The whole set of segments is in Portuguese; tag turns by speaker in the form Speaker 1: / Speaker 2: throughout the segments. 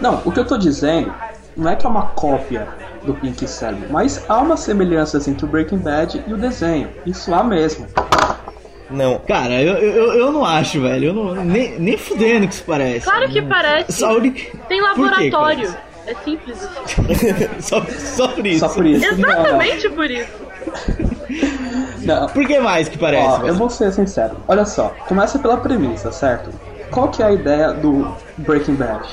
Speaker 1: Não, o que eu tô dizendo não é que é uma cópia do Pink Cérebro, mas há uma semelhança entre o Breaking Bad e o desenho. Isso há mesmo.
Speaker 2: Não.
Speaker 3: Cara, eu, eu, eu não acho, velho. Eu não, nem, nem fudendo que isso parece.
Speaker 4: Claro que parece.
Speaker 3: Saúde.
Speaker 4: Tem laboratório. É simples assim.
Speaker 3: só, só por isso.
Speaker 1: Só por isso.
Speaker 4: Exatamente por isso.
Speaker 1: Não, não.
Speaker 3: Por que mais que parece?
Speaker 1: Ó, eu vou ser sincero. Olha só, começa pela premissa, certo? Qual que é a ideia do Breaking Bad?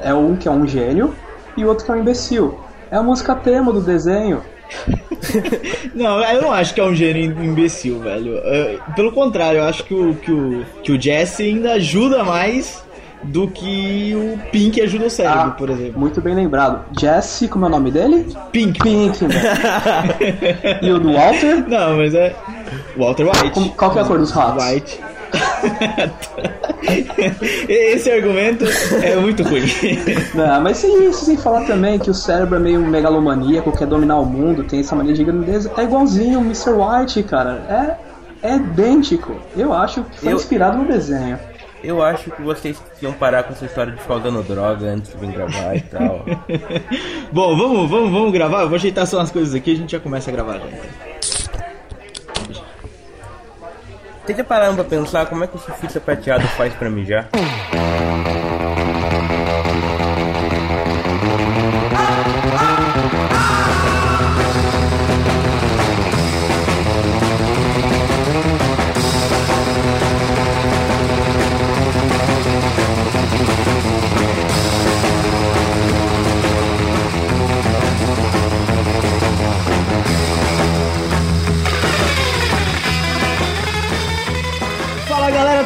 Speaker 1: É um que é um gênio e o outro que é um imbecil. É a música tema do desenho.
Speaker 3: Não, eu não acho que é um gênio imbecil, velho. Eu- pelo contrário, eu acho que o, que, o, que o Jesse ainda ajuda mais do que o Pink ajuda o cérebro,
Speaker 1: Ah,
Speaker 3: por exemplo.
Speaker 1: Muito bem lembrado. Jesse, como é o nome dele?
Speaker 3: Pink.
Speaker 1: Pink, né? E o do Walter?
Speaker 3: Não, mas é. Walter White.
Speaker 1: Qual que é a cor dos ratos?
Speaker 3: White. Esse argumento é muito ruim.
Speaker 1: Não, mas sem isso, sem falar também que o cérebro é meio megalomaníaco, quer dominar o mundo, tem essa mania de grandeza. É igualzinho o Mr. White, cara. É, é idêntico. Eu acho que foi
Speaker 2: Eu-
Speaker 1: inspirado no desenho.
Speaker 2: Eu acho que vocês iam parar com essa história de ficar usando droga antes de vir gravar e tal.
Speaker 3: Bom, vamos, vamos, vamos gravar. Eu vou ajeitar só umas coisas aqui e a gente já começa a gravar já.
Speaker 2: Vocês já pararam pra pensar como é que o surfista prateado faz pra mijar?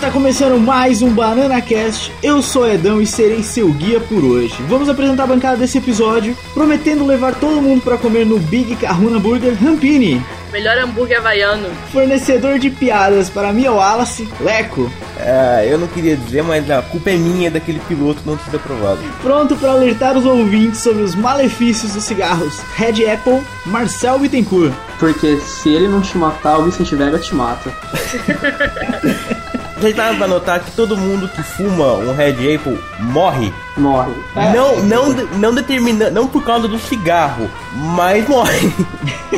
Speaker 3: Fala galera, tá começando mais um Banana Cast. Eu sou Edão e serei seu guia por hoje. Vamos apresentar a bancada desse episódio, prometendo levar todo mundo pra comer no Big Kahuna Burger Rampini.
Speaker 4: Melhor hambúrguer havaiano.
Speaker 3: Fornecedor de piadas para Mia Wallace, Leco.
Speaker 2: É, eu não queria dizer, mas a culpa é minha daquele piloto não ter sido aprovado.
Speaker 3: Pronto para alertar os ouvintes sobre os malefícios dos cigarros, Red Apple, Marcel Bittencourt.
Speaker 1: Porque se ele não te matar, o Vicente Vega te mata.
Speaker 2: Vocês estavam pra notar que todo mundo que fuma um Red Apple morre.
Speaker 1: Morre. É,
Speaker 2: não, não, não determina, não por causa do cigarro, mas morre.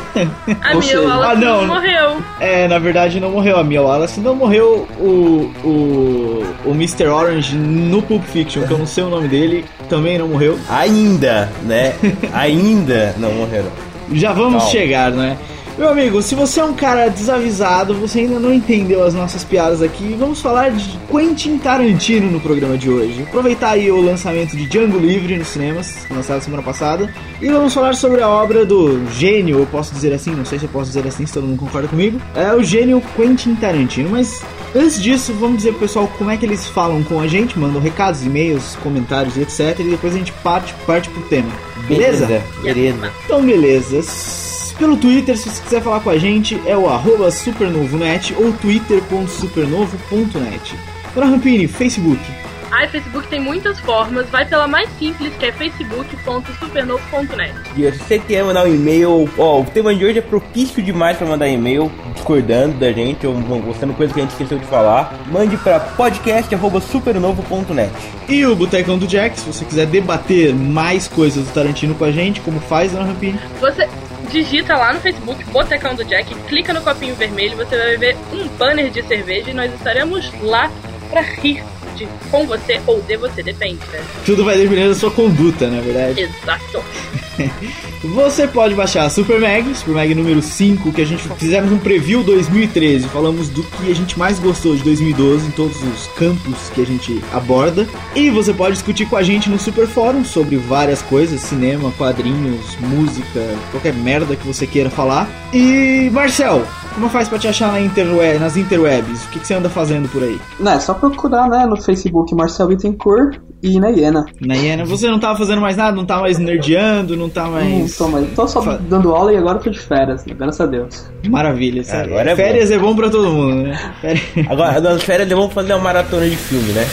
Speaker 4: A
Speaker 1: seja-
Speaker 4: Wallace
Speaker 3: Ah, não.
Speaker 4: morreu.
Speaker 3: É, na verdade não morreu a Mia Wallace, não morreu o, o, o Mr. Orange no Pulp Fiction, que eu não sei o nome dele, também não morreu.
Speaker 2: Ainda, né? Ainda não morreram.
Speaker 3: Já vamos
Speaker 2: Calma.
Speaker 3: chegar, né? Meu amigo, se você é um cara desavisado, você ainda não entendeu as nossas piadas aqui, vamos falar de Quentin Tarantino no programa de hoje. Aproveitar aí o lançamento de Django Livre nos cinemas, lançado semana passada, e vamos falar sobre a obra do gênio, eu posso dizer assim, não sei se eu posso dizer assim, se todo mundo concorda comigo, é o gênio Quentin Tarantino, mas antes disso, vamos dizer pro pessoal como é que eles falam com a gente, mandam recados, e-mails, comentários e etc, e depois a gente parte, parte pro tema. Beleza?
Speaker 2: Beleza.
Speaker 3: Então, beleza. Pelo Twitter, se você quiser falar com a gente, é o arroba supernovonet ou twitter.supernovo.net. Dona Rampini, Facebook.
Speaker 4: Ai, Facebook tem muitas formas. Vai pela mais simples, que é facebook.supernovo.net.
Speaker 2: E se você quer mandar um e-mail, ó, o tema de hoje é propício demais pra mandar e-mail, discordando da gente ou gostando coisa que a gente esqueceu de falar. Mande pra podcast.supernovo.net.
Speaker 3: E o Botecão do Jack, se você quiser debater mais coisas do Tarantino com a gente, como faz, Dona Rampini.
Speaker 4: Você digita lá no Facebook, Botecão do Jack, clica no copinho vermelho, você vai ver um banner de cerveja e nós estaremos lá pra rir de, com você ou de você, depende, né?
Speaker 3: Tudo vai depender da sua conduta, na verdade.
Speaker 4: Exato.
Speaker 3: Você pode baixar a Super Mag, Super Mag número 5, que a gente fizemos um preview 2013, falamos do que a gente mais gostou de 2012 em todos os campos que a gente aborda. E você pode discutir com a gente no Super Fórum sobre várias coisas, cinema, quadrinhos, música, qualquer merda que você queira falar. E Marcel, como faz pra te achar na interweb, nas interwebs? O que, que você anda fazendo por aí?
Speaker 1: Não, é só procurar, né, no Facebook Marcel Bittencourt e na Iena.
Speaker 3: Na Iena, você não tava fazendo mais nada, não tá mais nerdeando, não tá
Speaker 1: Não
Speaker 3: mais.
Speaker 1: tô, mais, tô só
Speaker 3: Fa-
Speaker 1: dando aula e agora tô de férias, né, graças a Deus.
Speaker 3: Maravilha,
Speaker 2: É, agora é
Speaker 3: Férias é bom pra todo mundo, né? Férias-
Speaker 2: Agora, nas férias vamos fazer uma maratona de filme, né?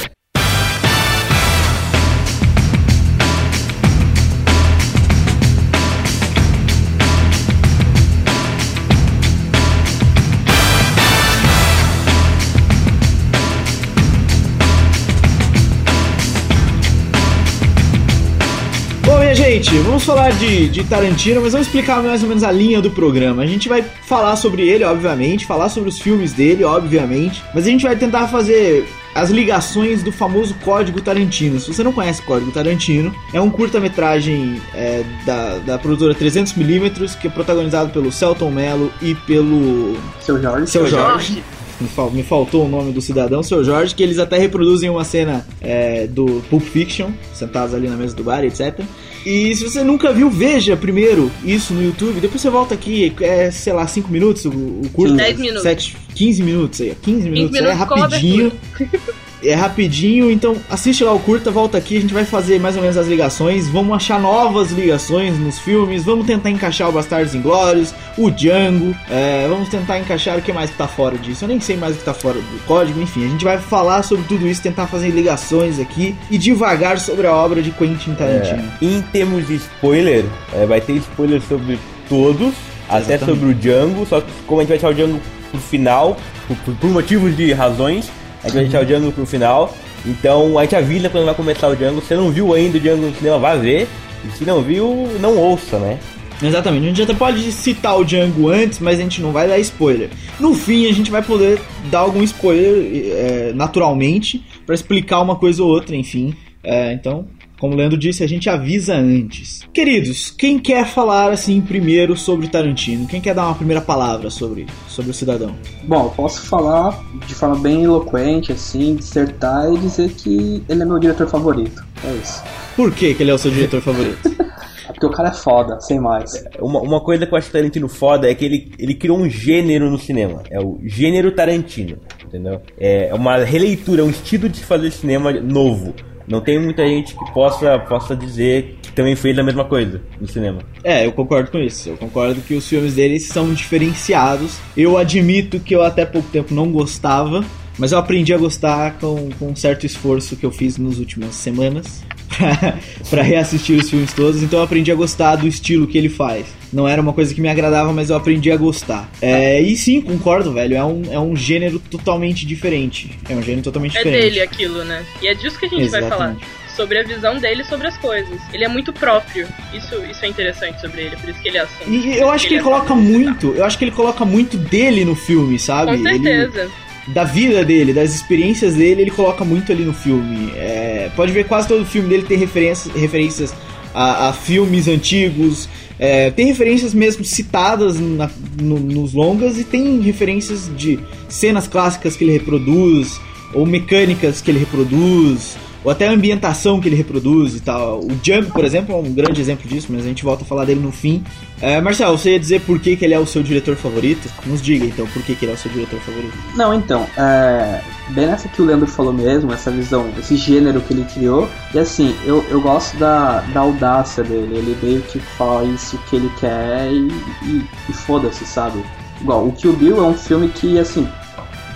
Speaker 3: Gente, vamos falar de, de Tarantino, mas vamos explicar mais ou menos a linha do programa. A gente vai falar sobre ele, obviamente, falar sobre os filmes dele, obviamente, mas a gente vai tentar fazer as ligações do famoso Código Tarantino. Se você não conhece Código Tarantino, é um curta-metragem é, da, da produtora 300mm, que é protagonizado pelo Celton Mello e pelo...
Speaker 1: Seu Jorge.
Speaker 3: Seu Jorge. Me, fal- me faltou o nome do cidadão, seu Jorge, que eles até reproduzem uma cena é, do Pulp Fiction, sentados ali na mesa do bar, etc. E se você nunca viu, veja primeiro isso no YouTube, depois você volta aqui, é, sei lá, 5 minutos o, o curso.
Speaker 4: 10 minutos.
Speaker 3: 7, 15 minutos aí, 15 minutos, aí, é
Speaker 4: minutos com
Speaker 3: rapidinho. É rapidinho, então assiste lá o curta, volta aqui, a gente vai fazer mais ou menos as ligações, vamos achar novas ligações nos filmes, vamos tentar encaixar o Bastardos Inglórios, o Django, é, vamos tentar encaixar o que mais que tá fora disso, eu nem sei mais o que tá fora do código, enfim, a gente vai falar sobre tudo isso, tentar fazer ligações aqui e devagar sobre a obra de Quentin Tarantino.
Speaker 2: É, em termos de spoiler, é, vai ter spoiler sobre todos, até
Speaker 3: Exatamente.
Speaker 2: sobre o Django, só que como a gente vai deixar o Django pro final, por- por motivos de razões, a gente vai deixar o Django pro final. Então a gente avisa quando vai começar o Django. Se não viu ainda o Django no cinema, vá ver. E se não viu, não ouça, né?
Speaker 3: Exatamente, a gente até pode citar o Django antes, mas a gente não vai dar spoiler. No fim, a gente vai poder dar algum spoiler é, naturalmente pra explicar uma coisa ou outra, enfim. É, então, como o Leandro disse, a gente avisa antes. Queridos, quem quer falar assim primeiro sobre Tarantino? Quem quer dar uma primeira palavra sobre, sobre o cidadão?
Speaker 1: Bom, eu posso falar de forma bem eloquente, assim, dissertar e dizer que ele é meu diretor favorito. É isso.
Speaker 3: Por que, que ele é o seu diretor favorito?
Speaker 1: É porque o cara é foda, sem mais.
Speaker 2: Uma, uma coisa que eu acho Tarantino foda é que ele, ele criou um gênero no cinema. É o gênero Tarantino, entendeu? É uma releitura, um estilo de fazer cinema novo. Não tem muita gente que possa, possa dizer que também fez a mesma coisa no cinema.
Speaker 3: É, eu concordo com isso. Eu concordo que os filmes dele são diferenciados. Eu admito que eu até pouco tempo não gostava, mas eu aprendi a gostar com, com um certo esforço que eu fiz nas últimas semanas pra- pra reassistir os filmes todos. Então eu aprendi a gostar do estilo que ele faz. Não era uma coisa que me agradava, mas eu aprendi a gostar. É, e sim, concordo, velho. É um, é um gênero totalmente diferente. É um gênero totalmente
Speaker 4: É
Speaker 3: diferente.
Speaker 4: dele aquilo, né? E é disso que a gente vai falar.
Speaker 3: Exatamente.
Speaker 4: Sobre a visão dele sobre as coisas. Ele é muito próprio. Isso, isso é interessante sobre ele, por isso que ele é assim.
Speaker 3: E eu acho que ele coloca muito, eu acho que ele coloca muito dele no filme, sabe?
Speaker 4: Com
Speaker 3: Ele-
Speaker 4: certeza.
Speaker 3: Da vida dele, das experiências dele, ele coloca muito ali no filme. É, pode ver quase todo filme dele tem referências, referências a, a filmes antigos, é, tem referências mesmo citadas na- no- nos longas e tem referências de cenas clássicas que ele reproduz, ou mecânicas que ele reproduz, ou até a ambientação que ele reproduz e tal. O Django, por exemplo, é um grande exemplo disso, mas a gente volta a falar dele no fim. É, Marcelo, você ia dizer por que, que ele é o seu diretor favorito? Nos diga então por que, que ele é o seu diretor favorito.
Speaker 1: Não, então, é, bem nessa que o Leandro falou mesmo, essa visão, esse gênero que ele criou. E assim, eu, eu gosto da, da audácia dele. Ele meio que faz o que ele quer e, e, e foda-se, sabe? Igual, o Kill Bill é um filme que, assim,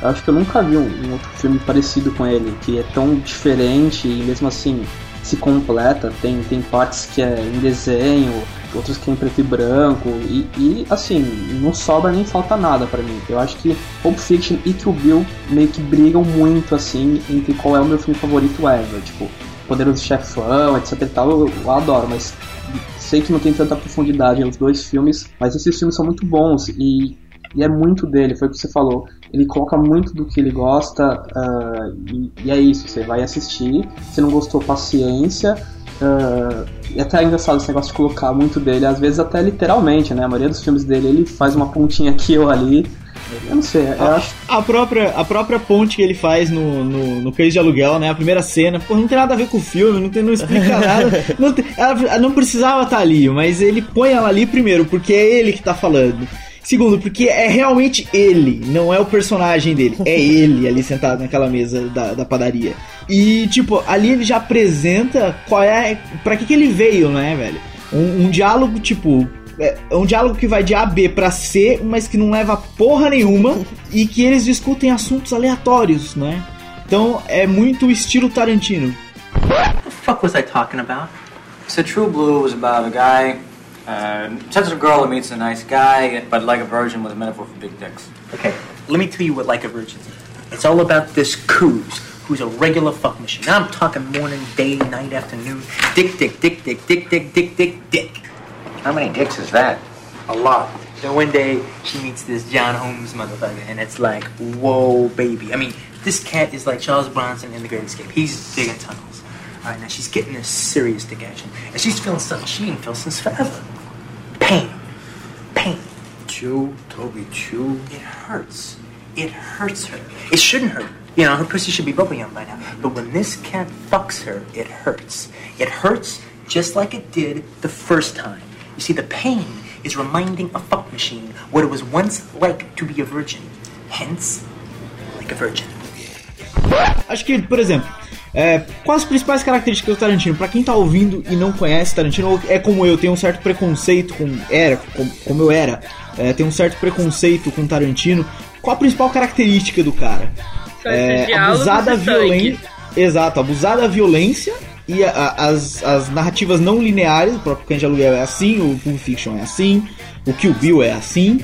Speaker 1: eu acho que eu nunca vi um, um outro filme parecido com ele, que é tão diferente e mesmo assim se completa. Tem, tem partes que é em desenho, outros que é em preto e branco, e, e, assim, não sobra nem falta nada pra mim. Eu acho que Pulp Fiction e Kill Bill meio que brigam muito assim entre qual é o meu filme favorito ever. Tipo, Poderoso Chefão, etc e tal, eu, eu adoro, mas sei que não tem tanta profundidade nos dois filmes, mas esses filmes são muito bons e, e é muito dele, foi o que você falou. Ele coloca muito do que ele gosta ah, e, e é isso, você vai assistir, se não gostou, paciência. ah, e até é engraçado esse negócio de colocar muito dele, às vezes até literalmente, né? A maioria dos filmes dele ele faz uma pontinha aqui ou ali. Eu não sei, eu acho
Speaker 3: A própria, a própria ponte que ele faz no, no, no Cães de Aluguel, né? A primeira cena, pô, não tem nada a ver com o filme, não, tem, não explica nada. Não, tem- ela não precisava estar ali, mas ele põe ela ali primeiro, porque é ele que tá falando. Segundo, porque é realmente ele, não é o personagem dele, é ele ali sentado naquela mesa da, da padaria. E, tipo, ali ele já apresenta qual é. pra que, que ele veio, né, velho? Um, um diálogo, tipo, é um diálogo que vai de A a B pra C, mas que não leva porra nenhuma e que eles discutem assuntos aleatórios, né? Então é muito o estilo Tarantino.
Speaker 5: the fuck was I talking about? So True Blue was about a guy, uh, sensitive girl who meets a nice guy, but like a virgin was a metaphor for big dicks. Okay, let me tell you what like a virgin is. It's all about this Coos, who's a regular fuck machine. I'm talking morning, day, night, afternoon. Dick, dick, dick, dick, dick, dick, dick, dick, dick.
Speaker 6: How many dicks is that?
Speaker 5: A lot. Then one day she meets this John Holmes motherfucker, and it's like, whoa, baby. I mean, this cat is like Charles Bronson in The Great Escape. He's digging tunnels. All right, now she's getting this serious dick action, and she's feeling something she ain't felt since forever. Pain, pain.
Speaker 6: Chew, Toby, chew.
Speaker 5: It hurts. It hurts her. It shouldn't hurt. You know, her pussy should be bubblegum by now. But when this cat fucks her, it hurts. It hurts just like it did the first time. You see, the pain is reminding a fuck machine what it was once like to be a virgin. Hence, like a virgin.
Speaker 3: Acho que, por exemplo, é, quais as principais características do Tarantino? Pra quem tá ouvindo e não conhece Tarantino, ou é como eu, tem um certo preconceito com. Era, como, como eu era, é, tem um certo preconceito com Tarantino. Qual a principal característica do cara?
Speaker 4: Diálogos
Speaker 3: abusada violência. Exato, abusada violência e a- a- as, as narrativas não lineares. O próprio Cães de Aluguel é assim, o Pulp Fiction é assim, o Kill Bill é assim.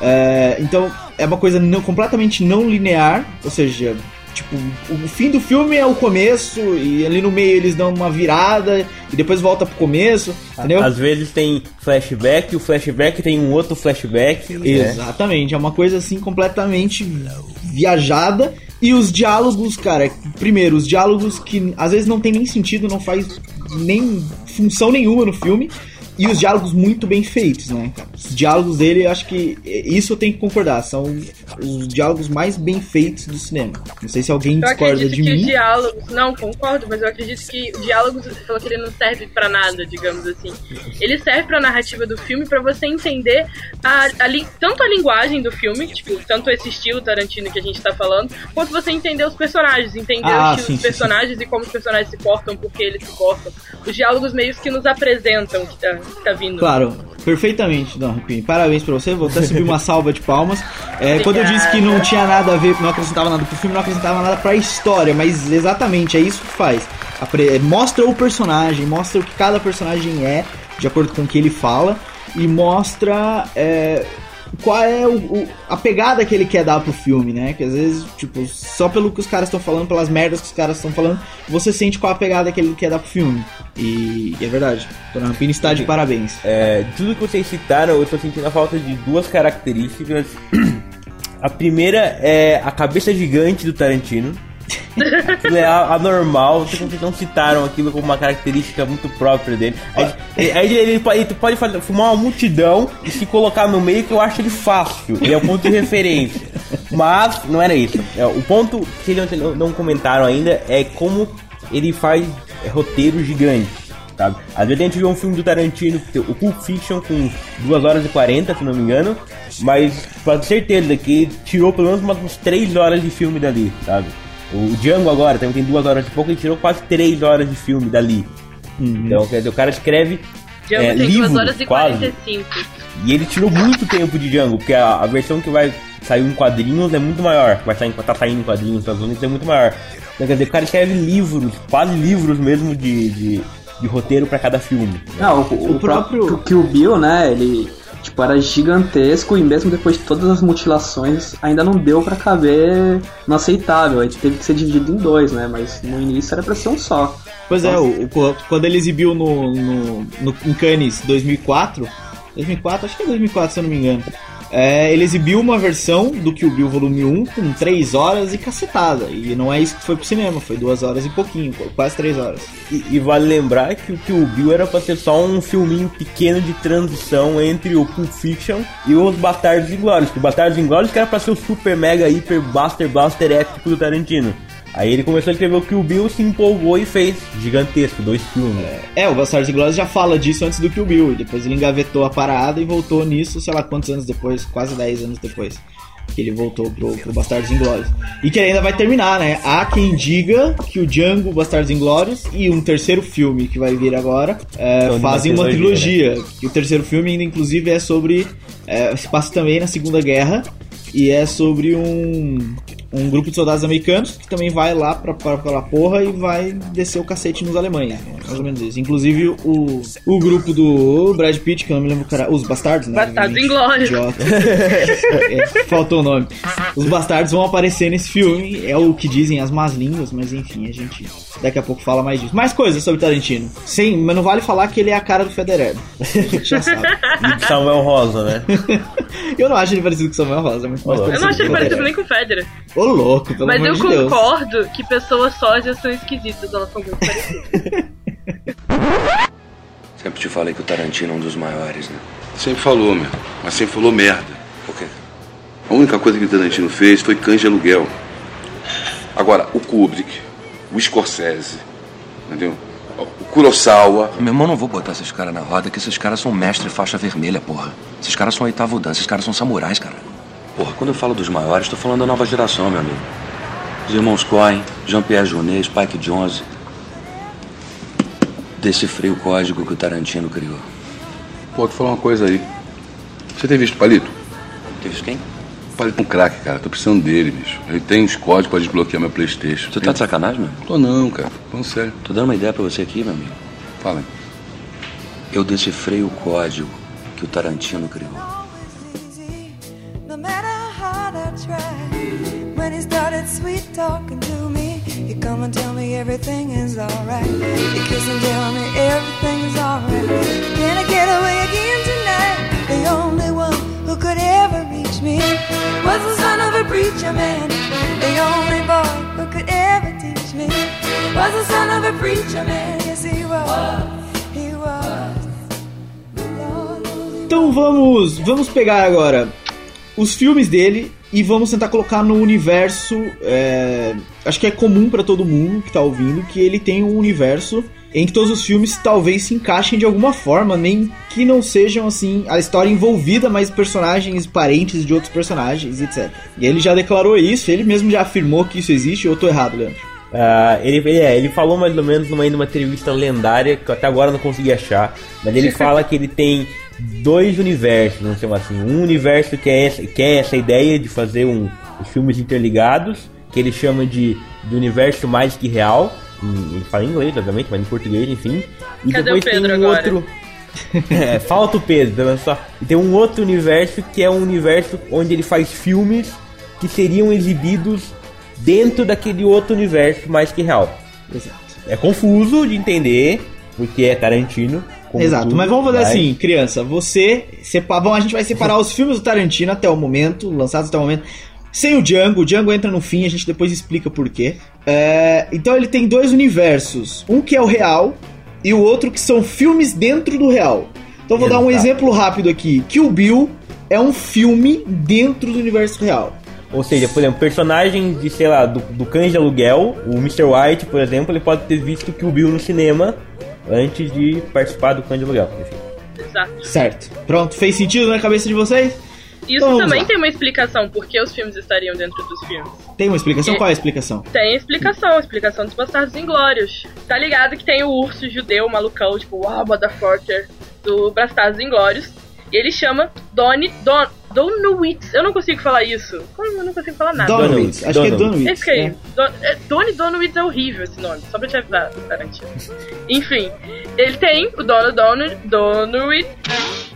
Speaker 3: É, então é uma coisa não- completamente não linear, ou seja, tipo, o fim do filme é o começo e ali no meio eles dão uma virada e depois volta pro começo, entendeu?
Speaker 2: Às vezes tem flashback, e o flashback tem um outro flashback. né?
Speaker 3: Exatamente, é uma coisa assim completamente viajada. E os diálogos, cara, primeiro, os diálogos que às vezes não tem nem sentido, não faz nem função nenhuma no filme. E os diálogos muito bem feitos, né? cara? Os diálogos dele, eu acho que isso eu tenho que concordar, são os diálogos mais bem feitos do cinema. Não sei se alguém
Speaker 4: Eu
Speaker 3: discorda de mim.
Speaker 4: diálogos. Não, concordo, mas eu acredito que o diálogo, você falou que ele não serve pra nada, digamos assim. Ele serve pra narrativa do filme pra você entender a, a tanto a linguagem do filme, tipo, tanto esse estilo Tarantino que a gente tá falando, quanto você entender os personagens, entender
Speaker 3: Ah,
Speaker 4: o estilo
Speaker 3: sim,
Speaker 4: dos
Speaker 3: sim,
Speaker 4: personagens e como os personagens se portam, por que eles se portam. Os diálogos meio que nos apresentam o que tá, que tá vindo.
Speaker 3: Claro, perfeitamente, Don Rapini. Parabéns pra você, vou até subir uma salva de palmas. É, quando eu disse que não tinha nada a ver, não acrescentava nada pro filme, não acrescentava nada pra história, mas exatamente é isso que faz. Apre- mostra o personagem, mostra o que cada personagem é, de acordo com o que ele fala, e mostra é, qual é o, o- a pegada que ele quer dar pro filme, né? Que às vezes, tipo, só pelo que os caras estão falando, pelas merdas que os caras estão falando, você sente qual a pegada que ele quer dar pro filme. E, e é verdade. Dona Rampini está de parabéns.
Speaker 2: É, tudo que vocês citaram, eu tô sentindo a falta de duas características. A primeira é a cabeça gigante do Tarantino. Aquilo é anormal, não citaram aquilo como uma característica muito própria dele. Aí, aí ele, pode, ele pode fumar uma multidão e se colocar no meio que eu acho ele fácil. Ele é o ponto de referência. Mas não era isso. É, o ponto que eles não, não comentaram ainda é como ele faz é, roteiro gigante. Sabe? Às vezes a gente vê um filme do Tarantino, o Pulp Fiction, com 2 horas e 40, se não me engano, mas pode ter certeza que ele tirou pelo menos umas 3 horas de filme dali, sabe? O Django agora também tem 2 horas e pouco, ele tirou quase 3 horas de filme dali. Então, quer dizer, o cara escreve
Speaker 4: Django
Speaker 2: é,
Speaker 4: tem
Speaker 2: livro,
Speaker 4: 2 horas e
Speaker 2: quase.
Speaker 4: 45.
Speaker 2: E ele tirou muito tempo de Django, porque a, a versão que vai sair em quadrinhos é muito maior. que Vai sair, tá saindo em quadrinhos nos Estados Unidos é muito maior. Então, quer dizer, o cara escreve livros, quase livros mesmo de, de, de roteiro pra cada filme.
Speaker 1: Não, o, o
Speaker 3: O próprio-
Speaker 1: próprio Kill Bill, né, ele tipo, era gigantesco e mesmo depois de todas as mutilações ainda não deu pra caber no aceitável. Aí teve que ser dividido em dois, né, mas no início era pra ser um só.
Speaker 3: Pois é, o, o- quando ele exibiu no, no, no, em Cannes 2004, 2004, acho que é 2004 se eu não me engano, é, ele exibiu uma versão do Kill Bill Volume 1 com 3 horas e cacetada. E não é isso que foi pro cinema, foi 2 horas e pouquinho, quase 3 horas.
Speaker 2: E, e vale lembrar que o Kill Bill era pra ser só um filminho pequeno de transição entre o Pulp Fiction e os Bastardos Inglórios. O Bastardos Inglórios que era pra ser o super mega hiper blaster blaster épico do Tarantino. Aí ele começou a escrever o Kill Bill, se empolgou e fez gigantesco, dois filmes.
Speaker 3: É, o Bastardos Inglórios já fala disso antes do Kill Bill, e depois ele engavetou a parada e voltou nisso, sei lá quantos anos depois, quase 10 anos depois. Que ele voltou pro, pro Bastardos Inglórios. E que ainda vai terminar, né? Há quem diga que o Django, Bastardos Inglórios e um terceiro filme que vai vir agora é,
Speaker 2: de
Speaker 3: fazem
Speaker 2: uma
Speaker 3: uma
Speaker 2: trilogia,
Speaker 3: trilogia. E o terceiro filme ainda, inclusive, é sobre. É, se passa também na Segunda Guerra. E é sobre um. Um grupo de soldados americanos que também vai lá pra, pra aquela porra e vai descer o cacete nos alemães. né? Mais ou menos isso. Inclusive o, o grupo do Brad Pitt, que eu não me lembro o cara. Os Bastardos, né?
Speaker 4: Bastardos
Speaker 3: Obviamente.
Speaker 4: Inglórios.
Speaker 3: Idiota. É, faltou o nome. Os Bastardos vão aparecer nesse filme. É o que dizem as más línguas, mas enfim, a gente daqui a pouco fala mais disso. Mais coisas sobre Tarantino. Sim, mas não vale falar que ele é a cara do Federer. A gente já sabe.
Speaker 2: E Samuel Rosa, né?
Speaker 3: Eu não acho ele parecido com Samuel Rosa, é muito mais
Speaker 2: Eu
Speaker 4: Eu não achei ele parecido nem com o Federer.
Speaker 3: Ô louco, pelo
Speaker 4: Mas
Speaker 3: amor
Speaker 4: eu
Speaker 3: de Deus.
Speaker 4: concordo que pessoas sósias são esquisitas, elas são muito parecidas.
Speaker 7: Sempre te falei que o Tarantino é um dos maiores, né?
Speaker 8: Sempre falou, meu. Mas sempre falou merda.
Speaker 7: Por quê?
Speaker 8: A única coisa que o Tarantino fez foi cães de aluguel. Agora, o Kubrick, o Scorsese, entendeu? O Kurosawa.
Speaker 7: Meu irmão, não vou botar esses caras na roda, que esses caras são mestre faixa vermelha, porra. Esses caras são oitavo dan, esses caras são samurais, cara. Porra, quando eu falo dos maiores, tô falando da nova geração, meu amigo. Os irmãos Coen, Jean-Pierre Jeunet, Spike Jonze. Decifrei o código que o Tarantino criou.
Speaker 8: Pô, tu falar uma coisa aí. Você tem visto o Palito?
Speaker 7: Teve quem?
Speaker 8: O Palito é um craque, cara. Tô precisando dele, bicho. Ele tem os códigos pra desbloquear meu Playstation.
Speaker 7: Você tá de sacanagem, meu?
Speaker 8: Tô não, cara. Falando sério.
Speaker 7: Tô dando uma ideia pra você aqui, meu amigo.
Speaker 8: Fala. aí.
Speaker 7: Eu decifrei o código que o Tarantino criou.
Speaker 9: When he started sweet talking to me, he come and tell me everything is alright. He kiss and tell me everything is alright. Can I get away again tonight? The only one who could ever reach me was the son of a preacher man. The only boy who could ever teach me was the son of a preacher man. Yes, he was. He was.
Speaker 3: Então vamos, vamos pegar agora os filmes dele e vamos tentar colocar no universo. é, acho que é comum pra todo mundo que tá ouvindo que ele tem um universo em que todos os filmes talvez se encaixem de alguma forma, nem que não sejam assim a história envolvida, mas personagens parentes de outros personagens, etc. E ele já declarou isso, ele mesmo já afirmou que isso existe. Ou eu tô errado, Leandro?
Speaker 2: Ah, ele, ele, é, ele falou mais ou menos numa, numa entrevista lendária, que eu até agora não consegui achar, mas ele fala que ele tem dois universos, vamos chamar assim. Um universo que é essa, que é essa ideia de fazer um, os filmes interligados, que ele chama de, de universo mais que real. em- Ele fala em inglês, obviamente, mas em português, enfim. E
Speaker 4: Cadê
Speaker 2: depois
Speaker 4: o Pedro
Speaker 2: tem um
Speaker 4: agora?
Speaker 2: outro. é, falta o Pedro, menos só. E tem um outro universo que é um universo onde ele faz filmes que seriam exibidos dentro daquele outro universo mais que real.
Speaker 3: Exato.
Speaker 2: É confuso de entender, porque é Tarantino. Como
Speaker 3: Exato,
Speaker 2: tudo,
Speaker 3: mas vamos fazer
Speaker 2: mas-
Speaker 3: assim, criança, você sepa... Bom, a gente vai separar os filmes do Tarantino até o momento, lançados até o momento, sem o Django, o Django entra no fim, a gente depois explica por quê. É, então ele tem dois universos, um que é o real e o outro que são filmes dentro do real. Então vou dar um
Speaker 2: Exato.
Speaker 3: exemplo rápido aqui, Kill Bill é um filme dentro do universo real.
Speaker 2: Ou seja, por exemplo, personagem de, sei lá, do, do Cães de Aluguel, o Mr. White, por exemplo, ele pode ter visto que o Bill no cinema antes de participar do de Aluguel. Enfim.
Speaker 4: Exato.
Speaker 3: Certo. Pronto, fez sentido na cabeça de vocês?
Speaker 4: Isso
Speaker 3: Então,
Speaker 4: também
Speaker 3: lá.
Speaker 4: tem uma explicação por que os filmes estariam dentro dos filmes.
Speaker 3: Tem uma explicação?
Speaker 4: É.
Speaker 3: Qual é a explicação?
Speaker 4: Tem explicação, a explicação dos Bastardos Inglórios. Tá ligado que tem o urso judeu malucão, tipo, uau, motherfucker, do Bastardos Inglórios. E ele chama Donnie Don, Donowitz. Eu não consigo falar isso. Como eu não consigo falar nada?
Speaker 3: Donowitz, acho que é
Speaker 2: Donowitz.
Speaker 3: Donowitz.
Speaker 4: Esse que aí.
Speaker 3: é.
Speaker 4: Don, é, Donowitz é horrível esse nome, só pra te avisar, Tarantino. Enfim, ele tem o dono Dono, Donowitz.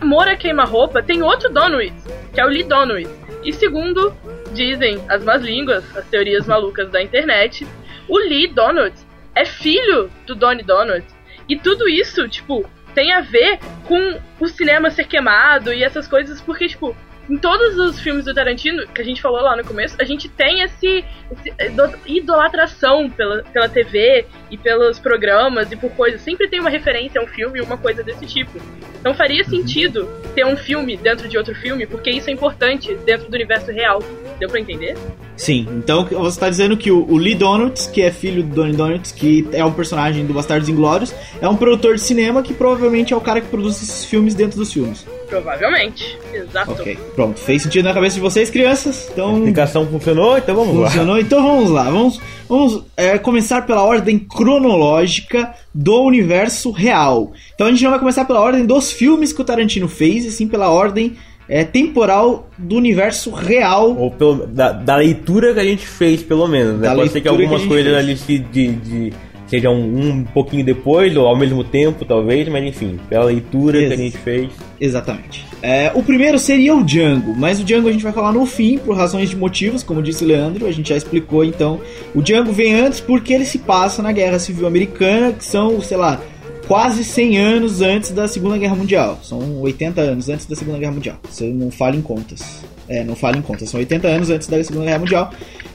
Speaker 4: Mora Queima-Roupa tem outro Donowitz, que é o Lee Donowitz. E segundo dizem as más línguas, as teorias malucas da internet, o Lee Donowitz é filho do Donnie Donowitz. E tudo isso, tipo, tem a ver com o cinema ser queimado e essas coisas, porque, tipo, em todos os filmes do Tarantino, que a gente falou lá no começo, a gente tem esse, esse ido- idolatração pela, pela TV e pelos programas e por coisas. Sempre tem uma referência a um filme e uma coisa desse tipo. Então faria sentido ter um filme dentro de outro filme, porque isso é importante dentro do universo real. Deu pra entender?
Speaker 3: Sim, então você tá dizendo que o, o Lee Donuts, que é filho do Donnie Donuts, que é um personagem do Bastardos Inglórios, é um produtor de cinema que provavelmente é o cara que produz esses filmes dentro dos filmes.
Speaker 4: Provavelmente. Exato.
Speaker 3: Ok, pronto. Fez sentido na cabeça de vocês, crianças?
Speaker 2: A
Speaker 3: Então.
Speaker 2: explicação funcionou, então vamos lá.
Speaker 3: Funcionou? Então vamos lá. Vamos, vamos é, começar pela ordem cronológica do universo real. Então a gente não vai começar pela ordem dos filmes que o Tarantino fez, e sim pela ordem é, temporal do universo real.
Speaker 2: Ou pelo, da, da leitura que a gente fez, pelo menos. Né? Pode ser que
Speaker 3: que
Speaker 2: algumas
Speaker 3: gente
Speaker 2: coisas
Speaker 3: fez.
Speaker 2: ali se, de, de, sejam um pouquinho depois, ou ao mesmo tempo, talvez, mas enfim, pela leitura que a
Speaker 3: Ex-
Speaker 2: gente fez.
Speaker 3: Exatamente. É, o primeiro seria o Django, mas o Django a gente vai falar no fim, por razões de motivos, como disse o Leandro, a gente já explicou então. O Django vem antes porque ele se passa na Guerra Civil Americana, que são, sei lá, quase 100 anos antes da Segunda Guerra Mundial. São 80 anos antes da Segunda Guerra Mundial. Você não fala em contas. É, não fala em contas. São 80 anos antes da Segunda Guerra Mundial.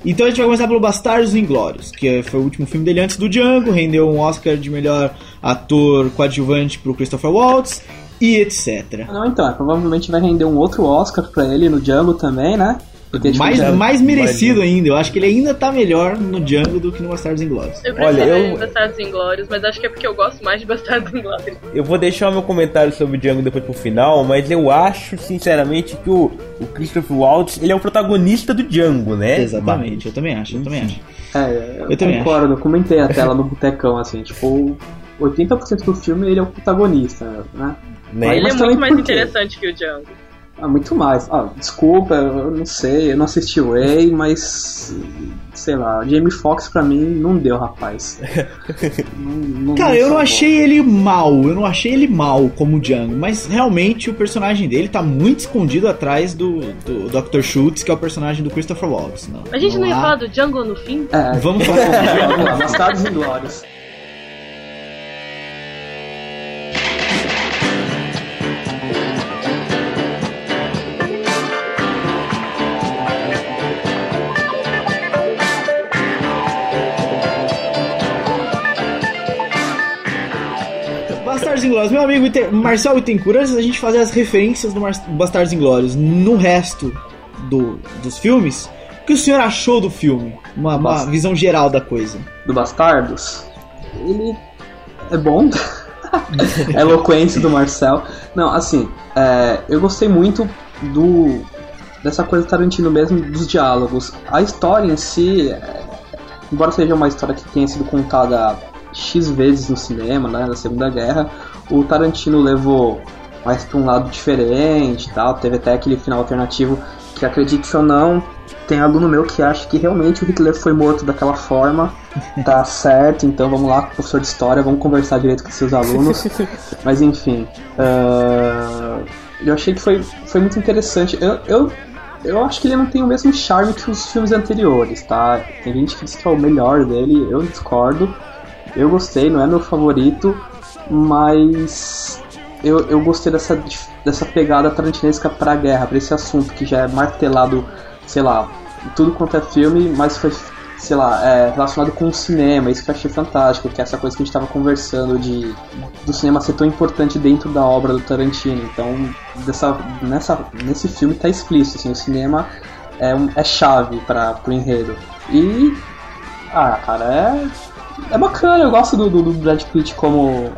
Speaker 3: Então a gente vai começar pelo Bastardos Inglórios, que foi o último filme dele antes do Django, rendeu um Oscar de melhor ator coadjuvante pro Christopher Waltz e etc.
Speaker 1: Não, então, é, provavelmente vai render um outro Oscar pra ele no Django também, né? Tipo,
Speaker 3: Mais,
Speaker 1: já-
Speaker 3: mais merecido ainda, eu acho que ele ainda tá melhor no Django do que no Bastardos Inglórios.
Speaker 4: Eu prefiro
Speaker 2: Olha, eu-
Speaker 4: Bastardos Inglórios, mas acho que é porque eu gosto mais de Bastardos Inglórios.
Speaker 2: Eu vou deixar o meu comentário sobre o Django depois pro final, mas eu acho, sinceramente, que o, o Christopher Waltz, ele é o protagonista do Django, né?
Speaker 3: Exatamente, eu também acho, eu também acho.
Speaker 1: É, eu,
Speaker 3: Eu também
Speaker 1: concordo, eu comentei a tela no botecão, assim, tipo, 80% do filme ele é o protagonista, né?
Speaker 2: Né?
Speaker 1: Mas-
Speaker 4: Ele é
Speaker 1: mas também
Speaker 4: muito mais interessante que o Django.
Speaker 1: Ah, muito mais. Ah, desculpa, eu não sei, eu não assisti o Ray, mas sei lá, Jamie Foxx pra mim não deu, rapaz. Não- não-
Speaker 3: Cara,
Speaker 1: não
Speaker 3: eu não achei ele mal, eu não achei ele mal como Django, mas realmente o personagem dele tá muito escondido atrás do, do Dr. Schultz, que é o personagem do Christopher Waltz. Não,
Speaker 4: A gente não ia
Speaker 3: há-
Speaker 4: falar do Django no fim?
Speaker 1: É,
Speaker 3: Vamos falar
Speaker 1: vamos lá, Bastardos Inglórios.
Speaker 3: Inglórios, meu amigo Ite- Marcel Bittencourt, antes da gente fazer as referências do Mar- Bastardos Inglórios no resto do- dos filmes, o que o senhor achou do filme? Uma, uma visão geral da coisa.
Speaker 1: do Bastardos, ele é bom. a eloquência do Marcel. Não, assim, é, eu gostei muito do dessa coisa Tarantino mesmo dos diálogos. A história em si, é, embora seja uma história que tenha sido contada x vezes no cinema, né, na Segunda Guerra, o Tarantino levou mais para um lado diferente, tal. Teve até aquele final alternativo que acredite ou não, tem aluno meu que acha que realmente o Hitler foi morto daquela forma. Tá certo, então vamos lá, professor de história, vamos conversar direito com seus alunos. Mas enfim, ah, eu achei que foi, foi muito interessante. Eu, eu, eu acho que ele não tem o mesmo charme que os filmes anteriores, tá? Tem gente que diz que é o melhor dele, eu discordo. Eu gostei, não é meu favorito, mas eu, eu gostei dessa, dessa pegada tarantinesca pra guerra, pra esse assunto que já é martelado, sei lá, tudo quanto é filme, mas foi, sei lá, é, relacionado com o cinema, isso que eu achei fantástico, que é essa coisa que a gente tava conversando de do cinema ser tão importante dentro da obra do Tarantino. Então, dessa, nessa, nesse filme tá explícito, assim, o cinema é, é chave para pro enredo. E, ah, cara, é, é bacana, eu gosto do, do, do Brad Pitt como,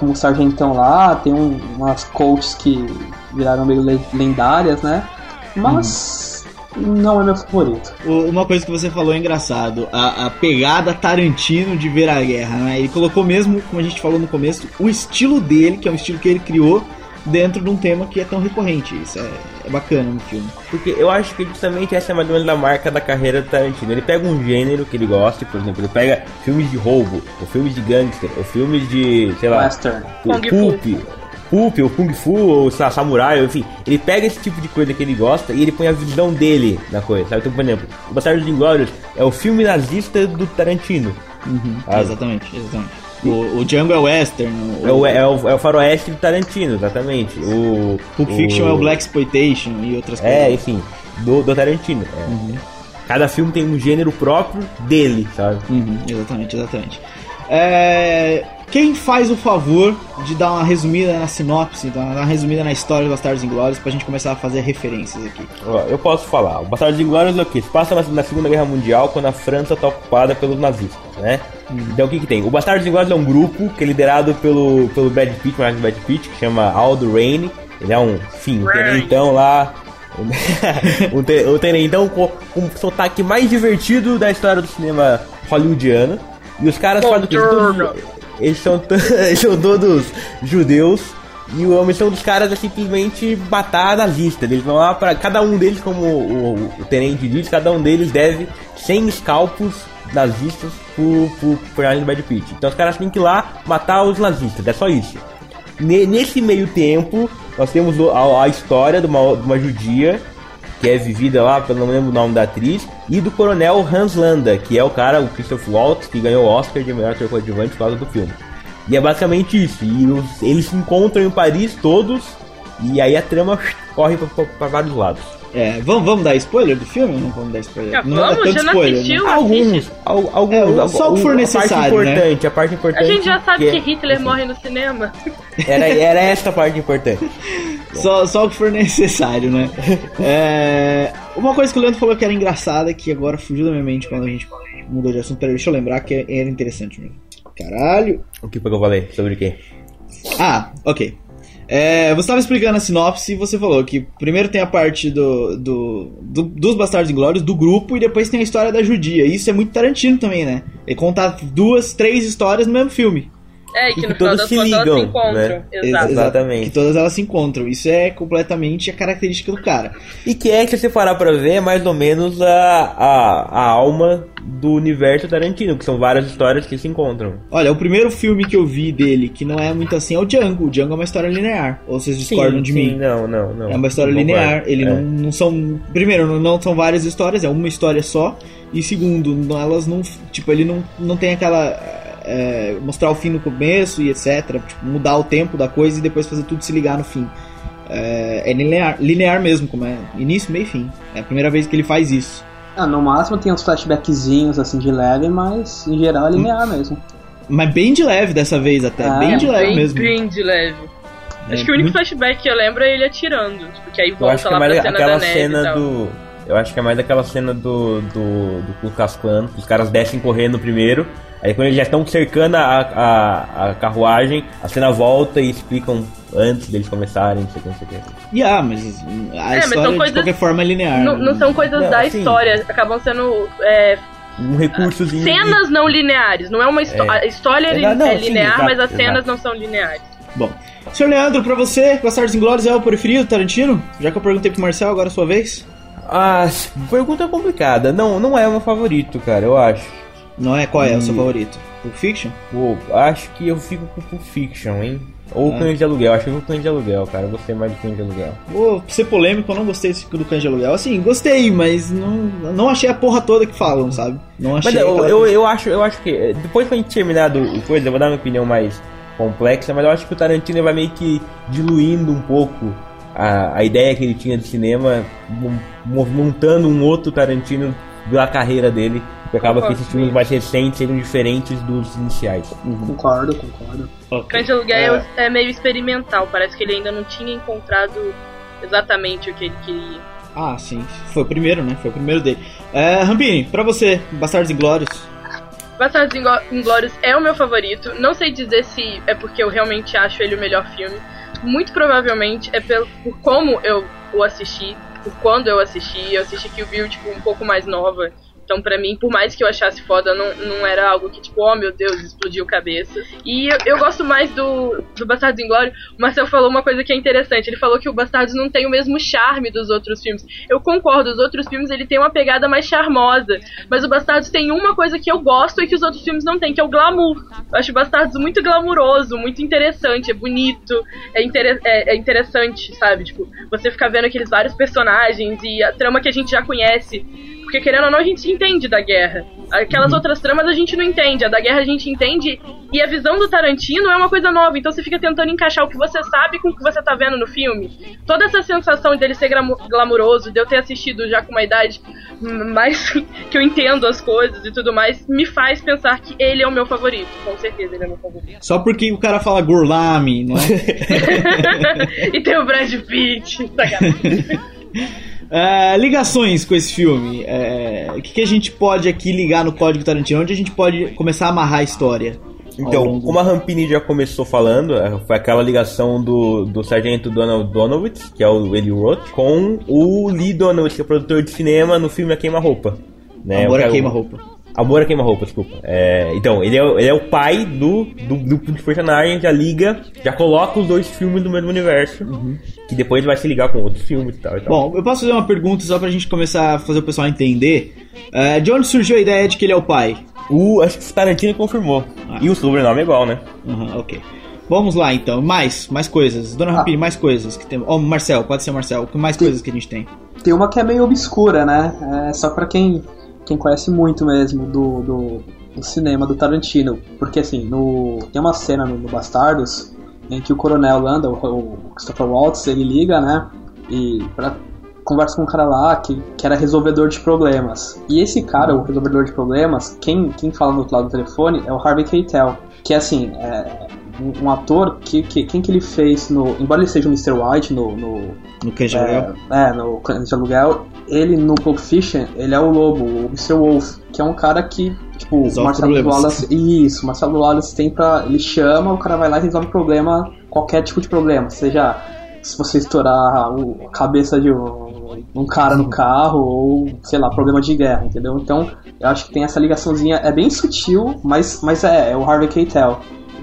Speaker 1: como sargentão lá, tem um, umas coaches que viraram meio le- lendárias, né? Mas não é meu favorito.
Speaker 3: Uma coisa que você falou é engraçado, a, a pegada Tarantino de ver a guerra, né? Ele colocou mesmo, como a gente falou no começo, o estilo dele, que é um estilo que ele criou dentro de um tema que é tão recorrente. Isso é, é bacana no filme.
Speaker 2: Porque eu acho que justamente essa é mais ou menos a marca da carreira do Tarantino. Ele pega um gênero que ele gosta, por exemplo, ele pega filmes de roubo, ou filmes de gangster, ou filmes de, sei lá,
Speaker 1: Western.
Speaker 2: o Pulp, Pulp, ou Kung Fu, ou sei lá, Samurai, enfim. Ele pega esse tipo de coisa que ele gosta e ele põe a visão dele na coisa, sabe? Então, por exemplo, o Bastardos Inglórios é o filme nazista do Tarantino. sabe?
Speaker 3: Exatamente, exatamente. O, o Django é o western, o,
Speaker 2: É o, é, o, é o faroeste do Tarantino, exatamente. O
Speaker 3: Pulp Fiction é o Black Exploitation e outras coisas.
Speaker 2: É, enfim, do, do Tarantino. É. Cada filme tem um gênero próprio dele, sabe?
Speaker 3: Uhum, exatamente, exatamente. É, quem faz o favor de dar uma resumida na sinopse, dar uma resumida na história dos Bastardos Inglórios pra gente começar a fazer referências aqui?
Speaker 2: Ó, eu posso falar. O Bastardos Inglórios é o quê? Se passa na, Segunda Guerra Mundial, quando a França está ocupada pelos nazistas, né? Então o que que tem? O Bastardos Inglórios é um grupo que é liderado pelo, pelo Brad Pitt, mais Brad Pitt, que chama Aldo Raine. Ele é um, enfim, um tenentão lá... um, te, um tenentão com, com o sotaque mais divertido da história do cinema hollywoodiano. E os caras fazem o quê? Eles são, eles são, todos judeus E a missão dos caras é simplesmente matar nazistas. Eles vão lá para cada um deles, como o, o, o tenente diz, cada um deles deve 100 scalpos nazistas por, por personagem do Brad Pitt. Então os caras têm que ir lá matar os nazistas, é só isso. Ne- Nesse meio tempo, nós temos a, a história de uma, de uma judia que é vivida lá, pelo não lembro o nome da atriz, e do coronel Hans Landa, que é o cara, o Christoph Waltz, que ganhou o Oscar de melhor ator coadjuvante por causa do filme. E é basicamente isso. E os- eles se encontram em Paris todos, e aí a trama corre para vários lados.
Speaker 3: É, vamos, vamos dar spoiler do filme não vamos dar spoiler?
Speaker 4: Ah,
Speaker 3: não
Speaker 4: vamos,
Speaker 3: tanto
Speaker 4: já não
Speaker 3: spoiler,
Speaker 4: assistiu?
Speaker 3: né?
Speaker 2: Alguns, al- alguns,
Speaker 3: É, só o que for
Speaker 2: a
Speaker 3: necessário,
Speaker 2: parte
Speaker 3: né?
Speaker 2: importante, a parte
Speaker 4: A
Speaker 2: importante.
Speaker 4: gente já sabe
Speaker 2: que
Speaker 4: que
Speaker 2: é-
Speaker 4: Hitler morre no cinema.
Speaker 2: Era, era essa a parte importante.
Speaker 3: Só, só o que for necessário, né? É, uma coisa que o Leandro falou que era engraçada, que agora fugiu da minha mente quando a gente mudou de assunto. Peraí, deixa eu lembrar que era interessante mesmo. Caralho.
Speaker 2: O que foi que eu falei? Sobre o quê?
Speaker 3: Ah, ok. É, você estava explicando a sinopse e você falou que primeiro tem a parte do, do, do- dos Bastardos Inglórios, do grupo, e depois tem a história da judia. E isso é muito Tarantino também, né? Ele conta duas, três histórias no mesmo filme.
Speaker 4: É, e que
Speaker 2: que
Speaker 4: no final
Speaker 2: todas
Speaker 4: das
Speaker 2: se
Speaker 4: elas se
Speaker 2: ligam,
Speaker 4: encontram.
Speaker 2: né?
Speaker 4: Exato.
Speaker 2: Exatamente.
Speaker 3: Que todas elas se encontram. Isso é completamente a característica do cara.
Speaker 2: E que é que se você parar pra ver é mais ou menos a, a, a alma do universo Tarantino, que são várias histórias que se encontram.
Speaker 3: Olha, o primeiro filme que eu vi dele, que não é muito assim, é o Django. O Django é uma história linear. Ou vocês discordam
Speaker 2: Sim,
Speaker 3: de
Speaker 2: sim,
Speaker 3: mim?
Speaker 2: Não, não, não.
Speaker 3: É uma história
Speaker 2: Não
Speaker 3: linear.
Speaker 2: concordo.
Speaker 3: Ele
Speaker 2: É.
Speaker 3: não, não são. Primeiro, não, não são várias histórias, é uma história só. E segundo, não- elas não. Tipo, ele não, não tem aquela. É, mostrar o fim no começo e etc. Tipo, mudar o tempo da coisa e depois fazer tudo se ligar no fim. É, é linear, linear mesmo, como é início, meio e fim. É a primeira vez que ele faz isso.
Speaker 1: Ah, no máximo tem uns flashbackzinhos assim de leve, mas em geral é linear mesmo.
Speaker 3: Mas bem de leve dessa vez até,
Speaker 1: Ah,
Speaker 3: bem de leve
Speaker 4: bem,
Speaker 3: mesmo.
Speaker 4: bem de leve.
Speaker 3: É,
Speaker 4: Acho que o único flashback que eu lembro é ele atirando. Tipo, que aí
Speaker 2: Eu
Speaker 4: volta
Speaker 2: acho que é
Speaker 4: lá
Speaker 2: mais
Speaker 4: pra cena
Speaker 2: aquela
Speaker 4: da neve e
Speaker 2: cena
Speaker 4: tal.
Speaker 2: do. Eu acho que é mais aquela cena do. do. do Klan, que os caras descem correndo primeiro. Aí quando eles já estão cercando a, a, a carruagem, a cena volta e explicam antes deles começarem, não sei o que, não sei o que.
Speaker 3: E ah, mas a
Speaker 4: É, mas
Speaker 3: história
Speaker 4: são
Speaker 3: de
Speaker 4: coisas-
Speaker 3: qualquer forma é linear.
Speaker 4: Não, não são coisas
Speaker 2: Não,
Speaker 4: da
Speaker 2: assim-
Speaker 4: história, acabam sendo é,
Speaker 2: Um recursozinho. de-
Speaker 4: cenas não lineares. Não é uma histó
Speaker 2: É.
Speaker 4: A história é, li-
Speaker 2: Não,
Speaker 4: é
Speaker 2: sim,
Speaker 4: linear,
Speaker 2: exato,
Speaker 4: mas as cenas
Speaker 2: exato.
Speaker 4: não são lineares.
Speaker 3: Bom, senhor Leandro, pra você, Bastardos Inglórios é o preferido, Tarantino? Já que eu perguntei pro Marcel, agora é a sua vez.
Speaker 2: Ah, pergunta complicada. Não, não é o meu favorito, cara, eu acho.
Speaker 3: Não é? Qual é o seu favorito? Pulp Fiction?
Speaker 2: Pô, acho que eu fico com Pulp Fiction, hein? Ou
Speaker 3: Ah.
Speaker 2: Cães de Aluguel, acho que com Cães de Aluguel, cara. Eu gostei mais do Cães de Aluguel.
Speaker 3: Vou ser polêmico, eu não gostei desse do Cães de Aluguel. Assim, gostei, mas não, não achei a porra toda que falam, sabe? Não achei.
Speaker 2: Mas eu, eu, eu acho, eu acho que eh, depois que a gente terminar do o coisa, eu vou dar minha opinião mais complexa, mas eu acho que o Tarantino vai meio que diluindo um pouco a, a ideia que ele tinha de cinema, mon- mon- montando um outro Tarantino da carreira dele, que acaba que
Speaker 4: Concordo.
Speaker 2: esses filmes mais recentes seriam diferentes dos iniciais.
Speaker 1: Concordo, concordo.
Speaker 4: Cães de Aluguel é. meio experimental, parece que ele ainda não tinha encontrado exatamente o que ele queria.
Speaker 3: Ah, sim. Foi o primeiro, né? Foi o primeiro dele. É, Rampini, pra você, Bastardos Inglórios.
Speaker 4: Bastardos Ingló- Inglórios é o meu favorito. Não sei dizer se é porque eu realmente acho ele o melhor filme. Muito provavelmente é pelo, por como eu o assisti, por quando eu assisti. Eu assisti Kill Bill, tipo, um pouco mais nova. Então, pra mim, por mais que eu achasse foda, não, não era algo que, tipo, oh meu Deus, explodiu cabeça. E eu, eu gosto mais do, do Bastardos Inglórios. O Marcel falou uma coisa que é interessante. Ele falou que o Bastardos não tem o mesmo charme dos outros filmes. Eu concordo, os outros filmes ele tem uma pegada mais charmosa. Mas o Bastardos tem uma coisa que eu gosto e que os outros filmes não têm, que é o glamour. Eu acho o Bastardos muito glamuroso, muito interessante, é bonito, é, inter é, é interessante, sabe? Tipo, você ficar vendo aqueles vários personagens e a trama que a gente já conhece. Porque querendo ou não, a gente entende da guerra. Aquelas outras tramas a gente não entende. A da guerra a gente entende. E a visão do Tarantino é uma coisa nova. Então você fica tentando encaixar o que você sabe com o que você tá vendo no filme. Toda essa sensação dele ser glamuroso, de eu ter assistido já com uma idade mais que eu entendo as coisas e tudo mais, me faz pensar que ele é o meu favorito. Com certeza ele é o meu favorito.
Speaker 3: Só porque o cara fala Gurlami, não é?
Speaker 4: e tem o Brad Pitt. Sacanagem.
Speaker 3: É, ligações com esse filme. É, o que, que a gente pode aqui ligar no código Tarantino? Onde a gente pode começar a amarrar a história?
Speaker 2: Então, como a Rampini já começou falando, eh, foi aquela ligação do, do sargento Donald Donowitz, que é o Eli Roth, com o Lee Donowitz, que é produtor de cinema no filme A Queima-Roupa. Né?
Speaker 3: A
Speaker 2: é
Speaker 3: queima-roupa.
Speaker 2: Amor a queima-roupa, desculpa. É, então, ele é, ele é o pai do, do, do, dos personagens, já liga, já coloca os dois filmes no mesmo universo, que depois vai se ligar com outros filmes e tal. E tal.
Speaker 3: Bom, eu posso fazer uma pergunta só pra gente começar a fazer o pessoal entender. É, de onde surgiu a ideia de que ele é o pai?
Speaker 2: o, acho que o Tarantino confirmou. E o sobrenome é igual, né?
Speaker 3: Aham, ok. Vamos lá então, mais, mais coisas. Dona
Speaker 1: Ah.
Speaker 3: Rapini, mais coisas que tem. Ó, Marcel, pode ser Marcel. Que mais
Speaker 1: Sim.
Speaker 3: coisas que a gente tem?
Speaker 1: Tem uma que é meio obscura, né? É só pra quem, quem conhece muito mesmo do, do, do cinema do Tarantino. Porque assim, no, tem uma cena no, no Bastardos em que o coronel Landa, o, o Christopher Waltz, ele liga, né? E pra, conversa com um cara lá que, que era resolvedor de problemas. E esse cara, o resolvedor de problemas, quem, quem fala do outro lado do telefone é o Harvey Keitel. Que assim, é um, um ator que, que. Quem que ele fez no. Embora ele seja o Mr. White no- no,
Speaker 3: No Aluguel?
Speaker 1: é, é, no de Aluguel, ele no Pulp Fiction, ele é o Lobo, o Mr. Wolf, que é um cara que, tipo,
Speaker 3: Resolve
Speaker 1: Marcelo
Speaker 3: problemas.
Speaker 1: Wallace. Isso, Marcelo Wallace tem pra. Ele chama, o cara vai lá e resolve problema, qualquer tipo de problema, seja se você estourar o- a cabeça de um, um cara no carro, ou, sei lá, problema de guerra, entendeu? Então, eu acho que tem essa ligaçãozinha, é bem sutil, mas, mas é, é o Harvey Keitel.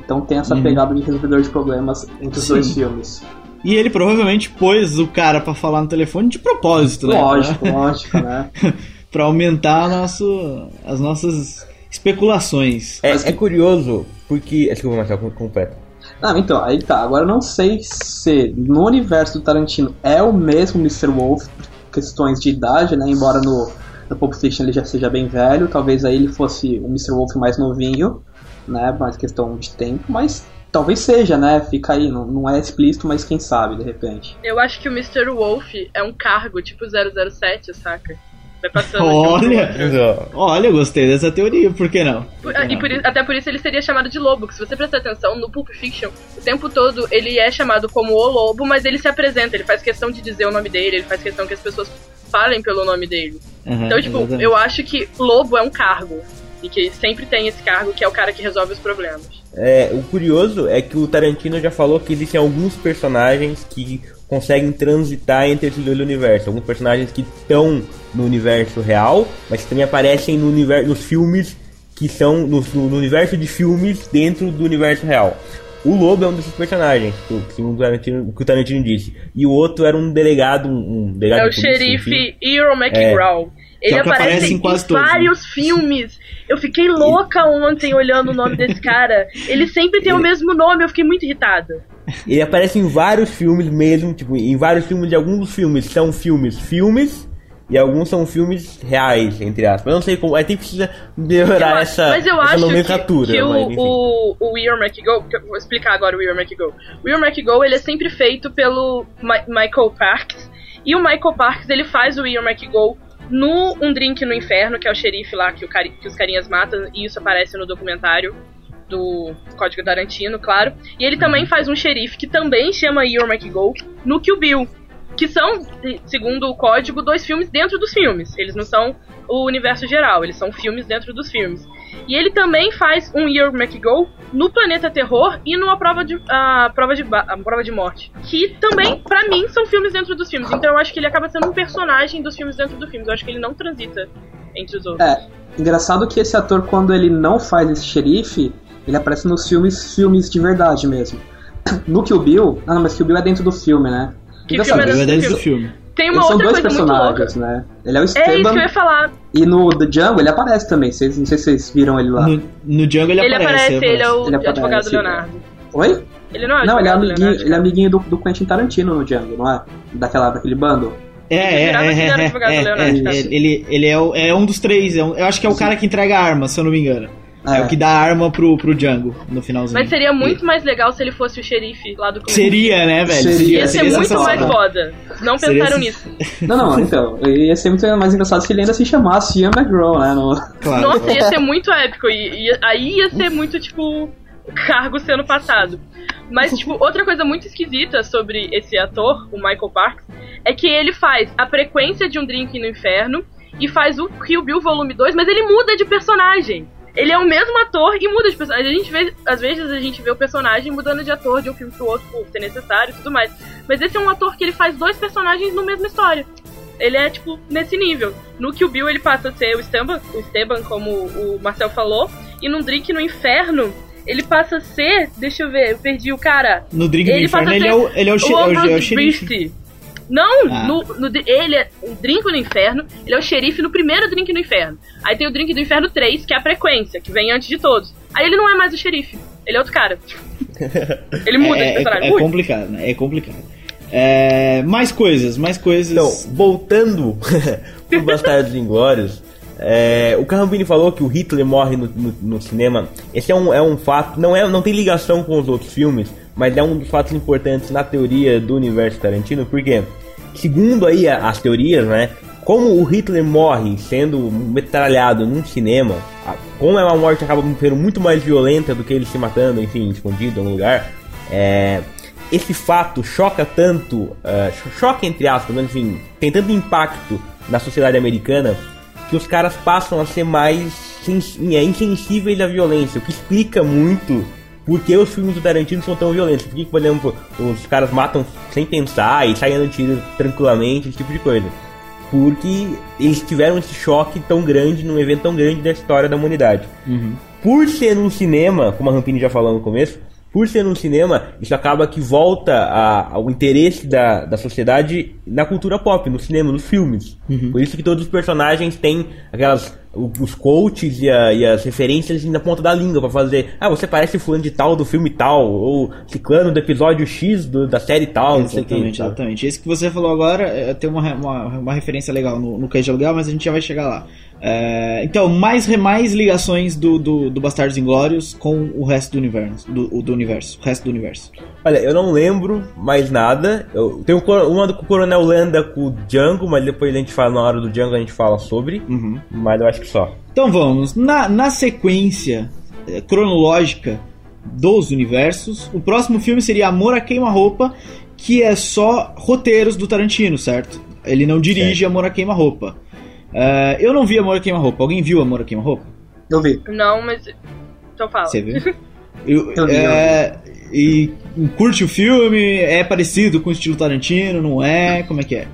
Speaker 1: Então tem essa pegada de resolvedor de problemas entre os
Speaker 3: Sim.
Speaker 1: dois filmes.
Speaker 3: E ele provavelmente pôs o cara pra falar no telefone de propósito, né?
Speaker 1: Lógico, lógico, né?
Speaker 3: pra aumentar nosso, as nossas especulações.
Speaker 2: É,
Speaker 1: Mas que-
Speaker 2: é curioso, porque. Desculpa, Marcelo, com- completa.
Speaker 1: Não, então, aí tá. Agora eu não sei se no universo do Tarantino é o mesmo Mr. Wolf, por questões de idade, né? Embora no, no Pulp Fiction ele já seja bem velho, talvez aí ele fosse o Mr. Wolf mais novinho, né? Mais questão de tempo, mas talvez seja, né? Fica aí, não, não é explícito, mas quem sabe, de repente.
Speaker 4: Eu acho que o Mr. Wolf é um cargo tipo 007, saca? Vai passando de um
Speaker 3: Olha, olha, gostei dessa teoria, por que não?
Speaker 4: Por- e por i- até por isso ele seria chamado de lobo, que se você prestar atenção, no Pulp Fiction, o tempo todo ele é chamado como o lobo, mas ele se apresenta, ele faz questão de dizer o nome dele, ele faz questão que as pessoas falem pelo nome dele.
Speaker 3: Aham,
Speaker 4: Então, tipo,
Speaker 3: exatamente.
Speaker 4: eu acho que lobo é um cargo. E que sempre tem esse cargo que é o cara que resolve os problemas.
Speaker 2: É, o curioso é que o Tarantino já falou que existem alguns personagens que conseguem transitar entre esses dois universos. Alguns personagens que estão no universo real, mas que também aparecem no universo, nos filmes que são no, no universo de filmes dentro do universo real. O Lobo é um desses personagens, que, o Tarantino, que o Tarantino disse. E o outro era um delegado, um, um delegado
Speaker 4: É o
Speaker 2: polícia,
Speaker 4: xerife Earl McGraw. Ele
Speaker 3: é que
Speaker 4: aparece,
Speaker 3: aparece em
Speaker 4: em,
Speaker 3: quase todos, né?
Speaker 4: vários filmes. Eu fiquei louca ontem olhando o nome desse cara. Ele sempre tem o mesmo nome, eu fiquei muito irritada.
Speaker 2: Ele aparece em vários filmes mesmo, tipo, em vários filmes, de alguns dos filmes são filmes, filmes, e alguns são filmes reais, entre aspas. Eu não sei como, aí tem que precisa melhorar
Speaker 4: Eu-
Speaker 2: essa,
Speaker 4: mas eu
Speaker 2: essa
Speaker 4: acho
Speaker 2: nomenclatura.
Speaker 4: que, que
Speaker 2: mas,
Speaker 4: o, o, o Earl McGo, que eu vou explicar agora o Earl McGo. O Earl McGo, ele é sempre feito pelo Mi- Michael Parks, e o Michael Parks, ele faz o Earl McGo no Um Drink no Inferno, que é o xerife lá que, o cari- que os carinhas matam, e isso aparece no documentário do Código Tarantino, claro. E ele também faz um xerife que também chama Earl McGo no Kill Bill. Que são, segundo o código, dois filmes dentro dos filmes. Eles não são o universo geral, eles são filmes dentro dos filmes. E ele também faz um Earl McGo no Planeta Terror e no A Prova de, a prova de, a prova de Morte. Que também, pra mim, são filmes dentro dos filmes. Então eu acho que ele acaba sendo um personagem dos filmes dentro do filme. Eu acho que ele não transita entre os outros.
Speaker 1: É, engraçado que esse ator, quando ele não faz esse xerife, ele aparece nos filmes, filmes de verdade mesmo. No Kill Bill, ah, não, mas Kill Bill é dentro do filme, né?
Speaker 4: Que filme era
Speaker 3: é
Speaker 4: desse
Speaker 3: dentro do
Speaker 4: filme? Tem uma
Speaker 1: Eles são
Speaker 4: outra
Speaker 1: dois
Speaker 4: coisa muito louca.
Speaker 1: personagens, né? Ele é o
Speaker 4: É isso
Speaker 1: Esteban
Speaker 4: que eu ia falar.
Speaker 1: e no The Jungle ele aparece também. Vocês, não sei se vocês viram ele lá.
Speaker 3: No, no Django ele,
Speaker 4: Ele aparece, ele é o
Speaker 1: Ele aparece,
Speaker 4: advogado
Speaker 1: ele-
Speaker 4: Leonardo.
Speaker 1: Oi?
Speaker 4: Ele não é o
Speaker 1: Não, ele é amiguinho,
Speaker 4: Leonardo.
Speaker 1: ele é amiguinho do, do Quentin Tarantino no Django, não é? Daquela, daquele bando.
Speaker 3: É, é, é,
Speaker 4: que ele era
Speaker 3: é,
Speaker 4: advogado
Speaker 3: é,
Speaker 4: do
Speaker 3: é,
Speaker 4: Leonardo,
Speaker 3: é,
Speaker 4: cara.
Speaker 3: ele, ele é, o- é um dos três. é um- eu acho que é o cara que entrega a arma, se eu não me engano. É,
Speaker 1: É.
Speaker 3: o que dá arma pro, pro Django no finalzinho.
Speaker 4: Mas seria muito mais legal se ele fosse o xerife lá do começo.
Speaker 3: Seria, né, velho?
Speaker 1: Seria,
Speaker 4: Ia ser
Speaker 1: seria
Speaker 4: muito mais foda. Não
Speaker 3: Seria
Speaker 4: pensaram nisso.
Speaker 1: Não, não, então. Ia ser muito mais engraçado se ele ainda se chamasse Ian McGraw, né? No...
Speaker 3: Claro.
Speaker 4: Nossa, ia ser muito épico. E, e- aí ia ser muito, tipo, cargo sendo passado. Mas, tipo, outra coisa muito esquisita sobre esse ator, o Michael Parks, é que ele faz a frequência de um drink no inferno e faz o Kill Bill Volume 2, mas ele muda de personagem. Ele é o mesmo ator e muda de personagem. A gente vê, às vezes a gente vê o personagem mudando de ator de um filme pro outro por ser necessário e tudo mais. Mas esse é um ator que ele faz dois personagens no mesma história. ele é, tipo, nesse nível. No Kill Bill ele passa a ser o Esteban, o Esteban como o Marcel falou, e no Drink no Inferno ele passa a ser, deixa eu ver, eu perdi o cara.
Speaker 3: No Drink
Speaker 4: ele
Speaker 3: no Inferno ele é o, ele é o, xe- é o, é o
Speaker 4: Ambrose
Speaker 3: xerife.
Speaker 4: Bierce. Não,
Speaker 3: Ah.
Speaker 4: no, no, ele é o Drink no Inferno, ele é o xerife no primeiro Drink no Inferno. Aí tem o Drink do Inferno 3, que é a frequência, que vem antes de todos. Aí ele não é mais o xerife, ele é outro cara. Ele muda de
Speaker 3: É, é,
Speaker 4: personagem.
Speaker 3: é
Speaker 4: Ui.
Speaker 3: complicado, né? É complicado. É, mais coisas, mais coisas.
Speaker 2: Então, voltando pro Bastardos Inglórios, é, o Carrambini falou que o Hitler morre no, no- no cinema. Esse é um, é um fato, não, é, não tem ligação com os outros filmes, mas é um dos fatos importantes na teoria do universo Tarantino, porque, segundo aí as teorias, né, como o Hitler morre sendo metralhado num cinema, como é uma morte acaba sendo muito mais violenta do que ele se matando, enfim, escondido em lugar, é, esse fato choca tanto, cho- choca entre aspas, mas enfim, tem tanto impacto na sociedade americana que os caras passam a ser mais é, insensíveis à violência, o que explica muito por que os filmes do Tarantino são tão violentos. Por que, por exemplo, os caras matam sem pensar e saem dando tiro tranquilamente, esse tipo de coisa. Porque eles tiveram esse choque tão grande, num evento tão grande da história da humanidade. Por ser num cinema, como a Rampini já falou no começo, por ser num cinema, isso acaba que volta a- ao interesse da, da sociedade na cultura pop, no cinema, nos filmes. Por isso que todos os personagens têm aquelas os quotes e, a- e as referências na ponta da língua pra fazer. Ah, você parece fulano de tal do filme tal, ou ciclano do episódio X do- da série tal, não sei o que.
Speaker 3: Exatamente, exatamente. Esse que você falou agora é, tem uma, uma, uma referência legal no, no Cães Aluguel, mas a gente já vai chegar lá. É, então, mais, mais ligações do, do, do Bastardos Inglórios com o resto do universo. Do, do universo. O resto do universo.
Speaker 2: Olha, eu não lembro mais nada. Eu tenho cor- uma com o Coronel Landa com o Django, mas depois a gente fala na hora do Django a gente fala sobre. Mas eu acho que só.
Speaker 3: Então vamos, na, na sequência eh, cronológica dos universos, o próximo filme seria Amor a Queima-Roupa, que é só roteiros do Tarantino, certo? Ele não dirige Amor a Queima-Roupa. Eh, eu não vi Amor a Queima-Roupa. Alguém viu Amor a Queima-Roupa?
Speaker 1: Eu vi.
Speaker 4: Não, mas. Então fala.
Speaker 3: Você viu? Eu,
Speaker 1: Eu vi,
Speaker 3: é, E curte o filme? É parecido com o estilo Tarantino? Não é? Como é que é?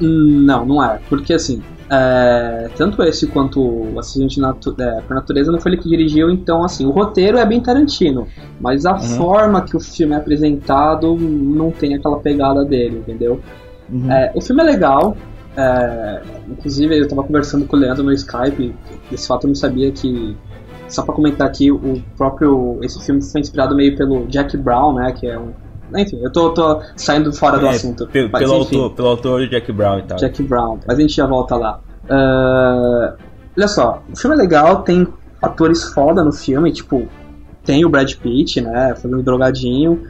Speaker 1: Não, não é. Porque assim, é, tanto esse quanto o Assistente Natu é, por Natureza não foi ele que dirigiu, então assim, o roteiro é bem Tarantino, mas a forma que o filme é apresentado não tem aquela pegada dele, entendeu?
Speaker 3: Uhum.
Speaker 1: É, o filme é legal, é, inclusive eu tava conversando com o Leandro no Skype, desse fato eu não sabia que. Só pra comentar aqui, o próprio. Esse filme foi inspirado meio pelo Jack Brown, né? Que é um. Enfim, eu tô, tô saindo fora do
Speaker 2: É,
Speaker 1: assunto.
Speaker 2: pe-
Speaker 1: mas,
Speaker 2: pelo,
Speaker 1: enfim.
Speaker 2: autor, pelo autor Jack Brown e tal.
Speaker 1: Jack Brown, mas a gente já volta lá. Ah, olha só, o filme é legal, tem atores foda no filme, tipo, tem o Brad Pitt, né, fazendo drogadinho.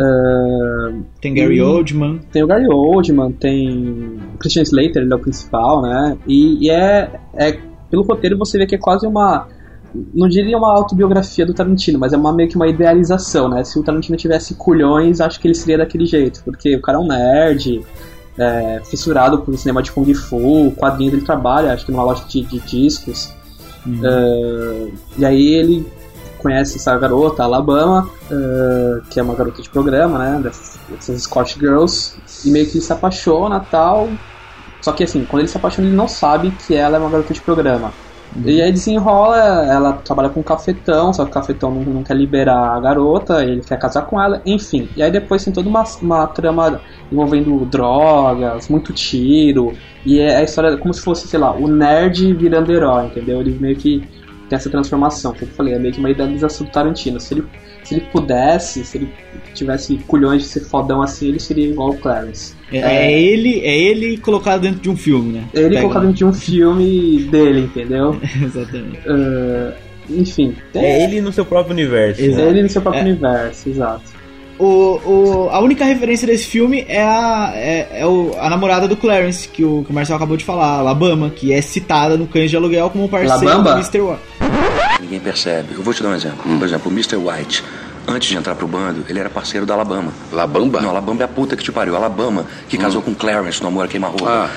Speaker 1: Ah,
Speaker 3: Tem Gary Oldman.
Speaker 1: Tem o Gary Oldman, tem Christian Slater, ele é o principal, né, e, e é, é, pelo roteiro você vê que é quase uma, não diria uma autobiografia do Tarantino, mas é uma, meio que uma idealização, né, se o Tarantino tivesse culhões, acho que ele seria daquele jeito, porque o cara é um nerd, é, fissurado por cinema de Kung Fu, quadrinhos, ele trabalha, acho que numa loja de, de discos. É, e aí ele conhece essa garota, Alabama, é, que é uma garota de programa, né? Dessas, dessas Scotch Girls, e meio que ele se apaixona tal. Só que assim, quando ele se apaixona, ele não sabe que ela é uma garota de programa. E aí desenrola, ela trabalha com um cafetão, só que o cafetão não, não quer liberar a garota, ele quer casar com ela, enfim. E aí depois tem toda uma, uma trama envolvendo drogas, muito tiro, e é a história como se fosse, sei lá, o nerd virando herói, entendeu? Ele meio que tem essa transformação, que eu falei, é meio que uma idealização do Tarantino. Se ele, se ele pudesse, se ele tivesse culhões de ser fodão assim, ele seria igual o Clarence.
Speaker 3: É, é ele, é ele colocado dentro de um filme, né?
Speaker 1: Ele
Speaker 3: Pega
Speaker 1: colocado
Speaker 3: lá.
Speaker 1: dentro de um filme dele, entendeu?
Speaker 3: Exatamente.
Speaker 1: Ah, enfim,
Speaker 2: É ele no seu próprio universo.
Speaker 3: Exato.
Speaker 2: né?
Speaker 1: ele no seu próprio
Speaker 3: É.
Speaker 1: universo, exato.
Speaker 3: O, o, a única referência desse filme é, a, é, é o- a namorada do Clarence, que o, que o Marcel acabou de falar, a Alabama, que é citada no Cães de Aluguel como parceiro do Mr. White.
Speaker 7: Ninguém percebe. Eu vou te dar um exemplo. Por exemplo, o Mr. White, antes de entrar pro bando, ele era parceiro da Alabama.
Speaker 8: Labamba?
Speaker 7: Não, Alabama é a puta que te pariu. Alabama, que casou com Clarence no Amor Queima-Roupa.
Speaker 8: Ah,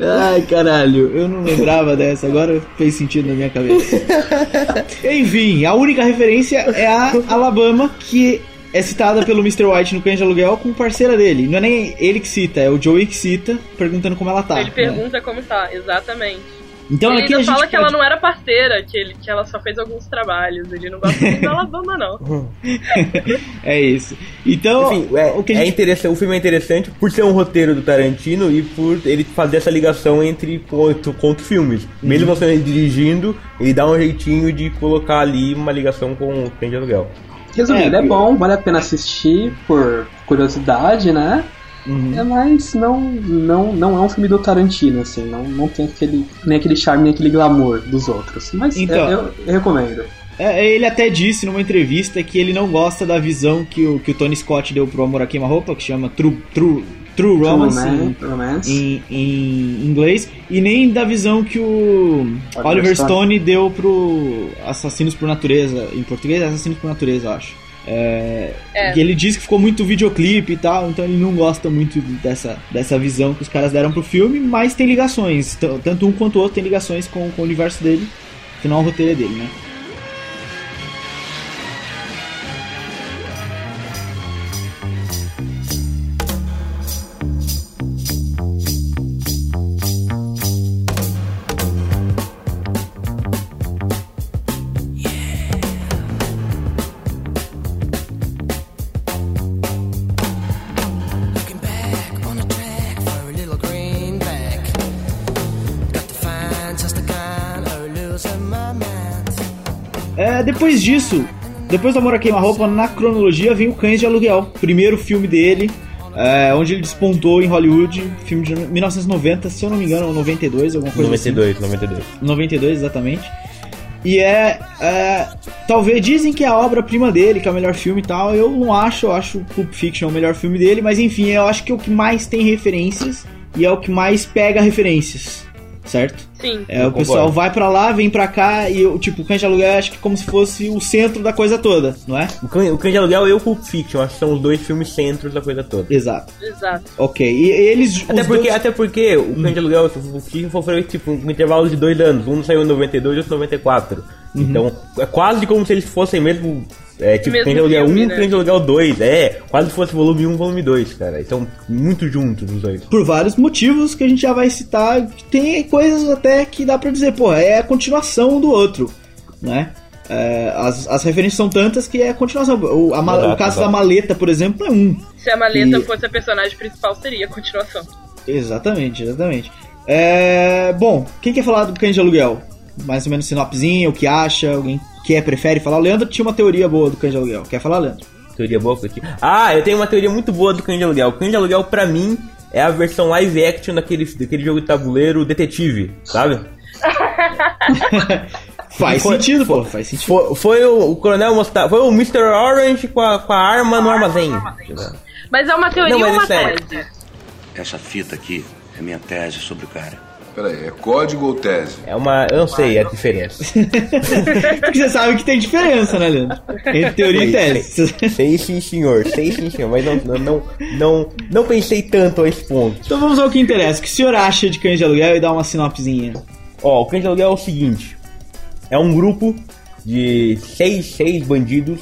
Speaker 3: Ai, caralho, eu não lembrava dessa, agora fez sentido na minha cabeça. Enfim, a única referência é a Alabama, que é citada pelo Mr. White no Cães de Aluguel com parceira dele. Não é nem ele que cita, é o Joey que cita, perguntando como ela tá.
Speaker 4: Ele
Speaker 3: né?
Speaker 4: pergunta como tá, exatamente.
Speaker 3: Então
Speaker 4: ele
Speaker 3: aqui a gente
Speaker 4: fala que
Speaker 3: pode-
Speaker 4: ela não era parceira, que, ele, que ela só fez alguns trabalhos. Ele não gosta muito da Alabama, não.
Speaker 3: É isso. Então,
Speaker 2: Enfim, é,
Speaker 3: o que a
Speaker 2: é
Speaker 3: gente
Speaker 2: interessante, o filme é interessante por ser um roteiro do Tarantino e por ele fazer essa ligação entre conto, conto filmes. Mesmo
Speaker 3: Uhum.
Speaker 2: você dirigindo, ele dá um jeitinho de colocar ali uma ligação com o Trem de Aluguel.
Speaker 1: Resumindo,
Speaker 3: É,
Speaker 1: é, bom, vale a pena assistir por curiosidade, né?
Speaker 3: Uhum.
Speaker 1: É, mas não, não, não é um filme do Tarantino, assim, não, não tem aquele, nem aquele charme, nem aquele glamour dos outros. Mas
Speaker 3: Então.
Speaker 1: é, eu, eu recomendo.
Speaker 3: É, ele até disse numa entrevista que ele não gosta da visão que o, que o Tony Scott deu pro Amor a Queima-Roupa, que chama True, True, True Romance
Speaker 1: Roman-
Speaker 3: em,
Speaker 1: romance.
Speaker 3: em, em inglês, e nem da visão que o
Speaker 1: Oliver
Speaker 3: Oliver
Speaker 1: Stone.
Speaker 3: Stone deu pro Assassinos por Natureza, em português é Assassinos por Natureza, eu acho. É,
Speaker 4: É.
Speaker 3: E ele disse que ficou muito videoclipe e tal, então ele não gosta muito dessa, dessa visão que os caras deram pro filme, mas tem ligações, tanto um quanto o outro tem ligações com, com o universo dele, afinal o roteiro é dele, né? Depois disso, depois do Amor a Queima-Roupa, na cronologia vem o Cães de Aluguel, primeiro filme dele, é, onde ele despontou em Hollywood, filme de 1990, se eu não me engano, ou 92, alguma coisa
Speaker 2: 92, 92.
Speaker 3: assim. 92, exatamente. E é, é, Talvez dizem que é a obra-prima dele, que é o melhor filme e tal. Eu não acho, eu acho Pulp Fiction o melhor filme dele, mas enfim, eu acho que é o que mais tem referências e é o que mais pega referências, certo?
Speaker 4: Sim.
Speaker 3: É, o pessoal vai pra lá, vem pra cá e eu, tipo, o Cães de Aluguel acho que como se fosse o centro da coisa toda, não é?
Speaker 2: O Cães, o Cães de Aluguel e o Pulp Fiction, acho que são os dois filmes centros da coisa toda.
Speaker 3: Exato.
Speaker 4: Exato.
Speaker 3: Ok. E eles.
Speaker 2: Até porque,
Speaker 3: dois-
Speaker 2: até porque o Cães de Aluguel, o Pulp Fiction foi tipo um intervalo de dois anos. Um saiu em 92 e outro em 94.
Speaker 3: Uhum.
Speaker 2: Então, é quase como se eles fossem mesmo. É, tipo, de Aluguel 1
Speaker 4: filme,
Speaker 2: e
Speaker 4: né?
Speaker 2: De Aluguel 2. É, quase se fosse volume 1 volume 2, cara. São muito juntos os dois.
Speaker 3: Por vários motivos que a gente já vai citar. Tem coisas até que dá pra dizer, pô, é a continuação um do outro, né? É, as, as referências são tantas que é a continuação. O, a
Speaker 2: Exato,
Speaker 3: o caso
Speaker 2: exato.
Speaker 3: da maleta, por exemplo, é um.
Speaker 4: Se a maleta
Speaker 3: E-
Speaker 4: fosse a personagem principal, seria a continuação.
Speaker 3: Exatamente, exatamente. É, bom, quem quer falar do Cães de Aluguel? Mais ou menos sinopsezinha, o que acha, alguém quer, prefere falar? O Leandro tinha uma teoria boa do Cães de Aluguel. Quer falar, Leandro?
Speaker 2: Teoria boa que tinha. Ah, eu tenho uma teoria muito boa do Cães de Aluguel. O Cães de Aluguel, pra mim, é a versão live action daquele, daquele jogo de tabuleiro Detetive, sabe?
Speaker 3: Faz
Speaker 2: Foi-
Speaker 3: sentido, pô, faz sentido.
Speaker 2: Foi, foi o, o Coronel Mostarda, foi o Mr. Orange com a, com a arma no armazém.
Speaker 4: Mas é uma teoria
Speaker 2: Não, mas
Speaker 4: ou uma
Speaker 2: é sério.
Speaker 4: tese?
Speaker 7: Essa fita aqui é minha tese sobre o cara.
Speaker 8: Peraí, é código ou tese?
Speaker 2: É uma. Eu não sei a diferença.
Speaker 3: Porque você sabe que tem diferença, né, Leandro? Entre teoria e tese.
Speaker 2: Sei sim, senhor. Sei sim, senhor. Mas não, não, não, não, não pensei tanto a esse ponto.
Speaker 3: Então vamos ao que interessa. O que o senhor acha de Cães de Aluguel e dá uma sinopsezinha?
Speaker 2: Ó, o Cães de Aluguel é o seguinte: é um grupo de seis, seis bandidos.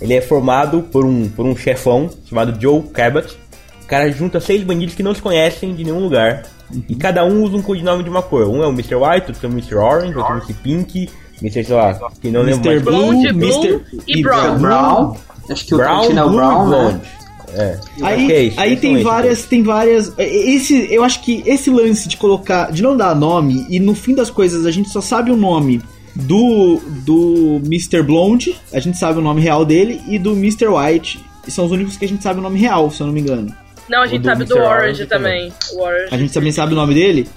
Speaker 2: Ele é formado por um, por um chefão chamado Joe Cabot. O cara junta seis bandidos que não se conhecem de nenhum lugar. E cada um usa um codinome de uma cor. Um é o Mr. White, outro é o Mr. Orange, outro é o Mr. Pink, Mr. sei lá, que não lembro
Speaker 3: Mr.
Speaker 2: mais.
Speaker 3: Blue,
Speaker 4: Blonde, Blue
Speaker 3: Mr.
Speaker 4: e Brown.
Speaker 1: Brown. Acho que o
Speaker 2: Brown,
Speaker 1: é o
Speaker 2: Blue
Speaker 1: Brown,
Speaker 2: e
Speaker 1: né?
Speaker 2: Blonde. É.
Speaker 3: Aí,
Speaker 2: Ok,
Speaker 3: aí tem várias, tem várias. Esse, eu acho que esse lance de colocar, de não dar nome e no fim das coisas a gente só sabe o nome do do Mr. Blonde, a gente sabe o nome real dele e do Mr. White. E são os únicos que a gente sabe o nome real, se eu não me engano.
Speaker 4: Não, a gente
Speaker 2: do
Speaker 4: sabe do
Speaker 2: Mr.
Speaker 4: Orange
Speaker 2: Orange
Speaker 4: também. O Orange.
Speaker 3: A gente também sabe o nome dele.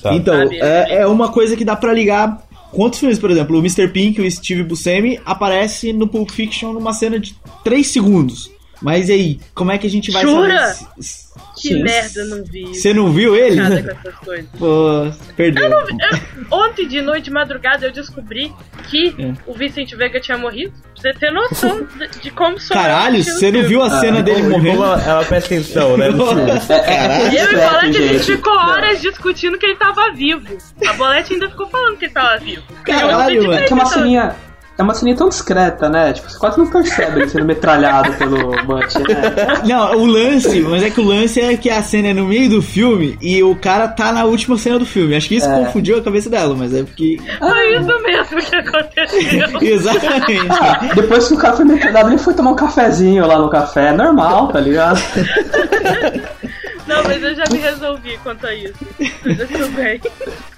Speaker 2: Sabe.
Speaker 3: Então,
Speaker 4: Sabe,
Speaker 3: é, é uma coisa que dá pra ligar. Quantos filmes, por exemplo, o Mr. Pink e o Steve Buscemi aparece no Pulp Fiction numa cena de 3 segundos. Mas e aí, como é que a gente vai
Speaker 4: Jura?
Speaker 3: saber? se-
Speaker 4: Que
Speaker 1: Sim.
Speaker 4: merda, não vi.
Speaker 3: Você não viu ele?
Speaker 4: Nada com essas coisas.
Speaker 3: Pô, perdeu.
Speaker 4: Eu não vi- eu- ontem de noite, de madrugada, eu descobri que
Speaker 3: É.
Speaker 4: o Vicente Vega tinha morrido. Pra você ter noção de, de como sou
Speaker 3: Caralho, você não viu a cena dele
Speaker 2: Como
Speaker 3: morrendo?
Speaker 2: ela, ela presta atenção, né?
Speaker 1: é,
Speaker 4: Eu e o Bolete, a gente ficou horas discutindo que ele tava vivo. A Bolete ainda ficou falando que ele tava vivo.
Speaker 3: Caralho, mano.
Speaker 1: É que é uma ceninha. É uma cena tão discreta, né? Tipo, você quase não percebe ele sendo metralhado pelo Butch, né?
Speaker 3: Não, o lance, mas é que o lance é que a cena é no meio do filme e o cara tá na última cena do filme. Acho que isso
Speaker 1: É.
Speaker 3: confundiu a cabeça dela, mas é porque.
Speaker 4: Foi isso mesmo que aconteceu.
Speaker 3: Exatamente.
Speaker 1: Ah, depois que o cara foi metralhado, ele foi tomar um cafezinho lá no café. É normal, tá ligado?
Speaker 4: Não, mas eu já me resolvi quanto a isso. Estou bem.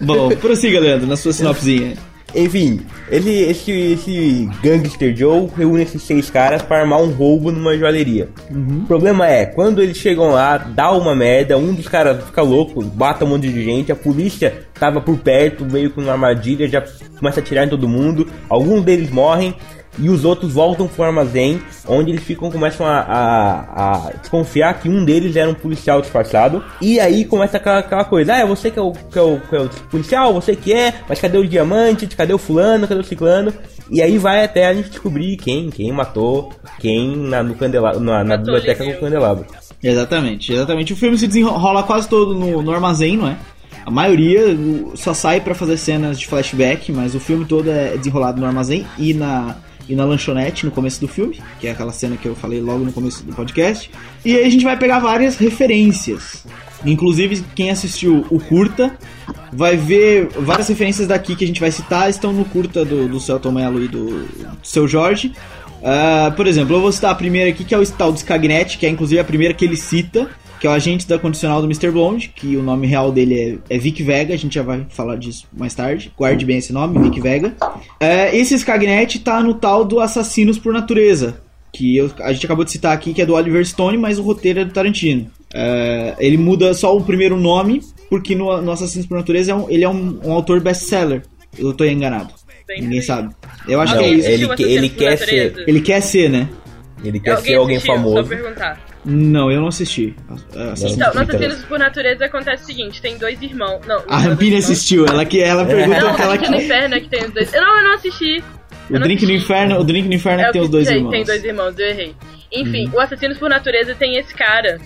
Speaker 3: Bom, prossiga, Leandro, na sua sinopsinha.
Speaker 2: Enfim, ele, esse, esse Gangster Joe reúne esses seis caras para armar um roubo numa joalheria. O problema é, quando eles chegam lá, dá uma merda, um dos caras fica louco, bata um monte de gente, a polícia tava por perto, veio com uma armadilha, já começa a atirar em todo mundo, alguns deles morrem. E os outros voltam pro armazém, onde eles ficam, começam a, a, a desconfiar que um deles era um policial disfarçado. E aí começa aquela, aquela coisa, ah, é você que é, o, que, é o, que é o policial, você que é, mas cadê o diamante, cadê o fulano, cadê o ciclano? E aí vai até a gente descobrir quem, quem matou, quem na, no candelabro, na, na biblioteca com o candelabro.
Speaker 3: Exatamente, exatamente. O filme se desenrola quase todo no, no armazém, não é? A maioria só sai pra fazer cenas de flashback, mas o filme todo é desenrolado no armazém e na, e na lanchonete no começo do filme, que é aquela cena que eu falei logo no começo do podcast. E aí a gente vai pegar várias referências. Inclusive, quem assistiu o curta vai ver várias referências daqui que a gente vai citar, estão no curta do, do Celton Mello e do, do seu Jorge. Ah, por exemplo, eu vou citar a primeira aqui, que é o tal do Skagnet, que é inclusive a primeira que ele cita, que é o agente da condicional do Mr. Blonde, que o nome real dele é, é Vic Vega, a gente já vai falar disso mais tarde. Guarde bem esse nome, Vic Vega. É, esse Skagnet tá no tal do Assassinos por Natureza, que eu- a gente acabou de citar aqui, que é do Oliver Stone, mas o roteiro é do Tarantino. É, ele muda só o primeiro nome, porque no, no Assassinos por Natureza é um- ele é um, um autor best-seller. Eu tô enganado.
Speaker 4: Bem
Speaker 3: Ninguém sabe. Eu acho
Speaker 2: Não,
Speaker 3: que é isso.
Speaker 2: ele, ele quer ser,
Speaker 3: Ele quer ser, né?
Speaker 2: ele quer ser alguém
Speaker 4: assistiu?
Speaker 2: famoso.
Speaker 3: Não, eu não assisti. Assassinos
Speaker 4: Então,
Speaker 3: por
Speaker 4: no. Assassinos por Natureza acontece o seguinte: tem dois irmãos. Não,
Speaker 3: A Rampini assistiu, ela que ela perguntou
Speaker 4: Não,
Speaker 3: que ela
Speaker 4: Drink no. Inferno é que tem os dois. Não, eu não assisti.
Speaker 3: O
Speaker 4: Eu não
Speaker 3: Drink no
Speaker 4: assisti.
Speaker 3: Inferno, o Drink no Inferno é que
Speaker 4: É o
Speaker 3: tem os dois
Speaker 4: sei,
Speaker 3: irmãos. Uhum.
Speaker 4: Tem dois irmãos, eu errei. Enfim, o Assassinos por Natureza tem esse cara,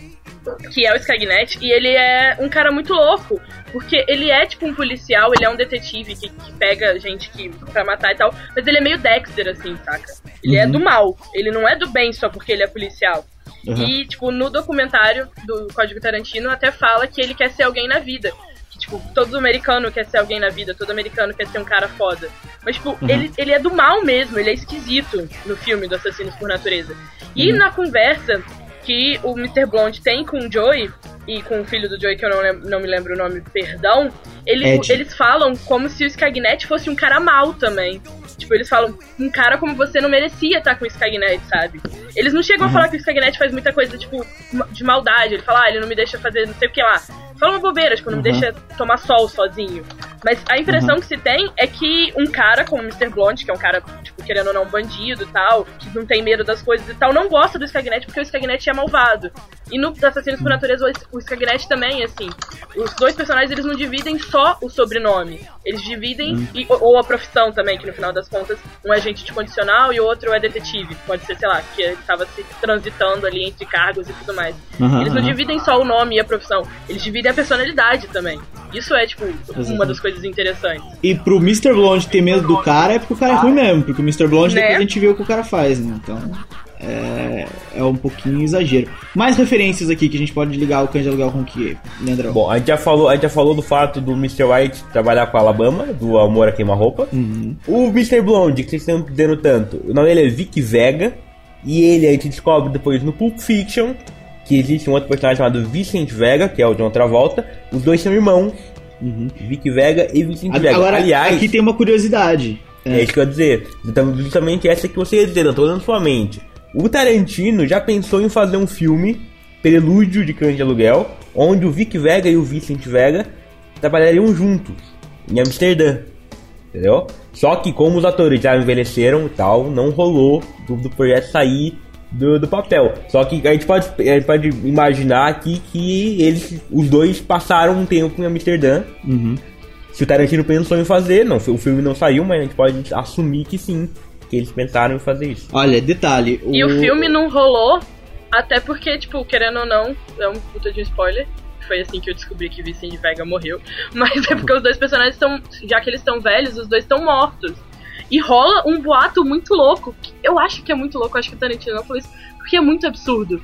Speaker 4: que é o Skagnet, e ele é um cara muito louco. Porque ele é tipo um policial, ele é um detetive que, que pega gente que, pra matar e tal, mas ele é meio Dexter, assim, saca? Ele é
Speaker 3: Uhum.
Speaker 4: do mal, ele não é do bem só porque ele é policial.
Speaker 3: Uhum.
Speaker 4: E, tipo, no documentário do Código Tarantino até fala que ele quer ser alguém na vida. Que, tipo, todo americano quer ser alguém na vida, todo americano quer ser um cara foda. Mas, tipo,
Speaker 3: Uhum.
Speaker 4: ele, ele é do mal mesmo, ele é esquisito no filme do Assassinos por Natureza. E
Speaker 3: Uhum.
Speaker 4: na conversa que o Mr. Blonde tem com o Joey, e com o filho do Joey, que eu não, lem- não me lembro o nome, perdão, ele-
Speaker 3: Ed.
Speaker 4: eles falam como se o Skagnet fosse um cara mal também. Tipo, eles falam, um cara como você não merecia estar com o Skagnet, sabe? Eles não chegam a falar que o Skagnet faz muita coisa, tipo, de maldade. Ele fala, ah, ele não me deixa fazer não sei o que lá. Fala uma bobeira, tipo, não me
Speaker 3: Uhum.
Speaker 4: deixa tomar sol sozinho. Mas a impressão que se tem é que um cara como o Mr. Blonde, que é um cara, tipo, querendo ou não, um bandido e tal, que não tem medo das coisas e tal, não gosta do Skagnet porque o Skagnet é malvado. E no Assassinos por Natureza, o- Skagnet também, assim. Os dois personagens, eles não dividem só o sobrenome. Eles dividem, e- ou, a profissão também, que no final das contas, um é agente de condicional e o outro é detetive. Pode ser, sei lá, que ele tava se transitando ali entre cargos e tudo mais.
Speaker 3: Aham,
Speaker 4: eles não
Speaker 3: aham.
Speaker 4: dividem só o nome e a profissão, eles dividem a personalidade também. Isso é, tipo, uma das coisas interessantes.
Speaker 3: E pro Mr. Blonde ter medo do cara é porque o cara é ruim mesmo, porque o Mr. Blonde
Speaker 4: Né?
Speaker 3: depois a gente vê o que o cara faz, né? Então é, é um pouquinho exagero. Mais referências aqui que a gente pode ligar o de aluguel com o que, Leandrão?
Speaker 2: Bom, a gente, já falou, a gente já falou do fato do Mr. White trabalhar com a Alabama, do Amor a Queima-Roupa.
Speaker 3: Uhum.
Speaker 2: O Mr. Blonde, que vocês estão dizendo tanto, o nome dele é Vic Vega. E ele a gente descobre depois no Pulp Fiction que existe um outro personagem chamado Vicente Vega, que é o de outra volta. Os dois são irmãos. Vic Vega e Vicente Vega.
Speaker 3: Agora,
Speaker 2: Aliás,
Speaker 3: aqui tem uma curiosidade.
Speaker 2: é isso que eu ia dizer. Então, justamente essa que você ia dizer, eu tô olhando sua mente. O Tarantino já pensou em fazer um filme, Prelúdio de Cães de Aluguel, onde o Vic Vega e o Vicent Vega trabalhariam juntos, em Amsterdã. Entendeu? Só que como os atores já envelheceram e tal, não rolou do, do projeto sair do, do papel. Só que a gente pode, a gente pode imaginar aqui que eles, os dois passaram um tempo em Amsterdã
Speaker 3: Uhum.
Speaker 2: se o Tarantino pensou em fazer, não, o filme não saiu, mas a gente pode assumir que sim, que eles pensaram em fazer isso.
Speaker 3: Olha, detalhe.
Speaker 4: E o filme não rolou, até porque, tipo, querendo ou não, é um puta de um spoiler. Foi assim que eu descobri que Vicente Vega morreu. Mas é porque os dois personagens estão. Já que eles estão velhos, os dois estão mortos. E rola um boato muito louco. que Eu acho que é muito louco, acho que o Tarantino não falou isso, porque é muito absurdo.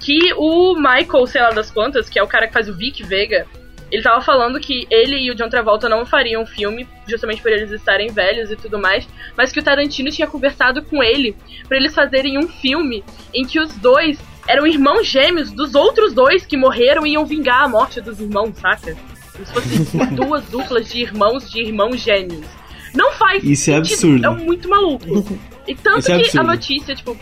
Speaker 4: Que o Michael, sei lá das quantas, que é o cara que faz o Vic Vega, ele tava falando que ele e o John Travolta não fariam filme, justamente por eles estarem velhos e tudo mais, mas que o Tarantino tinha conversado com ele pra eles fazerem um filme em que os dois eram irmãos gêmeos dos outros dois que morreram e iam vingar a morte dos irmãos, saca? Como se fossem duas duplas de irmãos de irmãos gêmeos. Não faz
Speaker 3: Isso é absurdo.
Speaker 4: É muito maluco. E tanto
Speaker 3: Isso é
Speaker 4: que a notícia, tipo,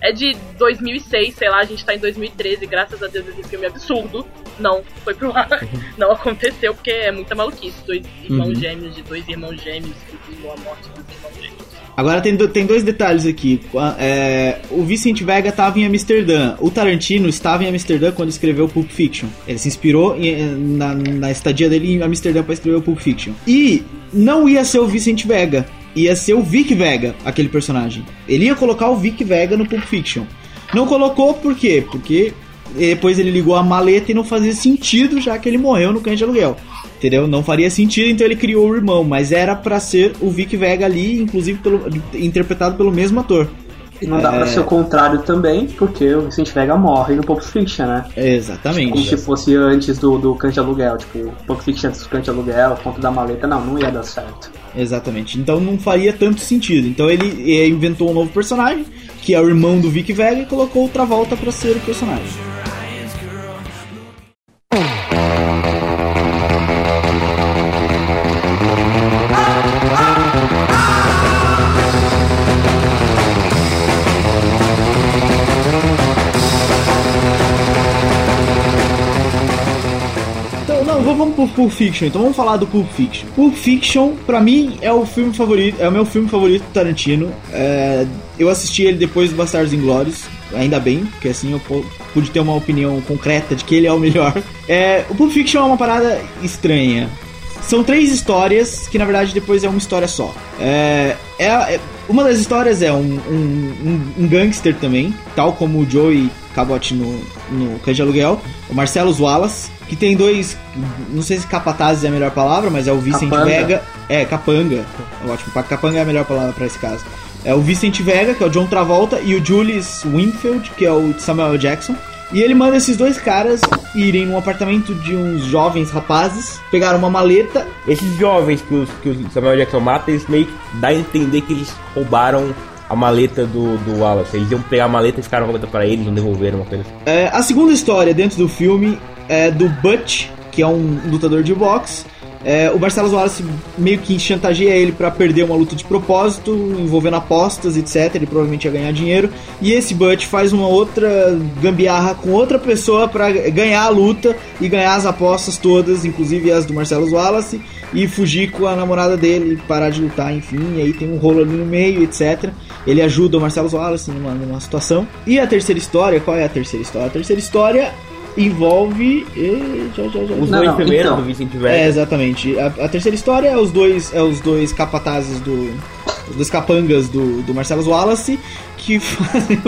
Speaker 4: é de 2006, sei lá, a gente tá em 2013, graças a Deus esse filme é absurdo. Não foi pro ar. Não aconteceu, porque é muita maluquice. Dois irmãos
Speaker 3: Uhum.
Speaker 4: gêmeos de dois irmãos gêmeos que vingou a morte dos irmãos gêmeos.
Speaker 3: Agora tem, do- tem dois detalhes aqui. É, o Vicente Vega estava em Amsterdã. O Tarantino estava em Amsterdã quando escreveu Pulp Fiction. Ele se inspirou em- na, na estadia dele em Amsterdã para escrever o Pulp Fiction. E não ia ser o Vicente Vega. Ia ser o Vic Vega, aquele personagem. Ele ia colocar o Vic Vega no Pulp Fiction. Não colocou por quê? Porque depois ele ligou a maleta e não fazia sentido, já que ele morreu no cães de aluguel. Entendeu? Não faria sentido, então ele criou o irmão, mas era pra ser o Vic Vega ali, inclusive pelo- interpretado pelo mesmo ator.
Speaker 1: Não dá
Speaker 3: É.
Speaker 1: pra ser o contrário também, porque o Vicente Vega morre no Pulp Fiction, né?
Speaker 3: Exatamente.
Speaker 1: Como se fosse antes do, do Cante Aluguel. Tipo, Pulp Fiction antes do Cante Aluguel, ponto da maleta. Não, não ia dar certo.
Speaker 3: Exatamente. Então não faria tanto sentido. Então ele inventou um novo personagem, que é o irmão do Vic Vega, e colocou o Travolta pra ser o personagem. Pulp Fiction. Então vamos falar do Pulp Fiction. Pulp Fiction, pra mim, é o filme favorito, é o meu filme favorito do Tarantino. É, eu assisti ele depois do Bastardos Inglórios, ainda bem, porque assim eu pu- pude ter uma opinião concreta de que ele é o melhor. É, o Pulp Fiction é uma parada estranha. São três histórias que na verdade depois é uma história só. É, é- é- uma das histórias é um, um, um- um gangster também, tal como o Joey Cabot no, no Cães de Aluguel, o Marcellus Wallace, que tem dois, não sei se capatazes é a melhor palavra, mas é o Vicente
Speaker 1: Capanga.
Speaker 3: Vega, é, capanga, é ótimo, pa- capanga é a melhor palavra pra esse caso. É o Vicente Vega, que é o John Travolta, e o Julius Winfield, que é o Samuel Jackson. E ele manda esses dois caras irem num apartamento de uns jovens rapazes, pegaram uma maleta
Speaker 2: Esses jovens que, os, que o Samuel Jackson mata, eles meio que dá a entender que eles roubaram a maleta do, do Wallace. Eles iam pegar a maleta e ficaram com a maleta pra eles, não devolveram uma coisa assim.
Speaker 3: É, a segunda história dentro do filme é do Butch, que é um lutador de boxe. É, o Marcelo Wallace meio que chantageia ele pra perder uma luta de propósito, envolvendo apostas, etc. Ele provavelmente ia ganhar dinheiro. E esse Butch faz uma outra gambiarra com outra pessoa pra ganhar a luta e ganhar as apostas todas, inclusive as do Marcelo Wallace, e fugir com a namorada dele, parar de lutar, enfim. E aí tem um rolo ali no meio, etc. Ele ajuda o Marcelo Wallace numa, numa situação. E a terceira história, qual é a terceira história? A terceira história envolve. eh, já, já, já.
Speaker 2: Os
Speaker 1: Não,
Speaker 2: dois
Speaker 1: não,
Speaker 2: primeiros
Speaker 1: então.
Speaker 2: do Vicente Vega.
Speaker 3: É, exatamente. A, a terceira história é os dois, é os dois capatazes do. Os dois capangas do, do Marcelo Wallace que fazem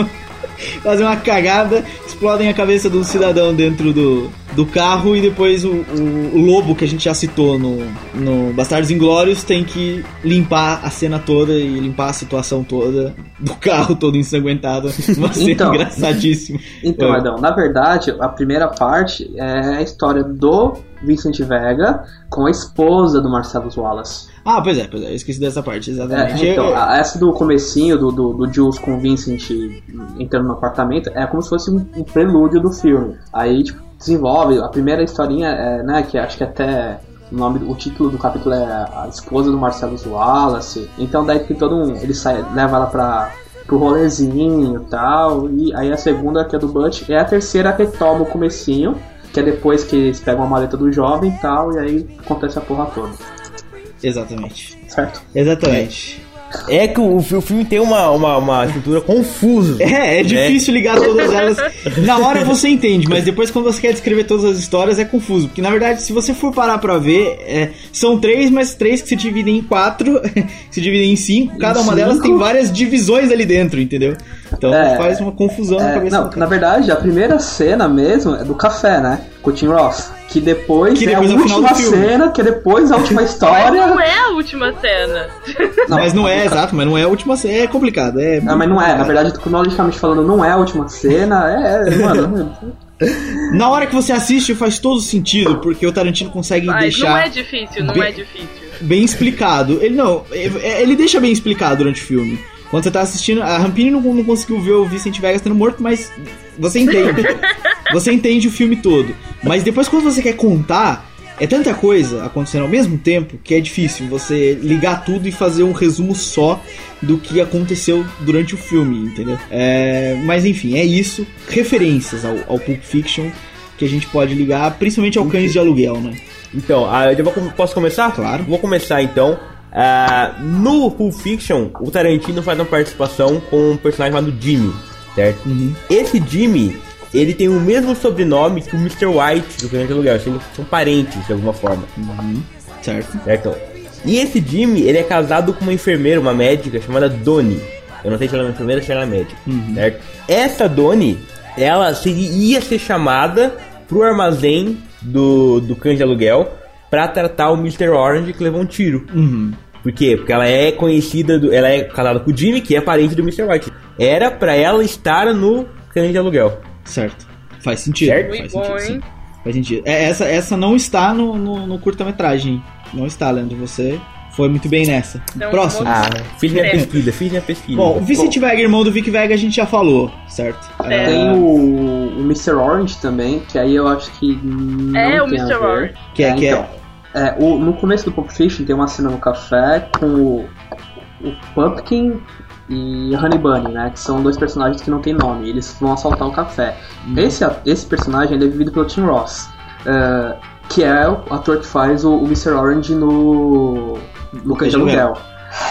Speaker 3: fazem uma cagada, explodem a cabeça do cidadão dentro do, do carro e depois o, o, o lobo que a gente já citou no, no Bastardos Inglórios tem que limpar a cena toda e limpar a situação toda do carro todo ensanguentado. Uma cena
Speaker 1: Então.
Speaker 3: engraçadíssima.
Speaker 1: Então,
Speaker 3: É.
Speaker 1: Adão, na verdade, a primeira parte é a história do Vincent Vega com a esposa do Marcelo Wallace.
Speaker 3: Ah, pois é, pois é, eu esqueci dessa parte, exatamente.
Speaker 1: É, então,
Speaker 3: Eu-
Speaker 1: essa do comecinho do, do, do Jules com o Vincent entrando no apartamento é como se fosse um, um prelúdio do filme. Aí, tipo, desenvolve, a primeira historinha, é, né, que acho que até o nome, o título do capítulo é a esposa do Marcelo Wallace. Então daí tem todo um, ele sai, leva ela pra pro rolezinho e tal, e aí a segunda que é do Butch, e a terceira retoma o comecinho, que é depois que eles pegam a maleta do jovem e tal, e aí acontece a porra toda,
Speaker 3: Exatamente.
Speaker 1: certo?
Speaker 3: Exatamente.
Speaker 2: É que o, o filme tem uma, uma, uma estrutura confusa.
Speaker 3: É, é difícil ligar todas elas. Na hora você entende, mas depois quando você quer descrever todas as histórias é confuso. Porque na verdade, se você for parar pra ver, é, são três, mas três que se dividem em quatro, que se dividem em cinco. Cada uma
Speaker 1: Cinco?
Speaker 3: delas tem várias divisões ali dentro, entendeu? Então
Speaker 1: É,
Speaker 3: faz uma confusão na
Speaker 1: É,
Speaker 3: cabeça
Speaker 1: não, na verdade, a primeira cena mesmo é do café, né? Com o Tim Roth. Que depois
Speaker 3: Que
Speaker 1: é
Speaker 3: depois
Speaker 1: a
Speaker 3: é final
Speaker 1: última cena, que depois a última
Speaker 4: Mas
Speaker 1: história.
Speaker 4: não é a última cena.
Speaker 3: mas não é, exato, mas não é a última cena. É complicado. É,
Speaker 1: Não, mas não é, na verdade, cronologicamente falando, não é a última cena, é, é mano.
Speaker 3: Na hora que você assiste faz todo sentido, porque o Tarantino consegue
Speaker 4: Mas
Speaker 3: deixar
Speaker 4: não é difícil, não
Speaker 3: bem-
Speaker 4: é difícil.
Speaker 3: bem explicado. Ele não, é- ele deixa bem explicado durante o filme. Quando você tá assistindo, a Rampini não, não conseguiu ver o Vicente Vegas sendo morto, mas você entende. você entende o filme todo. Mas depois quando você quer contar, é tanta coisa acontecendo ao mesmo tempo que é difícil você ligar tudo e fazer um resumo só do que aconteceu durante o filme, entendeu? É, mas enfim, é isso. Referências ao, ao Pulp Fiction que a gente pode ligar, principalmente ao Cães de Aluguel, né?
Speaker 2: Então, ah, eu vou- posso começar?
Speaker 3: Claro.
Speaker 2: Vou começar então. Ah, no Pulp Fiction, o Tarantino faz uma participação com um personagem chamado Jimmy, certo?
Speaker 3: Uhum.
Speaker 2: Esse Jimmy, ele tem o mesmo sobrenome que o Mr. White do de Aluguel. Eles são parentes de alguma forma,
Speaker 3: Certo?
Speaker 2: certo? E esse Jimmy, ele é casado com uma enfermeira, uma médica chamada Doni. Eu não sei se ela é uma enfermeira ou se ela é médica, certo? Essa Doni, ela seria, ia ser chamada pro armazém do, do cães de aluguel pra tratar o Mr. Orange que levou um tiro.
Speaker 3: Uhum.
Speaker 2: Por quê? Porque ela é conhecida, do, ela é casada com o Jimmy, que é parente do Mr. White. Era pra ela estar no cães de aluguel.
Speaker 3: Certo. Faz sentido.
Speaker 2: Certo?
Speaker 3: Faz sentido,
Speaker 4: bom,
Speaker 3: sim.
Speaker 4: hein?
Speaker 3: Faz sentido. É, essa, essa não está no, no, no curta-metragem. Não está, Leandro. Você foi muito bem nessa.
Speaker 4: Então,
Speaker 3: Próximo.
Speaker 2: Ah, fiz minha
Speaker 4: É.
Speaker 2: pesquisa, fiz minha pesquisa.
Speaker 3: Bom, o Vicente Vega, irmão do Vic Vega, a gente já falou, certo?
Speaker 4: É.
Speaker 1: Tem o, o Mr. Orange também, que aí eu acho que não
Speaker 4: É, o Mr. Orange.
Speaker 3: Que é- que é-
Speaker 1: então, é, o- no começo do Pulp Fiction tem uma cena no café com o, o Pumpkin e Honey Bunny, né? Que são dois personagens que não tem nome. Eles vão assaltar o café.
Speaker 3: Uhum.
Speaker 1: Esse, esse personagem é vivido pelo Tim Ross, é, que é o ator que faz o, o Mr. Orange no, no Cães de Aluguel.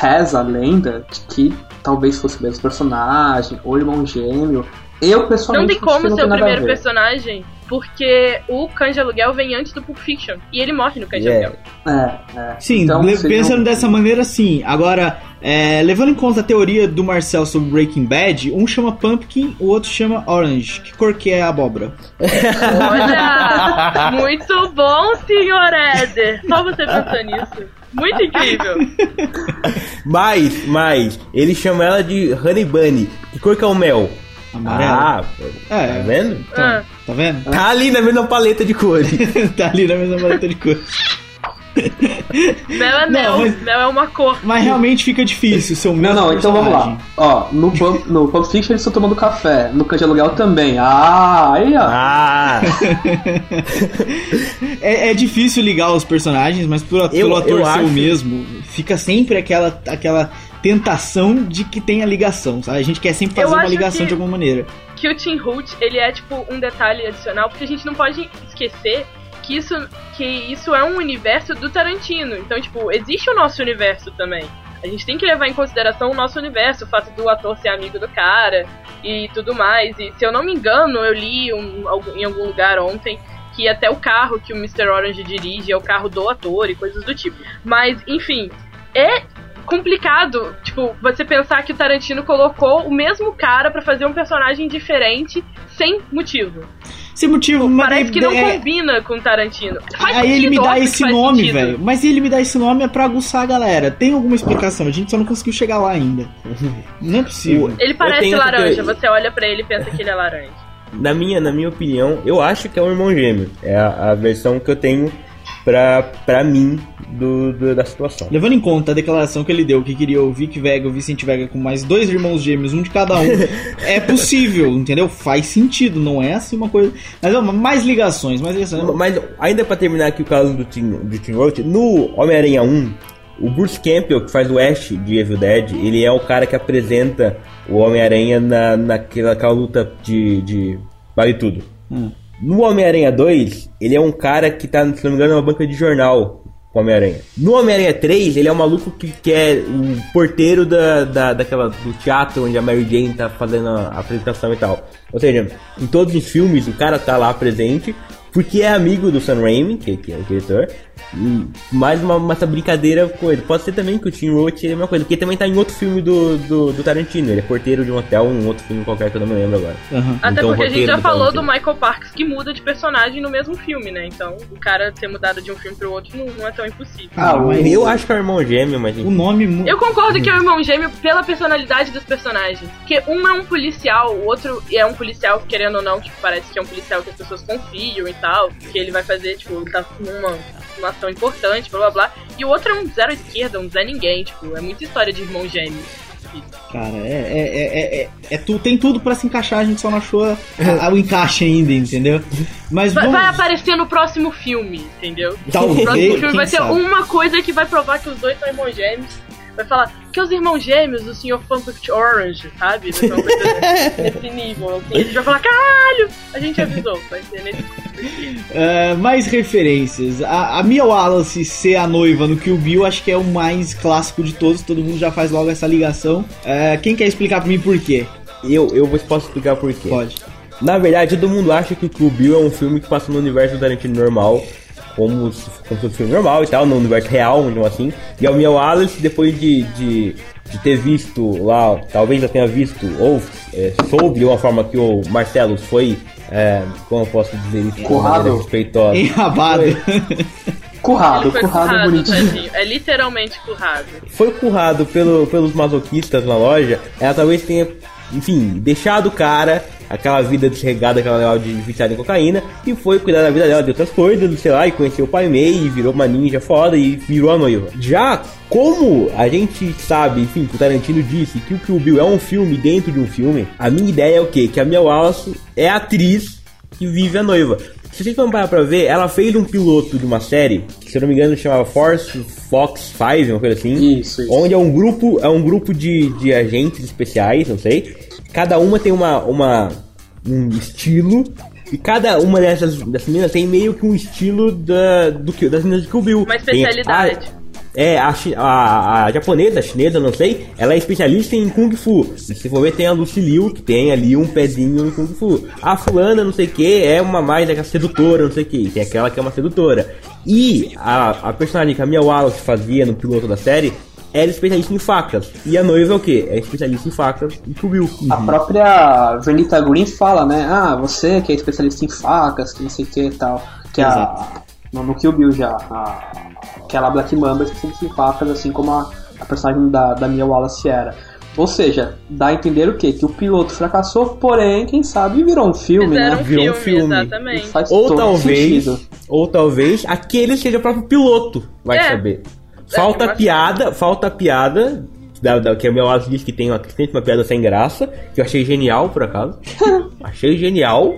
Speaker 1: Reza a lenda de que talvez fosse o mesmo personagem, ou irmão gêmeo. Eu
Speaker 4: Não
Speaker 1: pessoalmente
Speaker 4: tem como ser o primeiro personagem, porque o Cães de Aluguel vem antes do Pulp Fiction. E ele morre no Cães de
Speaker 2: É.
Speaker 4: Aluguel.
Speaker 1: É, é.
Speaker 3: Sim,
Speaker 1: Então,
Speaker 3: pensando
Speaker 1: um-
Speaker 3: dessa maneira, sim. Agora, é, levando em conta a teoria do Marcel sobre Breaking Bad, um chama Pumpkin, o outro chama Orange. Que cor que é a abóbora?
Speaker 4: Olha! muito bom, senhor Éder! Só você pensou nisso. Muito incrível.
Speaker 2: Mas, mas, ele chama ela de Honey Bunny. Que cor que é o mel?
Speaker 3: Amarelo.
Speaker 2: Ah,
Speaker 3: É.
Speaker 2: tá vendo?
Speaker 3: Então,
Speaker 4: Ah.
Speaker 3: tá vendo?
Speaker 2: Tá ali na mesma paleta de cores.
Speaker 3: tá ali na mesma paleta de cor.
Speaker 4: Mel é
Speaker 3: Não,
Speaker 4: mel.
Speaker 3: mas-
Speaker 4: Mel é uma cor.
Speaker 3: Mas realmente fica difícil ser o
Speaker 1: Não,
Speaker 3: mesmo
Speaker 1: não, então vamos lá. Ó, no Pulp, no Pulp Fiction eles estão tomando café, no Cães de Aluguel também. Ah, aí ó.
Speaker 2: Ah,
Speaker 3: É, é difícil ligar os personagens, mas pelo,
Speaker 2: Eu-
Speaker 3: pelo ator ser o mesmo, fica sempre aquela, aquela tentação de que tenha ligação, sabe? A gente quer sempre
Speaker 4: Eu
Speaker 3: fazer uma ligação
Speaker 4: que-
Speaker 3: de alguma maneira.
Speaker 4: que o Tim Hoot, ele é tipo um detalhe adicional, porque a gente não pode esquecer que isso, que isso é um universo do Tarantino. Então, tipo, existe o nosso universo também. A gente tem que levar em consideração o nosso universo, o fato do ator ser amigo do cara e tudo mais. E se eu não me engano, eu li um- em algum lugar ontem que até o carro que o Mr. Orange dirige é o carro do ator e coisas do tipo. Mas, enfim, é complicado, tipo, você pensar que o Tarantino colocou o mesmo cara pra fazer um personagem diferente sem motivo.
Speaker 3: Sem motivo, mas
Speaker 4: Parece que não
Speaker 3: é-
Speaker 4: combina com o Tarantino. Faz
Speaker 3: Aí ele me dá esse nome, velho. Mas ele me dá esse nome é pra aguçar a galera. Tem alguma explicação, a gente só não conseguiu chegar lá ainda. Não é possível.
Speaker 4: Ele parece laranja, você olha pra ele e pensa que ele é laranja.
Speaker 2: na minha, na minha opinião, eu acho que é um irmão gêmeo. É a, a versão que eu tenho pra, pra mim do, do- da situação.
Speaker 3: Levando em conta a declaração que ele deu, que queria o Vic Vega o Vicente Vega com mais dois irmãos gêmeos, um de cada um, é possível, entendeu? Faz sentido, não é assim uma coisa. Mas mais ligações, mais ligações.
Speaker 2: Mas ainda pra terminar aqui o caso do Tim, do Tim Roth, no Homem-Aranha 1, o Bruce Campbell, que faz o Ash de Evil Dead, ele é o cara que apresenta o Homem-Aranha na, naquela, naquela luta de, de Vale Tudo.
Speaker 3: Hum.
Speaker 2: No Homem-Aranha 2, ele é um cara que tá, se não me engano, numa banca de jornal com o Homem-Aranha. No Homem-Aranha 3, ele é um maluco que, que é o porteiro da, da, daquela, do teatro onde a Mary Jane tá fazendo a apresentação e tal. Ou seja, em todos os filmes o cara tá lá presente porque é amigo do Sam Raimi, que, que é o diretor, mais uma, uma essa brincadeira coisa. Pode ser também que o Tim Roth é a mesma coisa, porque também tá em outro filme do, do, do Tarantino. Ele é porteiro de um hotel, um outro filme qualquer que eu não me lembro agora.
Speaker 3: Aham.
Speaker 4: Até
Speaker 2: Então,
Speaker 4: porque a gente já
Speaker 2: do
Speaker 4: falou do. Michael Parks que muda de personagem no mesmo filme, né? Então, o cara ter mudado de um filme pro outro não, não é tão impossível.
Speaker 3: Ah, mas
Speaker 2: Eu acho que é o irmão gêmeo, mas
Speaker 3: o nome.
Speaker 4: Eu concordo que é o irmão gêmeo pela personalidade dos personagens. Porque um é um policial, o outro é um policial, querendo ou não, tipo, parece que é um policial que as pessoas confiam e tal. Que ele vai fazer, tipo, ele tá numa, numa ação importante, blá blá blá. E o outro é um zero à esquerda, um Zé Ninguém, tipo, é muita história de irmão gêmeo.
Speaker 3: Cara, é, é, é, é, é, é tu, tem tudo pra se encaixar, a gente só não achou o encaixe ainda, entendeu? Mas
Speaker 4: Vai, vai aparecer no próximo filme, entendeu?
Speaker 3: Talvez,
Speaker 4: O próximo filme vai
Speaker 3: sabe?
Speaker 4: uma coisa que vai provar que os dois são irmãos gêmeos. Vai falar que os irmãos gêmeos do Sr. Pumpkin Orange, sabe? Vai ser uma coisa nesse nível. Assim. A gente vai falar, caralho! A gente avisou, vai ser nesse
Speaker 3: Ah, mais referências. A, a Mia Wallace ser a noiva no Kill Bill, acho que é o mais clássico de todos. Todo mundo já faz logo essa ligação. Ah, quem quer explicar pra mim por quê?
Speaker 2: Eu, eu posso explicar por quê.
Speaker 3: Pode.
Speaker 2: Na verdade, todo mundo acha que o Kill Bill é um filme que passa no universo do Tarantino normal, como se como se fosse um filme normal e tal, no universo real, digamos assim. E a Mia Wallace, depois de, de, de ter visto lá, talvez já tenha visto, ou é, soube de uma forma que o Marcelo foi, é, como eu posso dizer isso,
Speaker 1: Currado.
Speaker 2: maneira respeitosa.
Speaker 3: Enrabado.
Speaker 1: Currado, currado
Speaker 4: currado,
Speaker 1: bonitinho.
Speaker 4: tadinho. É literalmente currado.
Speaker 2: foi currado pelo, pelos masoquistas na loja, ela talvez tenha, enfim, deixado o cara, aquela vida desregada, aquela legal de viciada em cocaína, e foi cuidar da vida dela de outras coisas, sei lá, e conheceu o pai Mei, e virou uma ninja foda e virou a noiva. Já como a gente sabe, enfim, que o Tarantino disse que o Kill Bill é um filme dentro de um filme, a minha ideia é o quê? Que a Mia Wallace é a atriz que vive a noiva. Se vocês vão parar pra ver, ela fez um piloto de uma série, que se eu não me engano chamava Force Fox 5, uma coisa assim.
Speaker 1: Isso, isso.
Speaker 2: Onde é um grupo, é um grupo de, de agentes especiais, não sei. Cada uma tem uma, uma um estilo. E cada uma dessas, dessas meninas tem meio que um estilo da, do que das meninas de Kill Bill.
Speaker 4: Uma
Speaker 2: Tem a-
Speaker 4: especialidade.
Speaker 2: É, a, a, a japonesa, a chinesa, não sei, ela é especialista em Kung Fu. E se for ver, tem a Lucy Liu, que tem ali um pezinho no Kung Fu. A fulana, não sei o que, é uma mais daquela sedutora, não sei o que. Tem aquela que é uma sedutora. E a, a personagem que a Mia Wallace fazia no piloto da série era especialista em facas. E a noiva é o que? É especialista em facas e Bill.
Speaker 1: A própria Vernita Green fala, né? Ah, você que é especialista em facas, que não sei o que e tal. Que a, no, no Kill Bill já. A, aquela Black Mamba é especialista em facas, assim como a, a personagem da, da Mia Wallace era. Ou seja, dá a entender o quê? Que o piloto fracassou, porém, quem sabe virou um filme,
Speaker 4: Fizeram
Speaker 1: né?
Speaker 4: um
Speaker 2: Virou um
Speaker 4: filme,
Speaker 2: filme.
Speaker 1: E
Speaker 4: exatamente.
Speaker 1: faz
Speaker 2: Ou
Speaker 1: todo
Speaker 2: talvez,
Speaker 1: sentido.
Speaker 2: ou talvez aquele seja o próprio piloto, vai
Speaker 4: É.
Speaker 2: saber. Falta
Speaker 4: eu acho-
Speaker 2: piada, falta piada. Da, da- que a meu Wallace disse que tem uma, que tem uma piada sem graça, que eu achei genial por acaso. achei genial,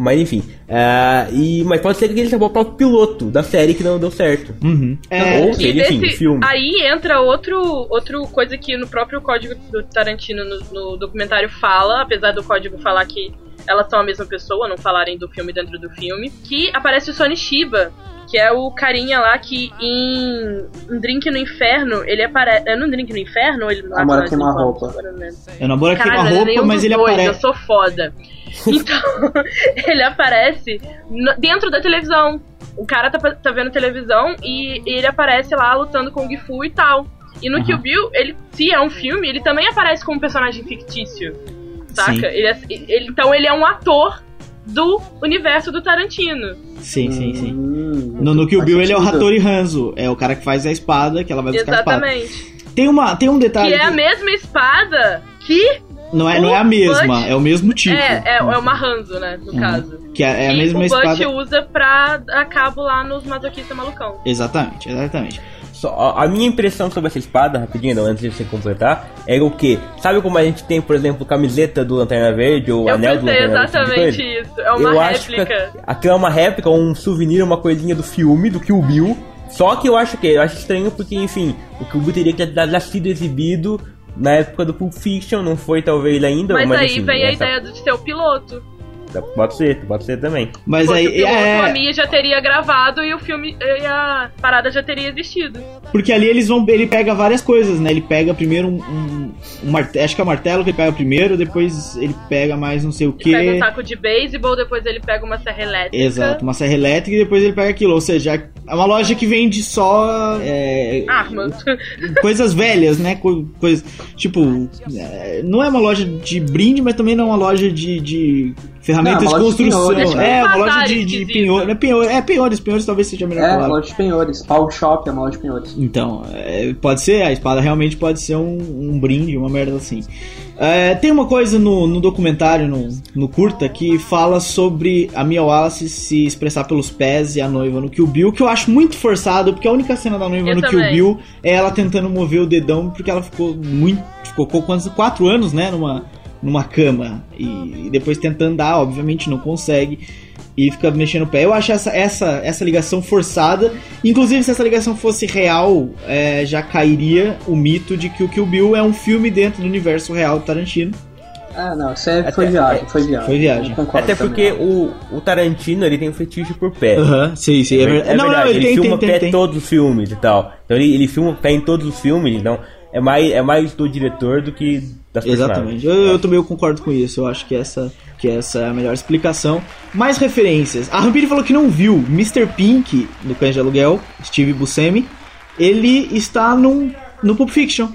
Speaker 2: mas enfim. é, e, mas pode ser que ele seja o próprio piloto da série que não deu certo.
Speaker 3: Uhum. É,
Speaker 2: Ou seja, enfim,
Speaker 4: desse-
Speaker 2: filme.
Speaker 4: aí entra outro, outro coisa que no próprio código do Tarantino no, no documentário fala, apesar do código falar que elas são a mesma pessoa, não falarem do filme dentro do filme, que aparece o Sony Shiba, que é o carinha lá que em um Drink no Inferno, ele aparece. É no Drink no Inferno? Ele
Speaker 1: Amor a
Speaker 4: aparece
Speaker 1: queima-roupa.
Speaker 4: no- agora não lembro.
Speaker 3: Eu namoro
Speaker 4: é
Speaker 3: roupa, mas ele
Speaker 4: dois, Eu
Speaker 3: aparece.
Speaker 4: sou foda. Então, ele aparece no- dentro da televisão. O cara tá, tá vendo televisão e ele aparece lá lutando com o Gifu e tal. E no
Speaker 3: Aham.
Speaker 4: Kill Bill, ele, se é um filme, ele também aparece como um personagem fictício. Saca? Ele é- ele- então ele é um ator do universo do Tarantino.
Speaker 3: Sim, sim, sim.
Speaker 1: Hum,
Speaker 3: No, no Kill Bill ele é o. Hattori Hanzo, é o cara que faz a espada, que ela vai buscar a espada.
Speaker 4: Exatamente.
Speaker 3: Tem, uma, tem um detalhe.
Speaker 4: Que é a
Speaker 3: que-
Speaker 4: mesma espada que.
Speaker 3: não, é, não é a
Speaker 4: o
Speaker 3: mesma,
Speaker 4: Butch-
Speaker 3: é o mesmo tipo.
Speaker 4: É, é, é uma Hanzo, né? No
Speaker 3: Uhum.
Speaker 4: caso.
Speaker 3: Que é, é a
Speaker 4: que
Speaker 3: mesma
Speaker 4: o Butch
Speaker 3: espada.
Speaker 4: usa pra dar cabo lá nos masoquistas malucão.
Speaker 3: Exatamente, exatamente.
Speaker 2: Só, a, a minha impressão sobre essa espada, rapidinho, não, antes de você completar, é o que? Sabe como a gente tem, por exemplo, camiseta do Lanterna Verde ou
Speaker 4: Eu
Speaker 2: anel do Lanterna Verde? tipo
Speaker 4: exatamente
Speaker 2: coisa?
Speaker 4: isso. É uma
Speaker 2: eu
Speaker 4: réplica.
Speaker 2: aquilo é uma réplica, um souvenir, uma coisinha do filme, do Kill Bill. Só que eu acho que eu acho estranho porque, enfim, o Kill Bill teria que ter sido exibido na época do Pulp Fiction, não foi talvez ainda,
Speaker 4: Mas,
Speaker 2: mas
Speaker 4: aí
Speaker 2: enfim,
Speaker 4: vem a
Speaker 2: essa-
Speaker 4: ideia de ser o piloto.
Speaker 2: Pode ser, pode ser também.
Speaker 3: Mas aí.
Speaker 4: o piloto,
Speaker 3: é,
Speaker 4: a Mia já teria gravado e o filme e a parada já teria existido.
Speaker 3: Porque ali eles vão. Ele pega várias coisas, né? Ele pega primeiro um. um, um martelo. Acho que é o martelo que ele pega primeiro, depois ele pega mais não sei o que.
Speaker 4: Pega um taco de beisebol, depois ele pega uma serra elétrica.
Speaker 3: Exato, uma serra elétrica e depois ele pega aquilo. Ou seja, é uma loja que vende só é,
Speaker 4: Armas.
Speaker 3: coisas velhas, né? Co- Coisas. Tipo, é, não é uma loja de brinde, mas também não é uma loja de, de ferramentas
Speaker 1: Não, é
Speaker 3: de
Speaker 1: uma loja de
Speaker 3: construção.
Speaker 1: penhores,
Speaker 3: é,
Speaker 4: né?
Speaker 3: uma loja de, de penhores. É, penhor, é penhores, penhores talvez seja a melhor
Speaker 1: É,
Speaker 3: palavra.
Speaker 1: loja de penhores. Pawn Shop é uma loja de penhores.
Speaker 3: Então, é, pode ser, a espada realmente pode ser um, um brinde, uma merda assim. É, tem uma coisa no, no documentário, no, no curta, que fala sobre a Mia Wallace se expressar pelos pés e a noiva no Kill Bill, que eu acho muito forçado, porque a única cena da noiva
Speaker 4: Eu
Speaker 3: no Kill
Speaker 4: também.
Speaker 3: Bill é ela tentando mover o dedão, porque ela ficou muito. ficou com quantos? quatro anos, né, numa, numa cama. E, e depois tenta andar, obviamente não consegue. E fica mexendo o pé. Eu acho essa, essa, essa ligação forçada. Inclusive, se essa ligação fosse real, é, já cairia o mito de que o Kill Bill é um filme dentro do universo real do Tarantino.
Speaker 1: Ah, não, isso aí
Speaker 2: Até-
Speaker 1: foi viagem, foi viagem.
Speaker 3: Foi viagem.
Speaker 2: Até porque o, o Tarantino ele tem um fetiche por pé.
Speaker 3: Aham, sim, sim. É, ver-
Speaker 2: É
Speaker 3: não,
Speaker 2: verdade,
Speaker 3: não, ele, tem,
Speaker 2: filma
Speaker 3: tem,
Speaker 2: pé em todos os filmes e tal. Então ele, ele filma pé em todos os filmes, então é mais, é mais do diretor do que das
Speaker 3: Exatamente. Eu, eu também concordo com isso. Eu acho que essa, que essa é a melhor explicação. Mais referências. A Rampini falou que não viu Mr. Pink do Cães de Aluguel, Steve Buscemi. Ele está num, no Pulp Fiction.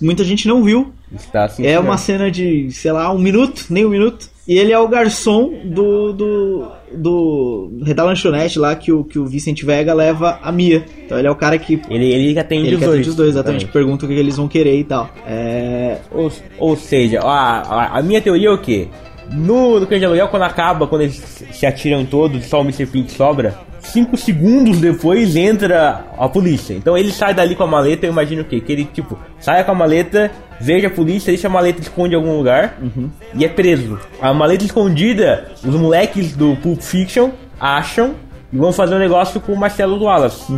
Speaker 3: Muita gente não viu.
Speaker 2: Está
Speaker 3: É
Speaker 2: senhor.
Speaker 3: uma cena de, sei lá, um minuto, nem um minuto. E ele é o garçom do. do. do. da lanchonete lá que o, que o Vicente Vega leva a Mia. Então ele é o cara que.
Speaker 2: Ele, ele atende
Speaker 3: Ele
Speaker 2: os
Speaker 3: que
Speaker 2: dois.
Speaker 3: atende os dois, exatamente. Pergunta o que eles vão querer e tal. É.
Speaker 2: Ou, ou seja, a, a, a minha teoria é o quê? No, no Cães de Aluguel, quando acaba, quando eles se atiram todos, só o Mr. Pink sobra, 5 segundos depois entra a polícia. Então ele sai dali com a maleta, eu imagino o quê? Que ele, tipo, saia com a maleta, veja a polícia, deixa a maleta esconde em algum lugar e é preso. A maleta escondida, os moleques do Pulp Fiction acham e vão fazer um negócio com o Marcelo Wallace.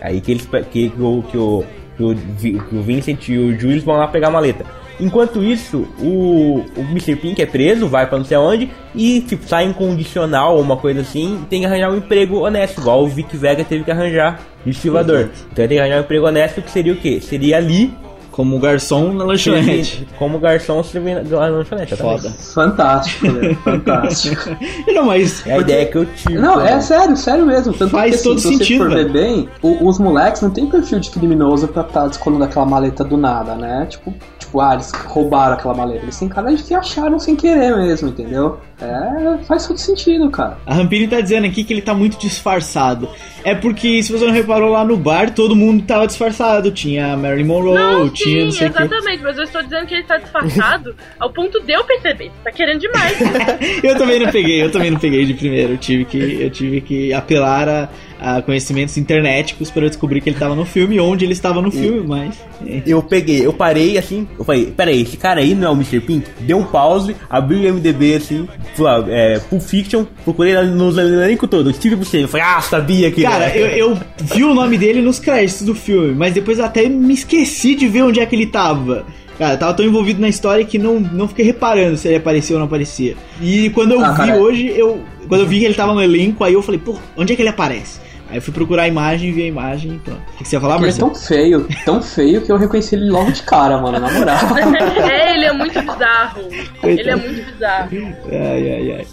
Speaker 2: Aí que eles que, que, o, que, o, que, o, que o Vincent e o Julius vão lá pegar a maleta. Enquanto isso, o, o Mr. Pink é preso, vai pra não sei aonde, e tipo, sai em condicional ou uma coisa assim, tem que arranjar um emprego honesto, igual o Vic Vega teve que arranjar de estivador. Então ele tem que arranjar um emprego honesto, que seria o quê? Seria ali,
Speaker 3: Como garçom na lanchonete.
Speaker 2: como garçom servindo na lanchonete. exatamente.
Speaker 3: Foda.
Speaker 1: Fantástico, velho, fantástico.
Speaker 3: Não, mas.
Speaker 2: É a ideia que eu tive.
Speaker 1: Não,
Speaker 2: né?
Speaker 1: é sério, sério mesmo. Tanto
Speaker 3: Faz
Speaker 1: que, assim,
Speaker 3: todo
Speaker 1: se você
Speaker 3: sentido,
Speaker 1: for
Speaker 3: velho.
Speaker 1: ver bem, o- os moleques não tem perfil de criminoso pra estar descolando aquela maleta do nada, né? Tipo, tipo, ah, eles roubaram aquela maleta. Eles têm cara de que acharam sem querer mesmo, entendeu? É, faz todo sentido, cara.
Speaker 3: A Rampini tá dizendo aqui que ele tá muito disfarçado. É porque, se você não reparou lá no bar, todo mundo tava disfarçado. Tinha a Marilyn Monroe,
Speaker 4: Não,
Speaker 3: tinha
Speaker 4: sim,
Speaker 3: não sei
Speaker 4: exatamente, mas eu estou dizendo que ele tá disfarçado ao ponto de eu perceber. Tá querendo demais.
Speaker 3: Eu também não peguei, eu também não peguei de primeiro. Eu tive que, eu tive que apelar a, a conhecimentos internéticos para eu descobrir que ele tava no filme, onde ele estava no filme, mas. é.
Speaker 2: Eu peguei, eu parei assim, eu falei, peraí, esse cara aí não é o Mr. Pink? Deu um pause, abri o MDB assim, fui lá, é, Pulp Fiction, procurei lá nos elenco todo, Steve Buscemi, eu falei, ah, sabia que
Speaker 3: Cara,
Speaker 2: era.
Speaker 3: eu, eu vi o nome dele nos créditos do filme, mas depois eu até me esqueci de ver onde é que ele tava. Cara, eu tava tão envolvido na história que não, não fiquei reparando se ele aparecia ou não aparecia. E quando eu
Speaker 1: Ah,
Speaker 3: vi
Speaker 1: cara.
Speaker 3: hoje, eu. Quando eu vi que ele tava no elenco, aí eu falei, pô, onde é que ele aparece? Aí eu fui procurar a imagem, vi a imagem e pronto. O que você ia falar,
Speaker 1: Ele é
Speaker 3: Marcelo?
Speaker 1: tão feio, tão feio que eu reconheci ele logo de cara, mano, na moral.
Speaker 4: é, ele é muito bizarro. Ele é muito bizarro.
Speaker 3: Ai, ai, ai.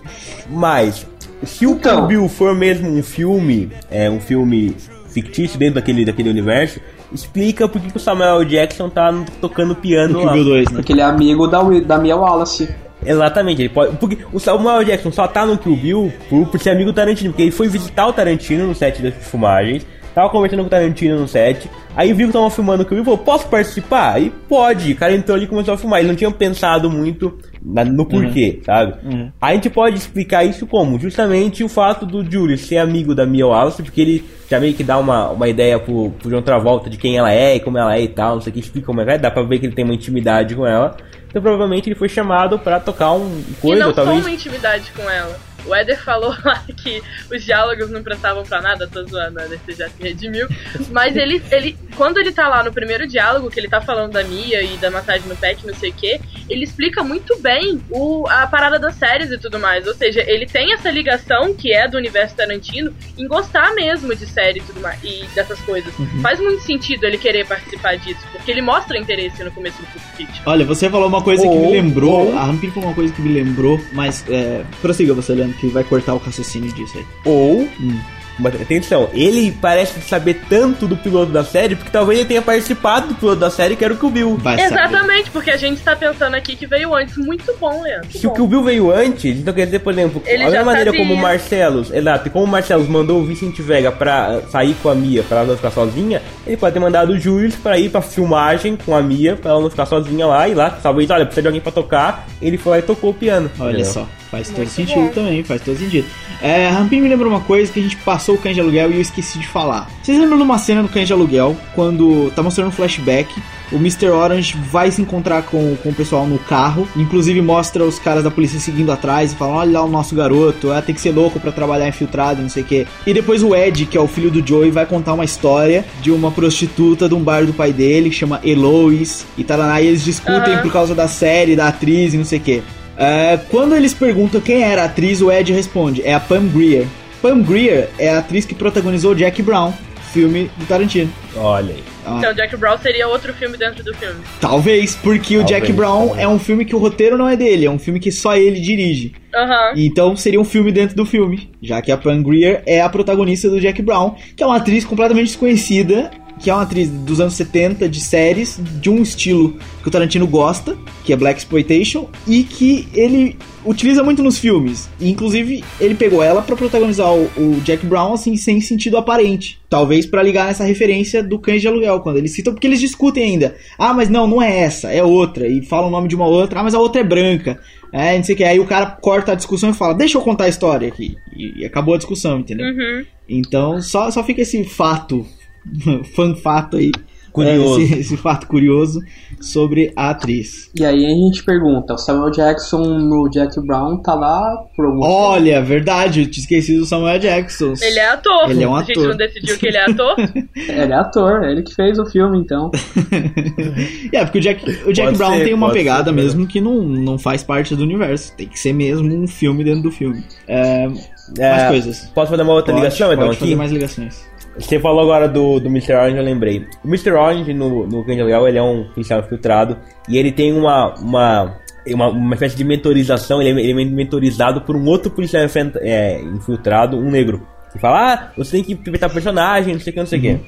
Speaker 2: Mas, se o
Speaker 1: Então.
Speaker 2: Kill Bill for mesmo um filme, é um filme fictício dentro daquele, daquele universo, explica por que que o Samuel Jackson tá tocando piano
Speaker 3: No
Speaker 2: lá.
Speaker 3: Kill Bill 2, né?
Speaker 1: Porque ele é amigo da, da Mia Wallace.
Speaker 2: Exatamente, ele pode. Porque o Samuel Jackson só tá no Kill Bill por, por ser amigo do Tarantino, porque ele foi visitar o Tarantino no set das filmagens, tava conversando com o Tarantino no set, aí viu que estavam filmando o Kill Bill e falou, posso participar? E pode, o cara entrou ali e começou a filmar, eles não tinham pensado muito na- no porquê, sabe?
Speaker 3: Uhum.
Speaker 2: A gente pode explicar isso como? Justamente o fato do Julius ser amigo da Mia Wallace, porque ele já meio que dá uma, uma ideia pro, pro John Travolta de quem ela é e como ela é e tal, não sei o que, explica como ela é, dá pra ver que ele tem uma intimidade com ela. Então provavelmente ele foi chamado pra tocar um
Speaker 4: E
Speaker 2: coisa,
Speaker 4: não
Speaker 2: ou
Speaker 4: só
Speaker 2: talvez.
Speaker 4: uma intimidade com ela. O Éder falou lá que os diálogos não prestavam pra nada, tô zoando, Éder, você já se redimiu. Mas ele, ele, quando ele tá lá no primeiro diálogo, que ele tá falando da Mia e da massagem no que não sei o que, ele explica muito bem o, a parada das séries e tudo mais. Ou seja, ele tem essa ligação, que é do universo Tarantino, em gostar mesmo de série e tudo mais, e dessas coisas. Faz muito sentido ele querer participar disso, porque ele mostra interesse no começo do Pulp Fiction.
Speaker 3: Olha, você falou uma coisa que
Speaker 1: Ou-
Speaker 3: me lembrou.
Speaker 1: ou-
Speaker 3: A Rampini falou uma coisa que me lembrou, mas é, prossiga você, Leandro, que vai cortar o raciocínio disso aí.
Speaker 2: Ou.
Speaker 3: Hum.
Speaker 2: Mas atenção, ele parece saber tanto do piloto da série, porque talvez ele tenha participado do piloto da série, que era o Kill Bill.
Speaker 3: Vai saber.
Speaker 4: Exatamente, porque a gente tá pensando aqui que veio antes. Muito bom, Leandro.
Speaker 2: Se o Kill Bill veio antes, então quer dizer, por exemplo,
Speaker 4: Ele
Speaker 2: a mesma maneira
Speaker 4: sabia.
Speaker 2: como o Marcelos, exato, e como o Marcelos mandou o Vicente Vega pra sair com a Mia pra ela não ficar sozinha, ele pode ter mandado o Julius pra ir pra filmagem com a Mia pra ela não ficar sozinha lá e lá, talvez, olha, precisa de alguém pra tocar, ele foi lá e tocou o piano.
Speaker 3: Olha
Speaker 2: entendeu?
Speaker 3: só, faz todo sentido também, faz todo sentido. É, Rampini me lembrou uma coisa que a gente passou o cães de aluguel e eu esqueci de falar. Vocês lembram de uma cena no cães de aluguel, quando tá mostrando um flashback, o Mr. Orange vai se encontrar com, com o pessoal no carro, inclusive mostra os caras da polícia seguindo atrás e falam, olha lá o nosso garoto, ah, tem que ser louco pra trabalhar infiltrado, não sei o que. E depois o Ed, que é o filho do Joey, vai contar uma história de uma prostituta de um bar do pai dele, que chama Eloise, e tá lá, e eles discutem
Speaker 4: Aham.
Speaker 3: por causa da série, da atriz e não sei o que. É, quando eles perguntam quem era a atriz, o Ed responde: é a Pam Grier. Pam Grier é a atriz que protagonizou Jack Brown, filme do Tarantino.
Speaker 2: Olha aí.
Speaker 3: Ah,
Speaker 4: Então, Jack Brown seria outro filme dentro do filme.
Speaker 3: talvez, porque o
Speaker 2: Talvez,
Speaker 3: Jack Brown
Speaker 2: talvez.
Speaker 3: é um filme que o roteiro não é dele, é um filme que só ele dirige.
Speaker 4: Aham.
Speaker 3: Então seria um filme dentro do filme, já que a Pam Grier é a protagonista do Jack Brown, que é uma atriz completamente desconhecida, que é uma atriz dos anos 70 de séries, de um estilo que o Tarantino gosta, que é Black Exploitation, e que ele utiliza muito nos filmes. E, inclusive, ele pegou ela pra protagonizar o, o Jack Brown assim sem sentido aparente. Talvez pra ligar nessa referência do Cães de Aluguel, quando eles citam, porque eles discutem ainda. Ah, mas não, não é essa, é outra. E falam o nome de uma outra. Ah, mas a outra é branca. É, não sei o que. Aí o cara corta a discussão e fala, deixa eu contar a história aqui. E, e acabou a discussão, entendeu?
Speaker 4: Uhum.
Speaker 3: Então, só, só fica esse fato, fanfato aí.
Speaker 2: Curioso.
Speaker 3: é, Esse, esse fato curioso sobre a atriz.
Speaker 1: E aí a gente pergunta, o Samuel Jackson no Jack Brown tá lá por algum
Speaker 3: Olha, verdade, eu tinha esquecido do Samuel Jackson.
Speaker 4: Ele é ator.
Speaker 3: Ele é um
Speaker 4: A gente
Speaker 3: ator.
Speaker 4: não decidiu que ele é ator.
Speaker 1: Ele é ator, é ele que fez o filme, então.
Speaker 3: É, porque o Jack, o Jack
Speaker 2: Pode
Speaker 3: Brown
Speaker 2: ser,
Speaker 3: tem uma pegada
Speaker 2: ser,
Speaker 3: mesmo que não, não faz parte do universo. Tem que ser mesmo um filme dentro do filme. É, mais
Speaker 2: É,
Speaker 3: coisas.
Speaker 2: Posso fazer uma outra
Speaker 3: Pode,
Speaker 2: ligação, então,
Speaker 3: pode
Speaker 2: aqui?
Speaker 3: fazer mais ligações.
Speaker 2: Você falou agora do, do Mr. Orange, eu lembrei. O Mr. Orange no, no Cães de Aluguel, ele é um policial infiltrado e ele tem uma, uma, uma, uma espécie de mentorização, ele é, ele é mentorizado por um outro policial é, infiltrado, um negro. Que fala, ah, você tem que interpretar personagem, não sei o que, não sei o que.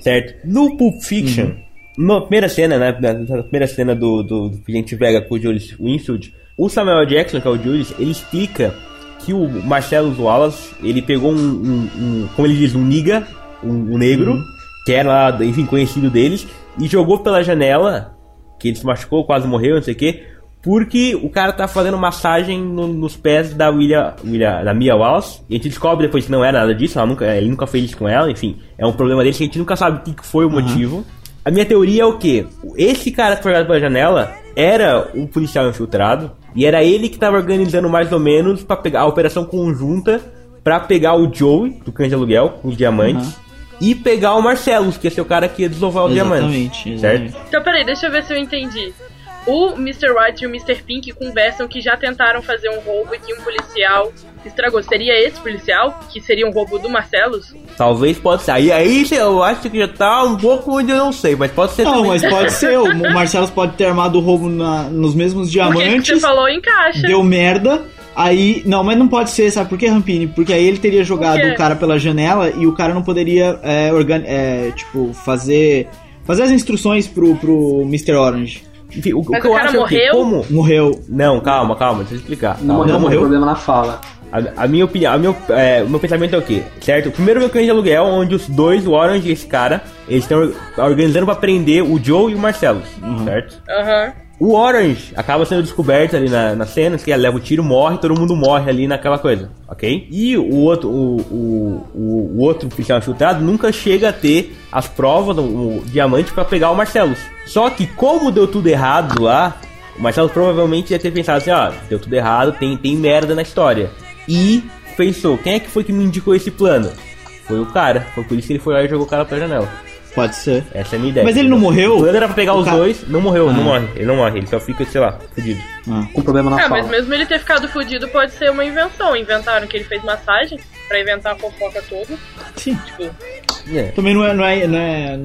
Speaker 2: Certo? No Pulp Fiction, na primeira cena, né, na primeira cena do, do, do gente pega com o Julius Winfield, o Samuel Jackson, que é o Julius, ele explica que o Marcelo Wallace, ele pegou um, um- um- como ele diz, um niga, um, um negro, que era lá, enfim, conhecido deles, e jogou pela janela, que ele se machucou, quase morreu, não sei o que, porque o cara tá fazendo massagem no- nos pés da William, William, da Mia Wallace, e a gente descobre depois que não era nada disso, ela nunca, ele nunca fez isso com ela, enfim, é um problema dele que a gente nunca sabe o que que foi o motivo. A minha teoria é o que? Esse cara que foi jogado pela janela era um policial infiltrado e era ele que tava organizando mais ou menos para pegar a operação conjunta pra pegar o Joey do cães de aluguel com os diamantes e pegar o Marcelo, que esse é o cara que ia desovar os diamantes.
Speaker 3: Exatamente,
Speaker 2: Certo?
Speaker 3: exatamente.
Speaker 4: Então, peraí, deixa eu ver se eu entendi. O Mr. White e o Mr. Pink conversam que já tentaram fazer um roubo e que um policial estragou. Seria esse policial? Que seria um roubo do Marcelos?
Speaker 2: Talvez pode ser. Aí, aí eu acho que já tá um pouco onde eu não sei, mas pode ser
Speaker 3: Não,
Speaker 2: também.
Speaker 3: mas pode ser. O Marcelo pode ter armado o roubo na- nos mesmos
Speaker 4: Porque isso que
Speaker 3: diamantes.
Speaker 4: você falou encaixa.
Speaker 3: Deu merda. Aí. Não, mas não pode ser, sabe por quê, Rampini? Porque aí ele teria jogado o cara pela janela e o cara não poderia, é, organ... é, tipo, fazer. Fazer as instruções pro, pro Mr. Orange.
Speaker 2: Enfim, o, o
Speaker 4: Mas
Speaker 2: que
Speaker 4: o
Speaker 2: eu
Speaker 4: cara
Speaker 2: acho é o quê?
Speaker 4: morreu?
Speaker 2: Como.
Speaker 3: Morreu.
Speaker 2: Não, calma, calma, deixa eu explicar.
Speaker 1: Não
Speaker 2: Calma.
Speaker 1: morreu,
Speaker 3: não
Speaker 1: morreu.
Speaker 3: morreu?
Speaker 1: problema na fala.
Speaker 2: A, a minha opinião, a meu, é, o meu pensamento é o quê? Certo? Primeiro meu cães de aluguel, onde os dois, o Orange e esse cara, eles estão organizando pra prender o Joe e o Marcelo, certo?
Speaker 4: Aham.
Speaker 2: O Orange acaba sendo descoberto ali na, na cena, que ele leva o tiro, morre, todo mundo morre ali naquela coisa, ok? E o outro, o, o, o, outro policial infiltrado nunca chega a ter as provas, o, o diamante pra pegar o Marcelo. Só que como deu tudo errado lá, o Marcelo provavelmente ia ter pensado assim, ó, deu tudo errado, tem, tem merda na história. e pensou, quem é que foi que me indicou esse plano? Foi o cara, foi por isso que ele foi lá e jogou o cara pela janela.
Speaker 3: Pode ser.
Speaker 2: Essa é a minha ideia.
Speaker 3: Mas ele não morreu?
Speaker 2: O plano era pra pegar
Speaker 3: O
Speaker 2: os
Speaker 3: cara-
Speaker 2: dois, não morreu,
Speaker 3: Ah.
Speaker 2: não morre, ele não morre, ele só fica, sei lá, fudido.
Speaker 1: Com problema na
Speaker 4: Ah,
Speaker 1: fala.
Speaker 4: mas mesmo ele ter ficado fudido pode ser uma invenção. Inventaram que ele fez massagem pra inventar a fofoca toda.
Speaker 3: Sim.
Speaker 4: Tipo,
Speaker 3: Também não é, não é, não é,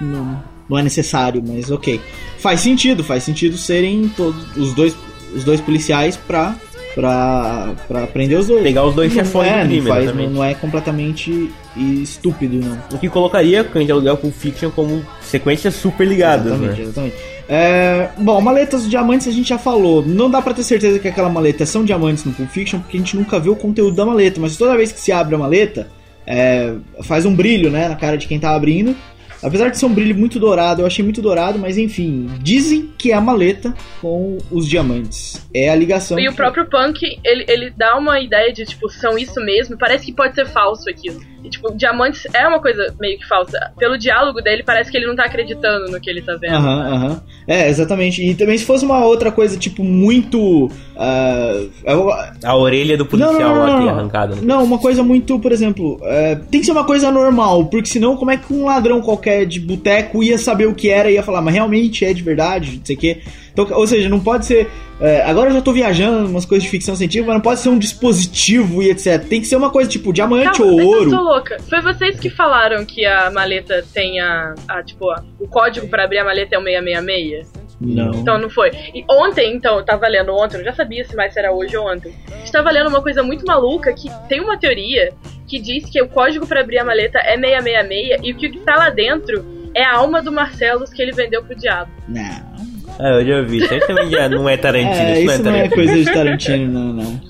Speaker 3: não, não é necessário, mas ok. Faz sentido, faz sentido serem todos os dois, os dois policiais pra, pra, pra prender os dois.
Speaker 2: Pegar os dois chefões
Speaker 3: é,
Speaker 2: do crime,
Speaker 3: não, faz, não, não é completamente estúpido, não.
Speaker 2: O que colocaria Cães de Aluguel Pulp Fiction como sequências super ligadas,
Speaker 3: Exatamente,
Speaker 2: né?
Speaker 3: exatamente. É, bom, maletas diamantes a gente já falou. Não dá pra ter certeza que aquela maleta são diamantes no Pulp Fiction, porque a gente nunca viu o conteúdo da maleta. Mas toda vez que se abre a maleta, é, faz um brilho né, na cara de quem tá abrindo. Apesar de ser um brilho muito dourado, eu achei muito dourado, mas enfim, dizem que é a maleta com os diamantes. É a ligação.
Speaker 4: E o
Speaker 3: que-
Speaker 4: próprio Punk, ele, ele dá uma ideia de, tipo, são isso mesmo. Parece que pode ser falso aquilo. E, tipo, diamantes é uma coisa meio que falsa. Pelo diálogo dele, parece que ele não tá acreditando no que ele tá vendo.
Speaker 3: Aham, aham. É, exatamente. E também se fosse uma outra coisa, tipo, muito. ah, eu-
Speaker 2: A orelha do policial
Speaker 3: Não, não, não,
Speaker 2: aqui
Speaker 3: não.
Speaker 2: arrancada.
Speaker 3: Não, uma coisa muito, por exemplo, é, tem que ser uma coisa normal, porque senão como é que um ladrão qualquer de boteco ia saber o que era e ia falar, mas realmente é de verdade, não sei o quê. Então, ou seja, não pode ser. é, agora eu já tô viajando umas coisas de ficção científica, mas não pode ser um dispositivo e etc. Tem que ser uma coisa tipo diamante
Speaker 4: Calma,
Speaker 3: ou ouro.
Speaker 4: Eu tô louca. Foi vocês que falaram que a maleta tem a, a, tipo, a- o código pra abrir a maleta é o 666?
Speaker 3: Não.
Speaker 4: Então não foi. E ontem, então, eu tava lendo ontem, eu já sabia se mais era hoje ou ontem. Estava lendo uma coisa muito maluca que tem uma teoria que diz que o código pra abrir a maleta é 666 e o que tá lá dentro é a alma do Marcelos que ele vendeu pro diabo.
Speaker 3: Não.
Speaker 2: Ah, eu já vi. Isso aí também já não é Tarantino.
Speaker 3: É,
Speaker 2: isso
Speaker 3: isso
Speaker 2: não
Speaker 3: não
Speaker 2: é
Speaker 3: é
Speaker 2: Tarantino.
Speaker 3: coisa de Tarantino, não, não.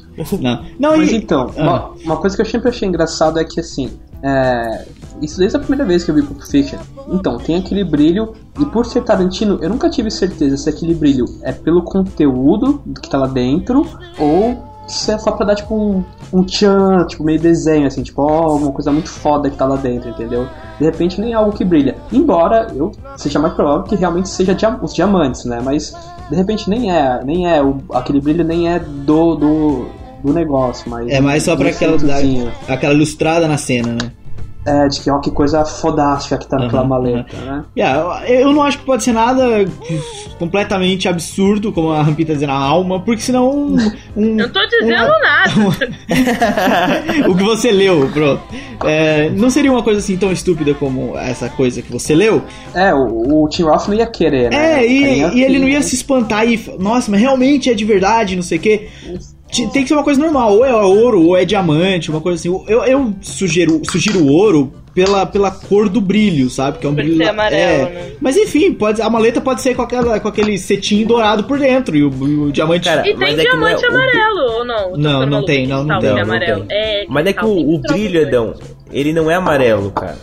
Speaker 3: Não, não
Speaker 1: Mas
Speaker 3: e-
Speaker 1: então,
Speaker 3: Ah.
Speaker 1: uma, uma coisa que eu sempre achei engraçado é que assim, é, isso desde a primeira vez que eu vi Pulp Fiction. Então, tem aquele brilho, e por ser Tarantino, eu nunca tive certeza se aquele brilho é pelo conteúdo que tá lá dentro, ou é só pra dar tipo um, um tchan, tipo meio desenho, assim, tipo, ó, uma coisa muito foda que tá lá dentro, entendeu? De repente nem é algo que brilha. Embora eu seja mais provável que realmente seja dia- os diamantes, né? Mas de repente nem é, nem é, o, aquele brilho nem é do, do, do negócio, mas.
Speaker 3: É mais só pra aquela, aquela ilustrada na cena, né?
Speaker 1: É, de que ó, que coisa fodástica que tá naquela
Speaker 3: Aham,
Speaker 1: maleta, né?
Speaker 3: Yeah, eu eu não acho que pode ser nada completamente absurdo, como a Rampita tá dizendo, a alma, porque senão. Um, um-
Speaker 4: Eu não tô dizendo
Speaker 3: uma-
Speaker 4: nada.
Speaker 3: o que você leu, pronto. É, não seria uma coisa assim tão estúpida como essa coisa que você leu.
Speaker 1: É, o, o Tim Roth não ia querer, né?
Speaker 3: É, e, e ele não ia se espantar e. Nossa, mas realmente é de verdade, não sei o quê. Ti- Tem que ser uma coisa normal, ou é ouro, ou é diamante, uma coisa assim. Eu, eu sugiro, sugiro o ouro pela, pela cor do brilho, sabe? Que é um
Speaker 4: Por
Speaker 3: brilho.
Speaker 4: ser amarelo,
Speaker 3: é.
Speaker 4: né?
Speaker 3: Mas enfim, pode, a maleta pode ser com, aquela, com aquele cetim dourado por dentro e o, o diamante.
Speaker 2: Cara,
Speaker 4: E
Speaker 2: Mas
Speaker 4: tem
Speaker 2: é que não é
Speaker 4: diamante
Speaker 2: o-
Speaker 4: amarelo, ou não?
Speaker 3: Não, não tem, não, não
Speaker 4: Cristal
Speaker 3: tem,
Speaker 4: é
Speaker 3: não
Speaker 4: amarelo.
Speaker 2: tem.
Speaker 4: É,
Speaker 2: Mas é que
Speaker 4: cristal,
Speaker 2: o, o brilho. Edão, ele não é amarelo, cara.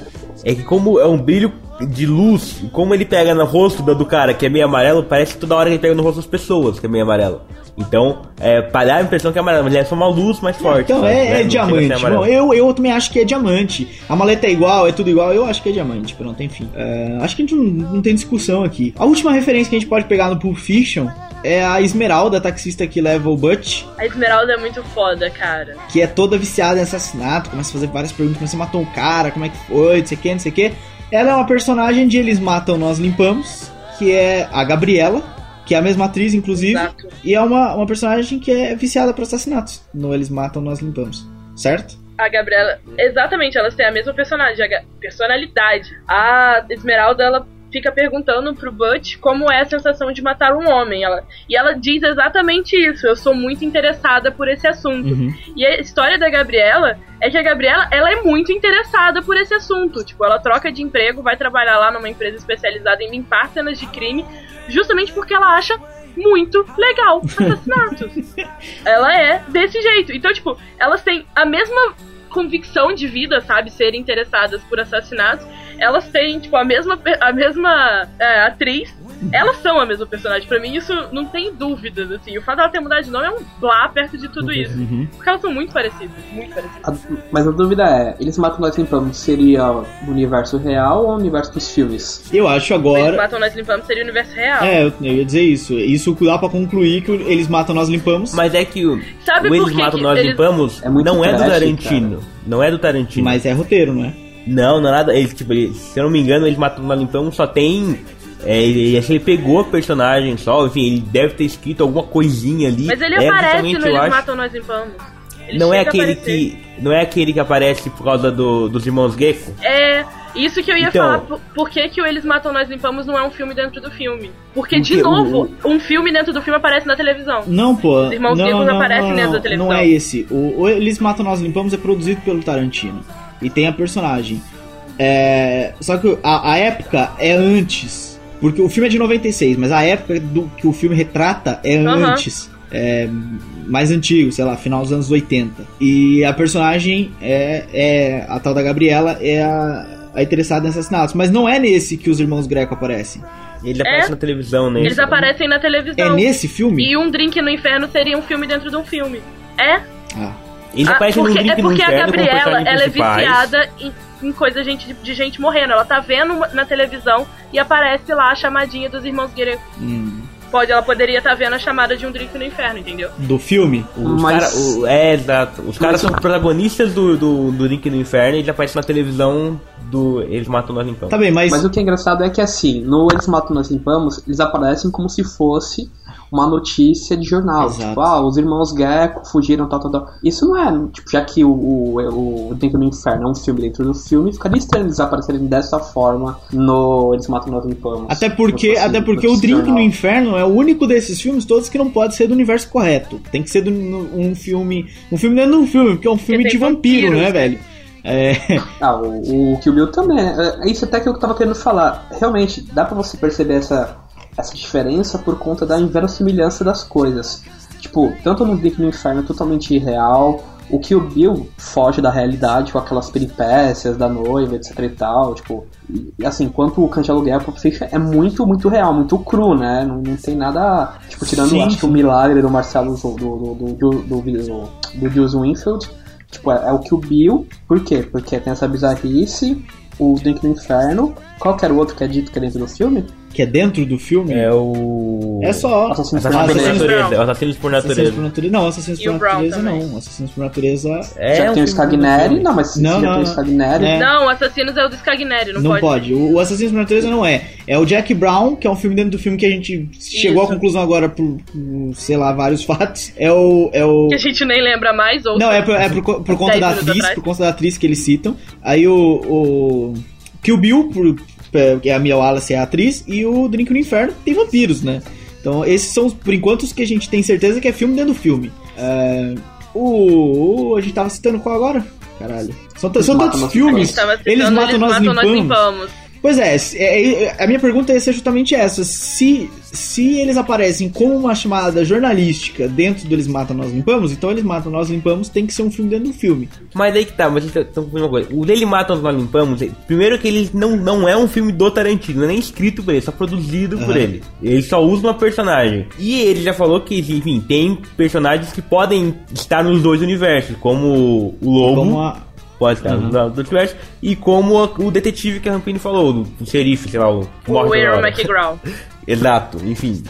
Speaker 2: É que como é um brilho de luz, como ele pega no rosto do, do cara que é meio amarelo, parece que toda hora ele pega no rosto das pessoas que é meio amarelo. Então, é, para dar a impressão que é mas ele é só uma luz mais forte.
Speaker 3: Então
Speaker 2: sabe?
Speaker 3: é,
Speaker 2: Né?
Speaker 3: é
Speaker 2: a
Speaker 3: diamante. Bom, eu, eu também acho que é diamante. A maleta é igual, é tudo igual. Eu acho que é diamante. Pronto, enfim. É, acho que a gente não, não tem discussão aqui. A última referência que a gente pode pegar no Pulp Fiction é a Esmeralda, a taxista que leva o Butch,
Speaker 4: A Esmeralda é muito foda, cara.
Speaker 3: que é toda viciada em assassinato, começa a fazer várias perguntas, como você matou um cara, como é que foi, não sei o que, não sei o que. Ela é uma personagem de Eles Matam, Nós Limpamos, que é a Gabriela, que é a mesma atriz, inclusive,
Speaker 4: Exato.
Speaker 3: e é uma, uma personagem que é viciada por assassinatos. No Eles Matam, Nós Limpamos, certo?
Speaker 4: A Gabriela, exatamente, elas têm a mesma personagem, a personalidade. A Esmeralda, ela fica perguntando pro Butch como é a sensação de matar um homem. Ela, e ela diz exatamente isso. Eu sou muito interessada por esse assunto.
Speaker 3: Uhum.
Speaker 4: E a história da Gabriela é que a Gabriela, ela é muito interessada por esse assunto. Tipo, ela troca de emprego, vai trabalhar lá numa empresa especializada em limpar cenas de crime, justamente porque ela acha muito legal assassinatos. ela é desse jeito. Então, tipo, elas têm a mesma convicção de vida, sabe? Serem interessadas por assassinatos. Elas têm, tipo, a mesma, a mesma é, atriz. Elas são a mesma personagem. Pra mim, isso não tem dúvidas, assim. O fato dela ter mudado de nome é um blá perto de tudo isso.
Speaker 3: Uhum.
Speaker 4: Porque elas são muito parecidas, muito parecidas.
Speaker 1: A- mas a dúvida é, eles matam nós limpamos seria no universo real ou no universo dos filmes?
Speaker 3: Eu acho
Speaker 4: Eles
Speaker 3: agora.
Speaker 4: matam, nós limpamos seria o universo real.
Speaker 3: É, eu, eu ia dizer isso. Isso dá pra concluir que o- eles matam, nós limpamos.
Speaker 2: Mas é que o,
Speaker 4: Sabe
Speaker 2: o Eles
Speaker 4: que
Speaker 2: Matam
Speaker 4: que
Speaker 2: Nós
Speaker 4: eles-
Speaker 2: Limpamos
Speaker 1: É muito
Speaker 2: não é do
Speaker 1: trash,
Speaker 2: Tarantino. Não é do Tarantino.
Speaker 3: Mas é roteiro, não é?
Speaker 2: Não, não é nada. Ele, tipo, ele- se eu não me engano, Eles Matam Nós Limpamos só tem... É, ele, acho que ele pegou a personagem só, enfim, ele deve ter escrito alguma coisinha ali.
Speaker 4: Mas ele
Speaker 2: É,
Speaker 4: aparece no Eles
Speaker 2: acho-
Speaker 4: Matam, Nós Limpamos. Ele
Speaker 2: Não é aquele que. Não é aquele que aparece por causa do- dos irmãos Gecko?
Speaker 4: É, isso que eu ia
Speaker 2: Então-
Speaker 4: falar. Por, por que, que o Eles Matam, Nós Limpamos não é um filme dentro do filme? Porque, de
Speaker 2: Porque o-
Speaker 4: novo, um filme dentro do filme aparece na televisão.
Speaker 3: Não, pô.
Speaker 4: Os irmãos
Speaker 3: não,
Speaker 4: Gecos
Speaker 3: não,
Speaker 4: aparecem
Speaker 3: não,
Speaker 4: dentro
Speaker 3: não,
Speaker 4: da televisão.
Speaker 3: Não é esse. O, o Eles Matam, Nós Limpamos é produzido pelo Tarantino. E tem a personagem. É, só que a, a época é antes. Porque o filme é de 96, mas a época do que o filme retrata é
Speaker 4: Aham.
Speaker 3: antes. É mais antigo, sei lá, final dos anos 80. E a personagem é, é a tal da Gabriela é a, a interessada em assassinatos. Mas não é nesse que os irmãos Greco aparecem.
Speaker 2: Ele aparece
Speaker 4: É.
Speaker 2: na televisão, né?
Speaker 4: Eles aparecem na
Speaker 3: É
Speaker 4: televisão.
Speaker 3: nesse filme?
Speaker 4: E um drink no inferno seria um filme dentro de um filme. É?
Speaker 3: Ah.
Speaker 2: Eles
Speaker 4: Ah,
Speaker 2: aparecem
Speaker 4: porque,
Speaker 2: no Drink
Speaker 4: é
Speaker 2: no
Speaker 4: porque a Gabriela, ela é viciada em, em coisa gente, de, gente morrendo. Ela tá vendo na televisão e aparece lá a chamadinha dos irmãos Guerreiro.
Speaker 3: Hum,
Speaker 4: Pode, ela poderia estar vendo a chamada de um drink no inferno, entendeu?
Speaker 3: do filme?
Speaker 2: Os
Speaker 1: Mas-
Speaker 2: cara, o- é, exato. Os caras são protagonistas do, do, do Drink no Inferno e eles aparecem na televisão do Eles Matam Nós Limpamos.
Speaker 3: Tá bem, mas,
Speaker 1: Mas o que é engraçado é que assim, no Eles Matam Nós Limpamos, eles aparecem como se fosse uma notícia de jornal.
Speaker 3: Exato.
Speaker 1: Tipo, ah, os irmãos Gecko fugiram, tal, tal, tal. Isso não é, tipo, já que o, o, o Dentro do Inferno é um filme dentro do filme, ficaria estranho eles aparecerem dessa forma no Eles Matam Nós Limpamos.
Speaker 3: até porque,
Speaker 1: Se fosse
Speaker 3: até porque o Drink no
Speaker 1: jornal.
Speaker 3: Inferno é o único desses filmes todos que não pode ser do universo correto. Tem que ser do, no- um filme, um filme dentro de um filme, porque é um filme de vampiro,
Speaker 4: vampiros.
Speaker 3: né, velho? É,
Speaker 1: Ah, o, o Kill Bill também. É é isso até que eu tava querendo falar. Realmente, dá pra você perceber essa, essa diferença por conta da inverossimilhança das coisas. Tipo, tanto no Drink no Inferno é totalmente irreal. O Kill Bill foge da realidade com aquelas peripécias da noiva, etc e tal. Tipo, e, assim, enquanto o Pulp Fiction é muito, muito real, muito cru, né? Não, não tem nada. Tipo, tirando
Speaker 3: Sim,
Speaker 1: acho que o
Speaker 3: sim.
Speaker 1: milagre do Marcelo do, do, do, do, do, do, do Jules Winfield. Tipo, é, é o Kill Bill. Por quê? Porque tem essa bizarrice, o Drink no Inferno. Qual que era o outro que é dito que é dentro do filme?
Speaker 3: Que é dentro do filme.
Speaker 2: É o.
Speaker 3: É só.
Speaker 1: Assassinos por
Speaker 2: Assassinos por
Speaker 1: Natureza.
Speaker 2: natureza. É o Assassinos por
Speaker 3: Assassinos
Speaker 2: natureza.
Speaker 3: por natureza. Não, Assassinos por natureza
Speaker 4: também.
Speaker 3: não. Assassinos por natureza.
Speaker 2: É
Speaker 1: já
Speaker 2: um
Speaker 1: tem o Scagneri,
Speaker 2: do-
Speaker 1: não, mas se
Speaker 3: Não,
Speaker 1: já
Speaker 3: não,
Speaker 1: tem o
Speaker 3: não.
Speaker 1: Scagneri.
Speaker 3: É.
Speaker 4: Não, Assassinos é o do Scagneri, não,
Speaker 3: Não,
Speaker 4: pode.
Speaker 3: pode. O, Assassinos por Natureza não é. É o Jack Brown, que é um filme dentro do filme que a gente chegou à
Speaker 4: Isso.
Speaker 3: conclusão agora por, por, sei lá, vários fatos. É o. É o...
Speaker 4: Que a gente nem lembra mais, ou
Speaker 3: Não, é por, é por, por conta da atriz,
Speaker 4: atrás.
Speaker 3: por conta da atriz que eles citam. Aí o, o Kill Bill, por, que é a Mia Wallace é a atriz, e o Drink no Inferno tem vampiros, né? Então esses são, os- por enquanto, os que a gente tem certeza que é filme dentro do filme. É, o, o- A gente tava citando qual agora? Caralho. São, são tantos
Speaker 1: Nós
Speaker 3: filmes. Eles matam, nós,
Speaker 4: matam, nós
Speaker 3: limpamos.
Speaker 4: limpamos.
Speaker 3: Pois é, é, é, a minha pergunta ia ser justamente essa. Se, se eles aparecem como uma chamada jornalística dentro do Eles Matam, Nós Limpamos, então Eles Matam, Nós Limpamos tem que ser um filme dentro do filme.
Speaker 2: Mas aí que tá, mas estão confundindo uma coisa. O dele Mata Nós Limpamos, é- primeiro que ele não, não é um filme do Tarantino, não é nem escrito por ele, é só produzido por
Speaker 3: Aham.
Speaker 2: ele. Ele só usa uma personagem. E ele já falou que, enfim, tem personagens que podem estar nos dois universos, como o Lobo.
Speaker 3: Como a,
Speaker 2: Pode estar nos dois universos. E como a- o detetive que a Rampini falou, o, o xerife, sei lá, o que
Speaker 4: O Aaron. McGraw.
Speaker 2: Exato, enfim.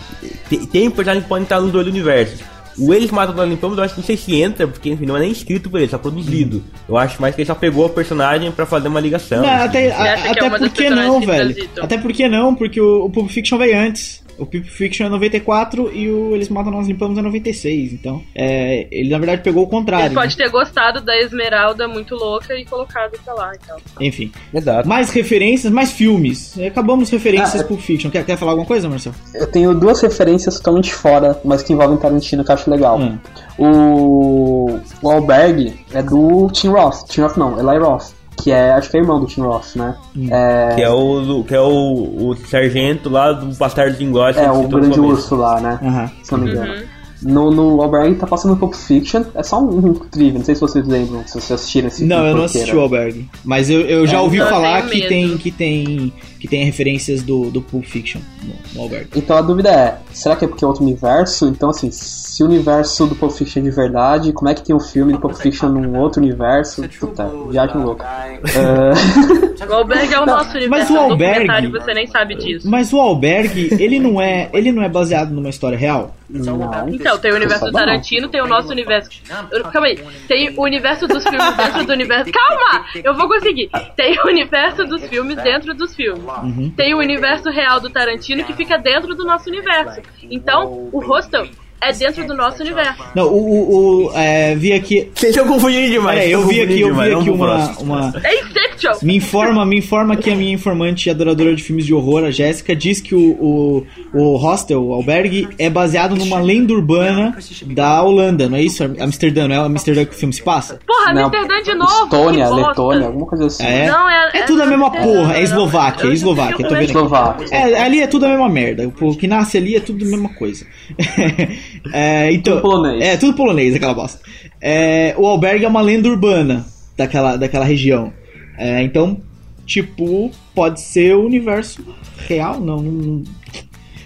Speaker 2: Tem, tem personagens que podem estar nos dois universos. O Eles Matam Nós Limpamos, eu acho que não sei se entra, porque enfim, não é nem escrito por ele, só produzido. Eu acho mais que ele só pegou a personagem pra fazer uma ligação.
Speaker 3: Não,
Speaker 2: assim.
Speaker 3: até, a-
Speaker 4: acha que é
Speaker 3: até
Speaker 4: uma das
Speaker 3: porque
Speaker 4: personagens
Speaker 3: não,
Speaker 4: que
Speaker 3: velho. Até porque não, porque o, o Pulp Fiction veio antes. O Pulp Fiction é 94 e o Eles Matam, Nós Limpamos é 96. Então, é, ele na verdade pegou o contrário.
Speaker 4: Ele pode ter gostado da Esmeralda muito louca e colocado pra lá, então.
Speaker 3: né? Enfim.
Speaker 2: Exato.
Speaker 3: Mais referências, mais filmes. Acabamos referências
Speaker 1: Ah,
Speaker 3: Pulp Fiction. Quer, quer falar alguma coisa, Marcelo?
Speaker 1: Eu tenho duas referências totalmente fora, mas que envolvem Tarantino que eu acho legal.
Speaker 3: Hum.
Speaker 1: O, o Alberg é do Tim Roth. Tim Roth não, Eli Roth. Que é, acho que é irmão do Tim Roth, né? É,
Speaker 2: Que é o, do- que é o, o sargento lá do Bastardo de Inglória.
Speaker 1: é o grande urso lá, né?
Speaker 3: Aham.
Speaker 1: Se não me engano.
Speaker 4: Uhum.
Speaker 1: no, no Albergue tá passando Pulp Fiction. É só um, um trivia, não sei se vocês lembram, se vocês assistiram esse
Speaker 3: Não,
Speaker 1: filme
Speaker 3: eu não assisti o Albergue. Mas eu, eu já
Speaker 1: É,
Speaker 3: ouvi
Speaker 1: então
Speaker 3: falar que tem, que tem que tem referências do, do Pulp Fiction no, no Albergue.
Speaker 1: Então a dúvida é, será que é porque é outro universo? Então assim, se o universo do Pulp Fiction é de verdade, como é que tem um filme do Pulp Fiction num outro universo? Puta, viagem louca. É,
Speaker 4: O Albergue é o nosso universo,
Speaker 3: mas o
Speaker 4: é documentário, você nem sabe disso.
Speaker 3: Mas o Albergue, ele não é, ele não é baseado numa história real?
Speaker 1: não.
Speaker 4: Então, tem o universo do. Tarantino, tem o nosso universo. Eu- Calma aí. Tem o universo dos filmes dentro do universo. Calma! Eu vou conseguir. Tem o universo dos filmes dentro dos filmes.
Speaker 3: Uhum.
Speaker 4: Tem o universo real do Tarantino que fica dentro do nosso universo. Então, o Hostel é dentro do nosso universo.
Speaker 3: Não, o, o, o é, vi aqui.
Speaker 2: Vocês estão confundindo demais.
Speaker 3: Peraí, eu vi aqui, eu vi aqui uma, uma.
Speaker 4: É Inception!
Speaker 3: Me informa, me informa que a minha informante e adoradora de filmes de horror, a Jéssica, diz que o, o, o hostel, o albergue, é baseado numa lenda urbana da Holanda, não é isso? Amsterdã, não é Amsterdã que o filme se passa?
Speaker 4: Porra,
Speaker 1: Não,
Speaker 4: Amsterdã de novo!
Speaker 1: Estônia. Letônia, alguma coisa assim.
Speaker 3: É?
Speaker 4: Não, é,
Speaker 3: É tudo a mesma porra, é Eslováquia, é
Speaker 4: Eu
Speaker 3: Eslováquia, tô vendo.
Speaker 1: Eslováquia.
Speaker 3: É, ali é tudo a mesma merda. O que nasce ali é tudo a mesma coisa. É, então,
Speaker 1: Tudo polonês.
Speaker 3: É, tudo polonês, aquela bosta. É, o albergue é uma lenda urbana daquela, daquela região. É, então, tipo, pode ser o universo real? Não, não- não.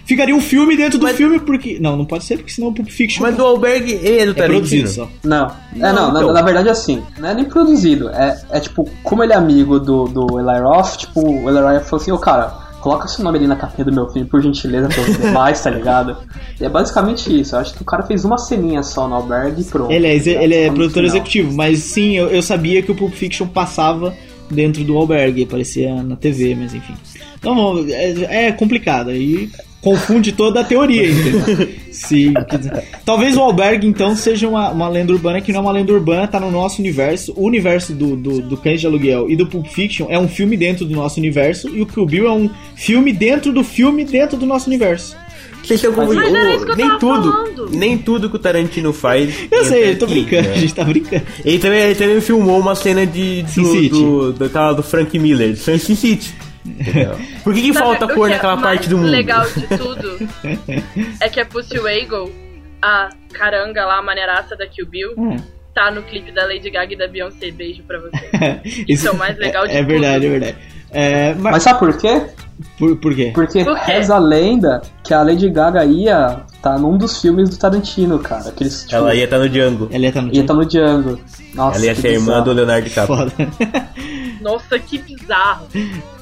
Speaker 3: Ficaria um filme dentro do filme, porque. Não, não pode ser, porque senão o Pulp Fiction
Speaker 2: Mas o Albergue, ele é do
Speaker 3: é
Speaker 2: Tarantino.
Speaker 3: produzido só.
Speaker 1: Não, é
Speaker 2: Não,
Speaker 1: não, na-
Speaker 2: então.
Speaker 1: na, verdade assim, não é nem produzido, é, é tipo, como ele é amigo do, do Eli Roth, tipo, o Eli Roth falou assim, ô cara, coloca seu nome ali na capinha do meu filme, por gentileza, pra ver mais, tá ligado? E é basicamente isso, eu acho que o cara fez uma ceninha só no albergue e pronto.
Speaker 3: Ele é, ele é produtor
Speaker 1: final.
Speaker 3: executivo, mas sim, eu, eu sabia que o Pulp Fiction passava dentro do albergue, aparecia na TV, mas enfim. Não, é, é complicado, aí confunde toda a teoria, entendeu? Quer dizer, talvez o albergue, então, seja uma, uma lenda urbana que não é uma lenda urbana, tá no nosso universo. O universo do, do, do Cães de Aluguel e do Pulp Fiction é um filme dentro do nosso universo, e o Kill Bill é um filme dentro do filme dentro do nosso universo.
Speaker 2: Vocês estão confundindo.
Speaker 4: Mas era isso que eu
Speaker 2: nem
Speaker 4: tava
Speaker 2: tudo,
Speaker 4: falando.
Speaker 2: nem tudo que o Tarantino faz.
Speaker 3: Eu sei, eu tô brincando,
Speaker 2: né?
Speaker 3: a gente tá brincando.
Speaker 2: Ele também, ele também filmou uma cena de,
Speaker 3: Sin
Speaker 2: do,
Speaker 3: City.
Speaker 2: do, do, daquela do Frank Miller, de Sin City. Por que, que
Speaker 4: Sabe
Speaker 2: falta
Speaker 4: o
Speaker 2: cor
Speaker 4: que é
Speaker 2: naquela
Speaker 4: mais
Speaker 2: parte do mundo?
Speaker 4: legal de tudo é que a Pussy Wagle, a caranga lá, a maneiraça da Kill Bill,
Speaker 3: Hum.
Speaker 4: tá no clipe da Lady Gaga e da Beyoncé. Beijo pra você. Isso é o mais legal de
Speaker 3: É verdade,
Speaker 4: tudo.
Speaker 3: é verdade. É, mas,
Speaker 1: Mas sabe por quê?
Speaker 3: por, por quê?
Speaker 1: Porque
Speaker 4: Por quê?
Speaker 1: reza a lenda que a Lady Gaga ia tá num dos filmes do Tarantino, cara. Aqueles, tipo,
Speaker 2: Ela ia estar no Django.
Speaker 3: Ela ia tá no
Speaker 1: ia tá no Django. Nossa,
Speaker 2: Ela ia ser irmã do Leonardo DiCaprio.
Speaker 3: Foda.
Speaker 4: Nossa, que bizarro.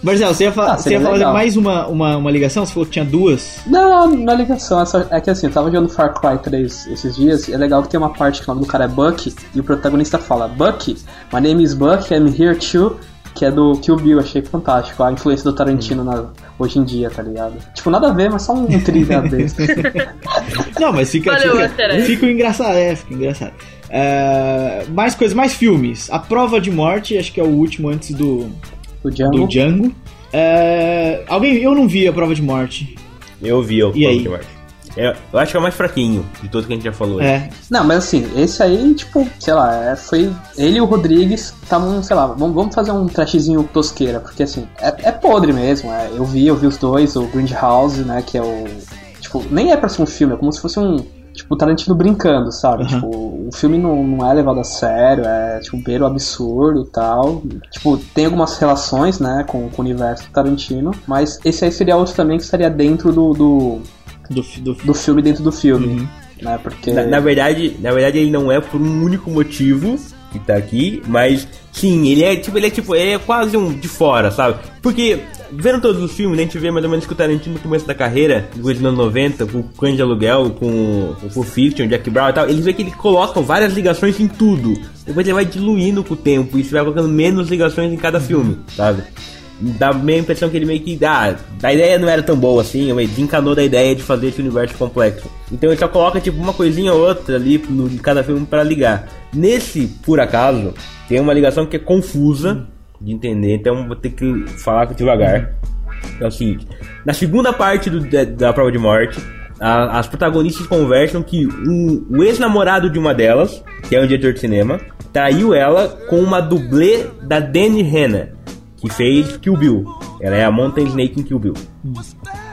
Speaker 3: Marcelo, você ia, fa
Speaker 1: Ah,
Speaker 3: você ia falar
Speaker 1: legal.
Speaker 3: mais uma, uma, uma ligação? Você falou que tinha duas.
Speaker 1: Não, não é ligação, é, é que assim, eu tava jogando Far Cry 3 esses dias, e é legal que tem uma parte que o nome do cara é Bucky, e o protagonista fala, Bucky, my name is Bucky, I'm here too, que é do Kill Bill, achei fantástico, a influência do Tarantino na- hoje em dia, tá ligado? Tipo, nada a ver, mas só um trivia besta.
Speaker 3: Não, mas fica,
Speaker 4: Valeu,
Speaker 3: fica, fica engraçado, é, fica engraçado. É, mais coisas, mais filmes. A Prova de Morte, acho que é o último antes do,
Speaker 1: O Django.
Speaker 3: do Django. É, alguém, eu não vi a Prova de Morte.
Speaker 2: Eu vi o
Speaker 3: E aí?
Speaker 2: Punk March. É, eu acho que é o mais fraquinho de todos que a gente já falou. aí.
Speaker 3: É,
Speaker 1: Não, mas assim, esse aí, tipo, sei lá, é, foi. Ele e o Rodrigues estavam, sei lá, vamos, vamos fazer um trashzinho tosqueira, porque assim, é, é podre mesmo. é, eu vi, eu vi os dois, o Grindhouse, né, que é o. Tipo, nem é pra ser um filme, é como se fosse um. Tipo, Tarantino brincando, sabe?
Speaker 3: Uhum.
Speaker 1: Tipo, o filme não, não é levado a sério, é tipo beiro absurdo e tal. Tipo, tem algumas relações, né, com, com o universo do Tarantino, mas esse aí seria outro também que estaria dentro do, do,
Speaker 3: do, do,
Speaker 1: do filme dentro do filme.
Speaker 3: Uhum.
Speaker 1: Né, porque.
Speaker 2: Na, na verdade, na verdade, ele não é por um único motivo que tá aqui, mas sim, ele é tipo, ele é tipo, ele é quase um de fora, sabe? Porque vendo todos os filmes, né, a gente vê mais ou menos que o Tarantino no começo da carreira, nos anos 90, com o Cães de Aluguel, com o Pulp Fiction, Jack Brown e tal, ele vê que ele coloca várias ligações em tudo. Depois ele vai diluindo com o tempo e você vai colocando menos ligações em cada filme, sabe? Dá meio a impressão que ele meio que. Ah, a ideia não era tão boa assim, ele desencanou da ideia de fazer esse universo complexo. Então ele só coloca tipo uma coisinha ou outra ali no, em cada filme para ligar. Nesse, por acaso, tem uma ligação que é confusa de entender, então vou ter que falar devagar. É o seguinte: na segunda parte do- da, da prova de morte, as protagonistas conversam que um- o ex-namorado de uma delas, que é um diretor de cinema, traiu ela com uma dublê da Danny Hanna, que fez Kill Bill. Ela é a Mountain Snake em Kill Bill.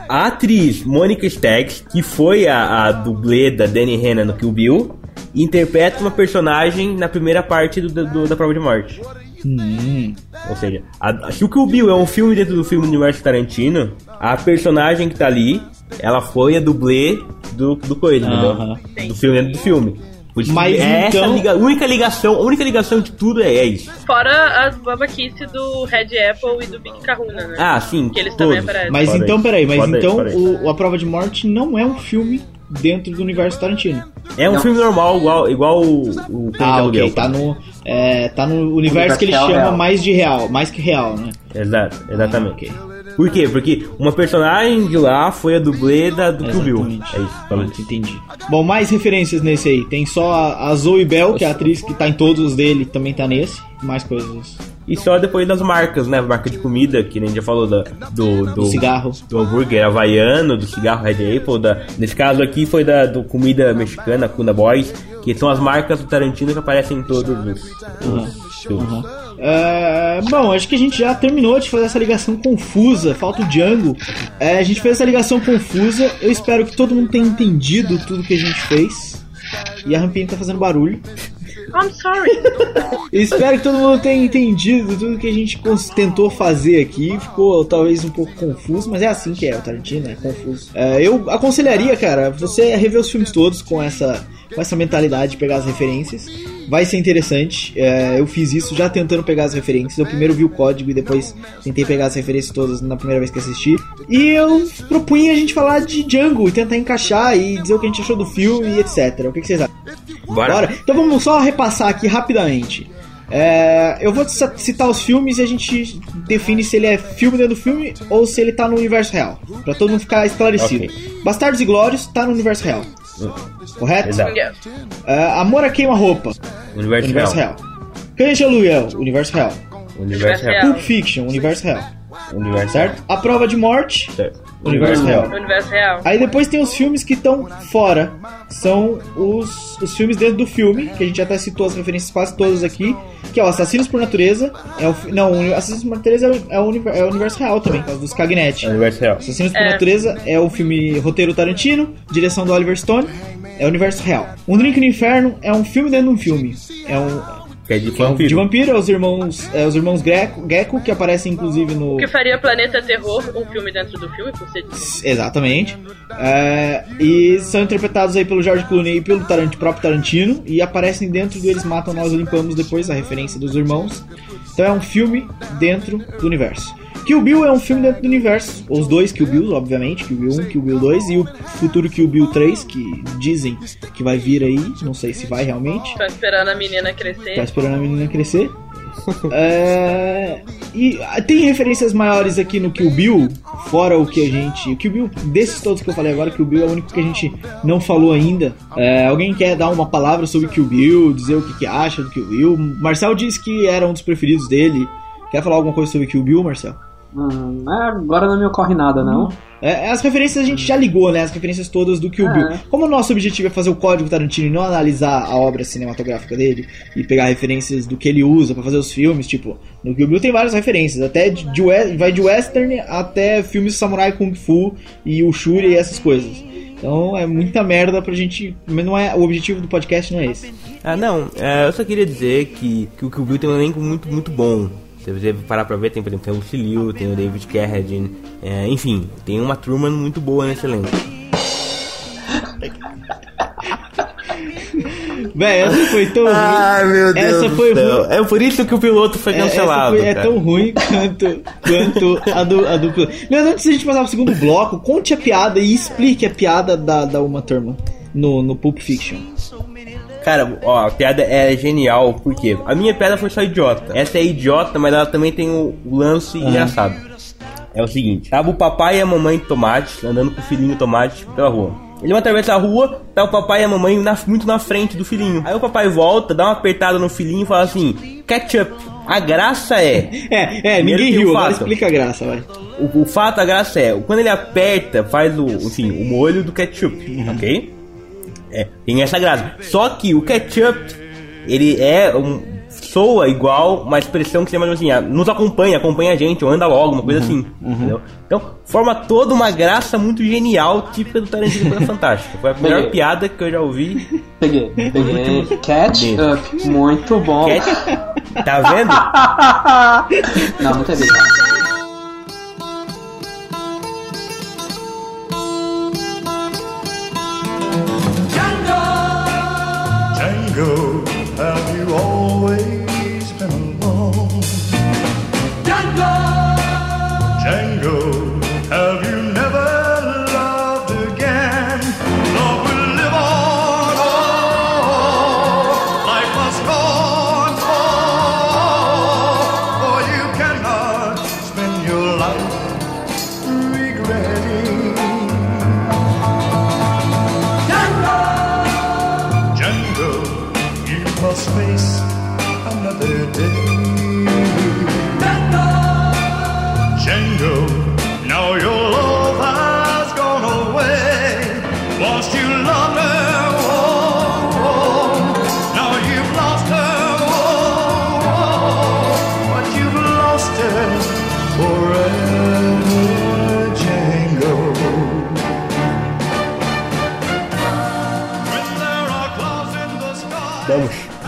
Speaker 2: a atriz Monica Staggs, que foi a, a dublê da Danny Hanna no Kill Bill, interpreta uma personagem na primeira parte do, do- da prova de morte.
Speaker 3: Hum.
Speaker 2: Ou seja, a, se o Kill Bill é um filme dentro do filme do universo Tarantino, a personagem que tá ali, ela foi a dublê do, do Coelho,
Speaker 3: Aham.
Speaker 2: entendeu? Do filme dentro do filme.
Speaker 3: Mas
Speaker 2: é
Speaker 3: então-
Speaker 2: essa liga, única ligação, a única ligação de tudo é, é isso.
Speaker 4: Fora as babaquice do Red Apple e do Big Kahuna, né?
Speaker 2: Ah, sim.
Speaker 4: Que eles também
Speaker 2: todos.
Speaker 4: aparecem.
Speaker 3: Mas
Speaker 2: Fora
Speaker 3: então, peraí, mas
Speaker 2: Fora
Speaker 3: então
Speaker 2: fora
Speaker 3: o, A Prova de Morte não é um filme dentro do universo Tarantino.
Speaker 2: É um
Speaker 1: Não.
Speaker 2: filme normal, igual, igual o, o
Speaker 3: Ah,
Speaker 2: Aluguel,
Speaker 3: ok, tá
Speaker 2: por
Speaker 3: no, é, tá no universo que ele chama
Speaker 1: real.
Speaker 3: mais de real, mais que real, né?
Speaker 2: Exato, exatamente.
Speaker 3: Ah, ok.
Speaker 2: Por quê? Porque uma personagem de lá foi a dublê da, do Kill Bill. É isso.
Speaker 3: Pronto, entendi. Bom, mais referências nesse aí. Tem só a, a Zoe Bell, que é a atriz que tá em todos os dele, também tá nesse. Mais coisas.
Speaker 2: E só depois das marcas, né? Marca de comida, que nem já falou da, do, do,
Speaker 3: Do cigarro.
Speaker 2: do hambúrguer havaiano, do cigarro Red Apple. Da, nesse caso aqui foi da do comida mexicana, Cuna Boys, que são as marcas do Tarantino que aparecem em todos os, os filmes.
Speaker 3: É, bom, acho que a gente já terminou de fazer essa ligação confusa. Falta o Django. É, a gente fez essa ligação confusa. Eu espero que todo mundo tenha entendido tudo que a gente fez. E a rampinha tá fazendo barulho.
Speaker 4: I'm sorry.
Speaker 3: Espero que todo mundo tenha entendido tudo que a gente tentou fazer aqui. Ficou talvez um pouco confuso, mas é assim que é o Tarantino, é confuso. É, eu aconselharia, cara, você rever os filmes todos com essa, com essa mentalidade de pegar as referências. Vai ser interessante. É, eu fiz isso já tentando pegar as referências. Eu primeiro vi o código e depois tentei pegar as referências todas na primeira vez que assisti. E eu propunha a gente falar de Django e tentar encaixar e dizer o que a gente achou do filme e etc. O que, que vocês acham?
Speaker 2: Bora.
Speaker 3: Bora. Então vamos só repassar aqui rapidamente. É, eu vou ci- citar os filmes e a gente define se ele é filme dentro do filme ou se ele tá no universo real. Pra todo mundo ficar esclarecido. Bastardos e Glórios tá no universo real. Correto?
Speaker 2: Exato.
Speaker 3: É, Amor a Queima-Roupa,
Speaker 2: Universo,
Speaker 3: universo
Speaker 2: real.
Speaker 3: real. Cães de Aluguel, universo real.
Speaker 2: Universo real.
Speaker 4: Real.
Speaker 3: Pulp Fiction, universo real.
Speaker 2: Universo
Speaker 3: Certo? A Prova de Morte,
Speaker 2: Certo.
Speaker 3: universo real.
Speaker 4: Universo real.
Speaker 3: Aí depois tem os filmes que estão fora. São os, os filmes dentro do filme, que a gente até citou as referências quase todas aqui, que é o Assassinos por Natureza. É o, não, o Assassinos por Natureza é o, é o é o universo real também, por causa dos Cagnetti.
Speaker 2: Universo real.
Speaker 3: Assassinos por
Speaker 4: É.
Speaker 3: Natureza é o filme roteiro Tarantino, direção do Oliver Stone, é o universo real. Um Drink no Inferno é um filme dentro de um filme. É um
Speaker 2: Que é de
Speaker 3: um
Speaker 2: vampiro.
Speaker 3: de vampiro, é os irmãos, é os irmãos Greco, Gecko, que aparecem inclusive no
Speaker 4: O que faria Planeta Terror um filme dentro do filme, por ser
Speaker 3: Exatamente. É, e são interpretados aí pelo George Clooney e pelo Tarant- próprio Tarantino. E aparecem dentro do Eles Matam, Nós Limpamos depois, a referência dos irmãos. Então é um filme dentro do universo. Kill Bill é um filme dentro do universo. Os dois Kill Bills, obviamente. Kill Bill 1, Kill Bill 2 e o futuro Kill Bill 3, que dizem que vai vir aí. Não sei se vai realmente.
Speaker 4: Tá esperando a menina
Speaker 3: Tá
Speaker 4: crescer.
Speaker 3: esperando a menina crescer. É, e ah, tem referências maiores aqui no Kill Bill, fora o que a gente. O Kill Bill, desses todos que eu falei agora, Kill Bill é o único que a gente não falou ainda. É, alguém quer dar uma palavra sobre Kill Bill, dizer o que, que acha do Kill Bill? Marcel disse que era um dos preferidos dele. Quer falar alguma coisa sobre Kill Bill, Marcel?
Speaker 1: Hum, agora não me ocorre nada, não.
Speaker 3: É, as referências a gente já ligou, né? As referências todas do Kill
Speaker 1: É.
Speaker 3: Bill. Como o nosso objetivo é fazer o código Tarantino e não analisar a obra cinematográfica dele e pegar referências do que ele usa pra fazer os filmes, tipo, no Kill Bill tem várias referências, até de, de vai de western até filmes samurai kung fu e o shuri e essas coisas. Então é muita merda pra gente, mas não é o objetivo do podcast não é esse.
Speaker 2: Ah, não. é, eu só queria dizer que, que o Kill Bill tem um elenco muito, muito bom. Se você parar pra ver, tem, por exemplo, tem o Lucy Liu, tem o David Carradine. é, enfim, tem uma turma muito boa nesse elenco.
Speaker 3: Véi, essa foi tão ruim.
Speaker 2: meu
Speaker 3: Essa foi ruim.
Speaker 2: É por isso que o piloto foi
Speaker 3: É, essa
Speaker 2: cancelado.
Speaker 3: foi- é tão ruim quanto, quanto a do, a do. Leandro, antes da gente passar pro segundo bloco, conte a piada e explique a piada da, da Uma Turma no, no Pulp Fiction.
Speaker 2: Cara, ó, a piada é genial, porque a minha piada foi só idiota. Essa é idiota, mas ela também tem o, lance engraçado. É o seguinte, tava o papai e a mamãe Tomate andando com o filhinho Tomate pela rua. Ele vai atravessar a rua, tá o papai e a mamãe na- muito na frente do filhinho. Aí o papai volta, dá uma apertada no filhinho e fala assim: Ketchup. A graça é.
Speaker 3: É, é, ninguém riu, agora
Speaker 2: fato.
Speaker 3: explica a graça, vai.
Speaker 2: O, o fato, a graça é, quando ele aperta, faz o, enfim, o molho do ketchup,
Speaker 3: Uhum.
Speaker 2: ok? É, tem essa graça. Só que o ketchup, ele é um soa igual uma expressão que você mais assim, ah, nos acompanha, acompanha a gente, ou anda logo, uma coisa assim. Entendeu? Então, forma toda uma graça muito genial, típica do Tarantino coisa fantástica. Foi a melhor
Speaker 10: Peguei.
Speaker 2: piada que eu já ouvi.
Speaker 10: Peguei, peguei. Catch
Speaker 2: Dentro.
Speaker 10: Up, muito bom.
Speaker 2: Catch- Tá vendo?
Speaker 10: Não, não teve.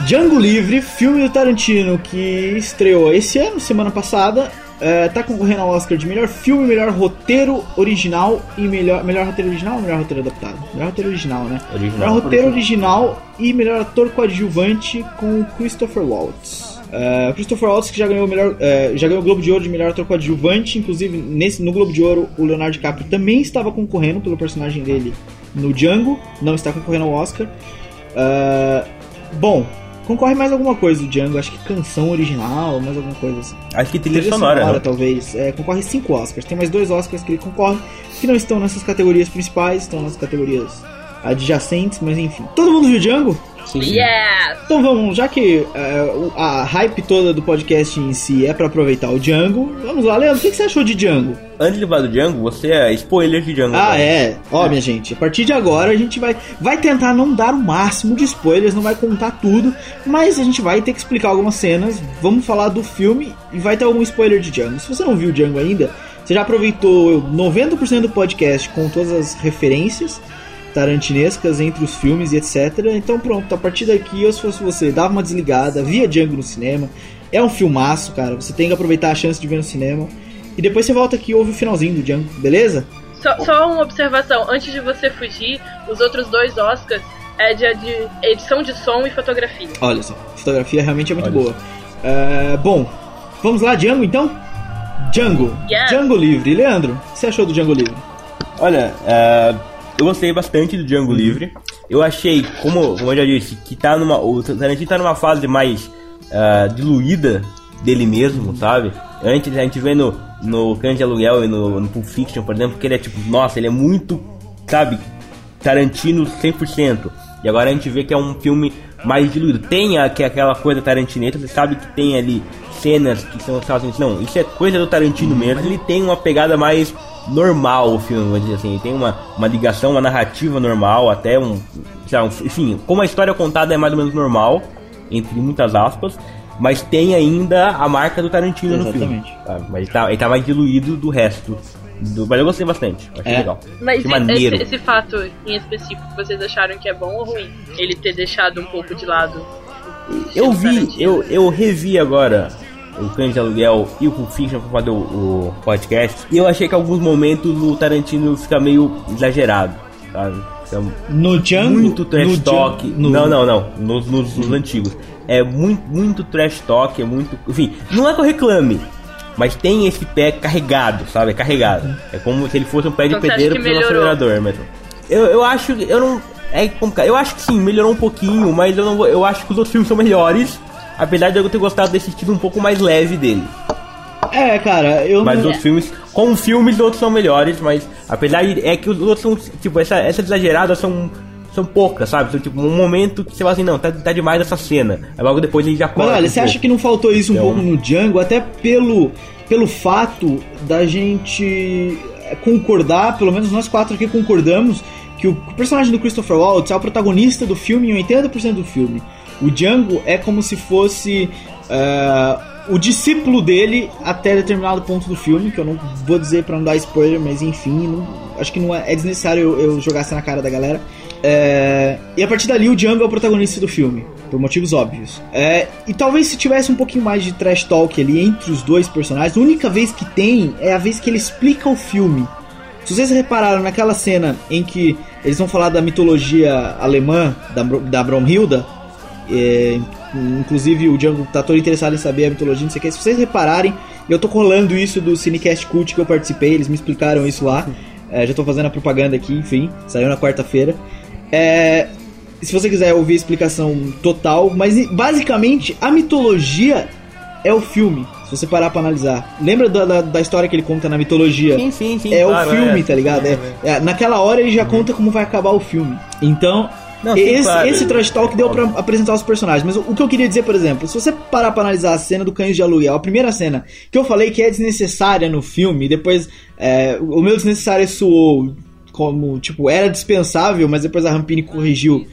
Speaker 11: Django
Speaker 3: Livre, filme do Tarantino que estreou esse ano, semana passada. É, tá concorrendo ao Oscar de melhor filme, melhor roteiro original e melhor, melhor roteiro original ou melhor roteiro adaptado? Melhor roteiro original, né?
Speaker 2: Original.
Speaker 3: Melhor roteiro original e melhor ator coadjuvante com o Christopher Waltz. É, Christopher Waltz que já ganhou o melhor, é, já ganhou o Globo de Ouro de melhor ator coadjuvante, inclusive nesse no Globo de Ouro o Leonardo DiCaprio também estava concorrendo pelo personagem dele no Django, não está concorrendo ao Oscar. É, bom, concorre mais alguma coisa do Django, acho que canção original, mais alguma coisa assim.
Speaker 2: Acho que trilha sonora, né?
Speaker 3: talvez. É, concorre cinco Oscars. Tem mais dois Oscars que ele concorre, que não estão nessas categorias principais, estão nas categorias adjacentes, mas enfim. Todo mundo viu Django?
Speaker 10: Sim.
Speaker 4: Yes!
Speaker 3: Então vamos, já que o- a hype toda do podcast em si é pra aproveitar o Django, vamos lá, Leandro, o que, que você achou de Django?
Speaker 2: Antes de falar do Django, você é spoiler de Django.
Speaker 3: Ah, é. Ó, minha gente, a partir de agora a gente vai, vai tentar não dar o máximo de spoilers, não vai contar tudo, mas a gente vai ter que explicar algumas cenas. Vamos falar do filme e vai ter algum spoiler de Django. Se você não viu Django ainda, você já aproveitou 90% do podcast com todas as referências tarantinescas entre os filmes e etc. Então pronto, a partir daqui, eu se fosse você, dava uma desligada, via Django no cinema. É um filmaço, cara. Você tem que aproveitar a chance de ver no cinema. E depois você volta aqui e ouve o finalzinho do Django, beleza?
Speaker 4: Só, só uma observação, antes de você fugir, os outros dois Oscars é de, de edição de som e fotografia.
Speaker 3: Olha só, fotografia realmente é muito
Speaker 2: Olha
Speaker 3: boa. É, bom, vamos lá, Django então? Django.
Speaker 4: Yes.
Speaker 3: Django Livre. Leandro, o que você achou do Django Livre?
Speaker 2: Olha, é, eu gostei bastante do Django Livre. Eu achei, como, como eu já disse, que tá numa. O Tarantino tá numa fase mais é, diluída dele mesmo, sabe? Antes a gente vê no, no Cães de Aluguel e no, no Pulp Fiction, por exemplo, que ele é tipo, nossa, ele é muito, sabe, Tarantino 100%. E agora a gente vê que é um filme mais diluído. Tem a, que é aquela coisa tarantineta, você sabe que tem ali cenas que são assim, não, isso é coisa do Tarantino mesmo, mas ele tem uma pegada mais normal o filme, vamos dizer assim, ele tem uma, uma ligação, uma narrativa normal, até um, sei lá, um, enfim, como a história contada é mais ou menos normal, entre muitas aspas, mas tem ainda a marca do Tarantino no filme.
Speaker 3: Exatamente.
Speaker 2: Mas ele tá, ele tá mais diluído do resto. Do, mas eu gostei bastante, achei
Speaker 3: É.
Speaker 2: legal.
Speaker 4: Mas
Speaker 2: que
Speaker 4: e-
Speaker 2: maneiro.
Speaker 4: esse, esse fato em específico, vocês acharam que é bom ou ruim? Ele ter deixado um pouco de lado.
Speaker 2: Eu vi, eu, eu revi agora o Cães de Aluguel e o Pulp Fiction pra fazer o, o podcast. E eu achei que em alguns momentos o Tarantino fica meio exagerado, sabe? Fica
Speaker 3: No Django?
Speaker 2: muito trash
Speaker 3: no
Speaker 2: talk.
Speaker 3: No-
Speaker 2: Não, não, não. Nos, nos- nos antigos. É muito, muito trash talk, é muito. Enfim, não é que eu reclame. Mas tem esse pé carregado, sabe? É carregado. É como se ele fosse um pé de
Speaker 4: Então
Speaker 2: pedreiro
Speaker 4: melhorou?
Speaker 2: acelerador mesmo. Eu, eu acho. Eu não. É complicado. Eu acho que sim, melhorou um pouquinho, mas eu não vou- Eu acho que os outros filmes são melhores. Apesar de eu ter gostado desse estilo um pouco mais leve dele.
Speaker 3: É, cara, eu
Speaker 2: Mas
Speaker 3: não...
Speaker 2: os filmes, com filmes, os outros são melhores, mas apesar de. É que os outros são, tipo, essa, essas exageradas são. São poucas, sabe? São tipo um momento que você fala assim, não, tá, tá demais essa cena. Aí logo depois ele já
Speaker 3: Mas
Speaker 2: corta.
Speaker 3: olha,
Speaker 2: um
Speaker 3: você acha
Speaker 2: pouco.
Speaker 3: que não faltou isso um
Speaker 2: Então-
Speaker 3: pouco no Django, até pelo, pelo fato da gente concordar, pelo menos nós quatro aqui concordamos, que o personagem do Christopher Waltz é o protagonista do filme em 80% do filme. O Django é como se fosse é, o discípulo dele até determinado ponto do filme, que eu não vou dizer pra não dar spoiler, mas enfim, não- acho que não é, é desnecessário eu, eu jogar isso na cara da galera. É, e a partir dali o Django é o protagonista do filme, por motivos óbvios. É, e talvez se tivesse um pouquinho mais de trash talk ali entre os dois personagens, a única vez que tem é a vez que ele explica o filme. Se vocês repararam naquela cena em que eles vão falar da mitologia alemã, da, da Bromhilda, é, inclusive o Django tá todo interessado em saber a mitologia, não sei o que. Se vocês repararem, eu tô colando isso do Cinecast Cult que eu participei, eles me explicaram isso lá. É, já tô fazendo a propaganda aqui, enfim, saiu na quarta-feira. É, se você quiser ouvir a explicação total, mas basicamente a mitologia é o filme. Se você parar pra analisar. Lembra da, da, da história que ele conta na mitologia?
Speaker 2: Sim, sim, sim.
Speaker 3: é
Speaker 2: claro,
Speaker 3: o filme,
Speaker 2: é.
Speaker 3: tá ligado? É, é, naquela hora ele já conta como vai acabar o filme. Então,
Speaker 2: Não,
Speaker 3: esse,
Speaker 2: claro.
Speaker 3: esse trash talk deu pra apresentar os personagens. Mas o, que eu queria dizer, por exemplo, se você parar pra analisar a cena do Cães de Aluguel, a primeira cena, que eu falei que é desnecessária no filme, depois é, o meu desnecessário soou como, tipo, era dispensável, mas depois a Rampini corrigiu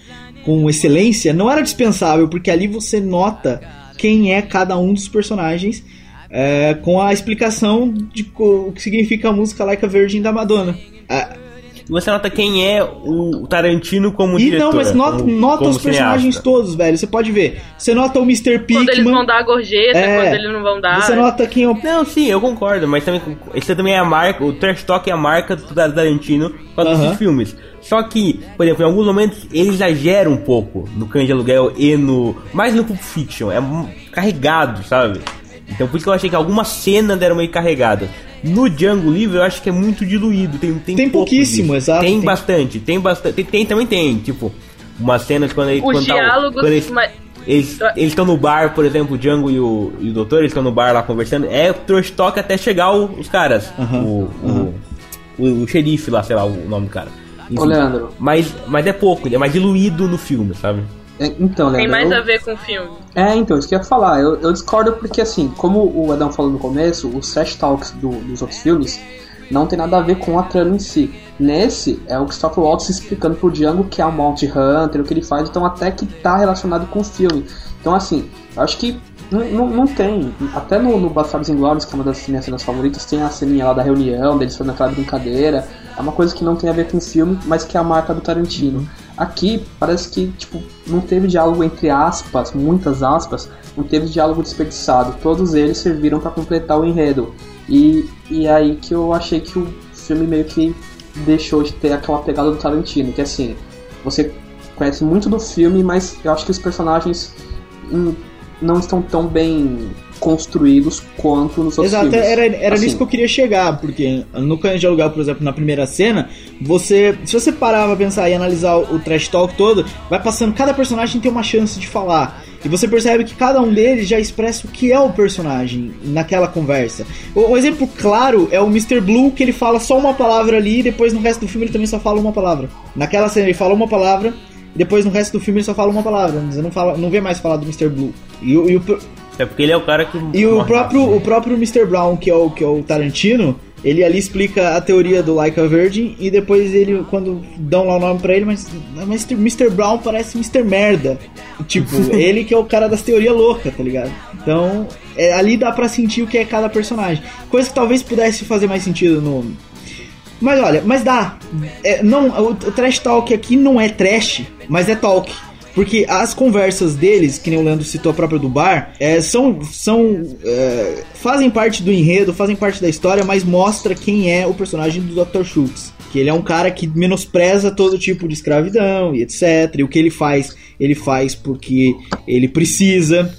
Speaker 3: com excelência, não era dispensável, porque ali você nota quem é cada um dos personagens é, com a explicação de o que significa a música Like a Virgin da Madonna. Ah,
Speaker 2: Você nota quem é o Tarantino como
Speaker 3: e
Speaker 2: diretor.
Speaker 3: não, mas nota,
Speaker 2: como-
Speaker 3: nota
Speaker 2: como
Speaker 3: os personagens
Speaker 2: cineasta.
Speaker 3: todos, velho. Você pode ver. Você nota o Mr. Pickman.
Speaker 4: Quando eles vão dar a gorjeta,
Speaker 3: É.
Speaker 4: quando eles não vão dar.
Speaker 3: Você nota quem é o.
Speaker 2: Não, sim, eu concordo, mas também esse também é a marca, o trash talk é a marca do Tarantino para
Speaker 3: Aham.
Speaker 2: esses filmes. Só que, por exemplo, em alguns momentos ele exagera um pouco no Cães de Aluguel e no mais no Pulp Fiction, é carregado, sabe? Então por isso que eu achei que algumas cenas eram meio carregadas. No Django Livre eu acho que é muito diluído, tem tem,
Speaker 3: Tem pouquíssimo,
Speaker 2: disso.
Speaker 3: exato,
Speaker 2: Tem,
Speaker 3: tem-
Speaker 2: bastante, tem bastante, tem, tem- também tem, tipo, umas cenas quando ele
Speaker 4: Os
Speaker 2: quando tá
Speaker 4: diálogos.
Speaker 2: quando eles-
Speaker 4: mas-
Speaker 2: eles estão no bar, por exemplo, o Django e o, e o Doutor, eles estão no bar lá conversando. É trash talk até chegar o- os caras.
Speaker 3: Aham,
Speaker 2: o, o, o, o xerife lá, sei lá o nome do cara. Enfim,
Speaker 1: Ô, Leandro.
Speaker 2: Mas, mas é pouco, ele é mais diluído no filme, sabe?
Speaker 1: É, Então,
Speaker 4: Tem
Speaker 1: Leandro.
Speaker 4: mais
Speaker 1: eu-
Speaker 4: a ver com o filme.
Speaker 1: É, então, isso que eu ia falar. Eu, eu discordo porque, assim, como o Adão falou no começo, os trash talks do- dos outros filmes não tem nada a ver com a trama em si. Nesse, é o Christopher Waltz explicando pro Django que é o Mount Hunter, o que ele faz, então até que tá relacionado com o filme. Então, assim, eu acho que não, não, não tem. Até no, no Bastardos Inglórios, que é uma das minhas cenas favoritas, tem a ceninha lá da reunião, deles fazendo aquela brincadeira. É uma coisa que não tem a ver com o filme, mas que é a marca do Tarantino. Aqui, parece que, tipo, não teve diálogo entre aspas, muitas aspas, não teve diálogo desperdiçado. Todos eles serviram para completar o enredo. E, e é aí que eu achei que o filme meio que deixou de ter aquela pegada do Tarantino, que assim, você conhece muito do filme, mas eu acho que os personagens hum, não estão tão bem construídos quanto nos outros
Speaker 3: Exato,
Speaker 1: filmes.
Speaker 3: era, era
Speaker 1: Assim,
Speaker 3: nisso que eu queria chegar, porque no Cães de Aluguel, por exemplo, na primeira cena, você, se você parar pra pensar e analisar o, o trash talk todo, vai passando, cada personagem tem uma chance de falar. E você percebe que cada um deles já expressa o que é o personagem naquela conversa. O- Um exemplo claro é o Mr. Blue, que ele fala só uma palavra ali e depois no resto do filme ele também só fala uma palavra. Naquela cena ele fala uma palavra e depois no resto do filme ele só fala uma palavra. Você não, fala, não vê mais falar do Mr. Blue. E, e o,
Speaker 2: É porque ele é o cara que.
Speaker 3: e o próprio, o próprio Mr. Brown, que é, o, que é o Tarantino, ele ali explica a teoria do Like a Virgin e depois ele, quando dão lá o nome pra ele, mas, mas Mr. Brown parece Mr. Merda. Tipo, ele que é o cara das teorias loucas, tá ligado? Então, é, ali dá pra sentir o que é cada personagem. Coisa que talvez pudesse fazer mais sentido no. Mas olha, mas dá. É, não, o, o trash talk aqui não é trash, mas é talk. Porque as conversas deles, que nem o Leandro citou a própria do bar, é, são. são é, fazem parte do enredo, fazem parte da história, mas mostra quem é o personagem do Dr. Schultz. Que ele é um cara que menospreza todo tipo de escravidão e etc. E o que ele faz, ele faz porque ele precisa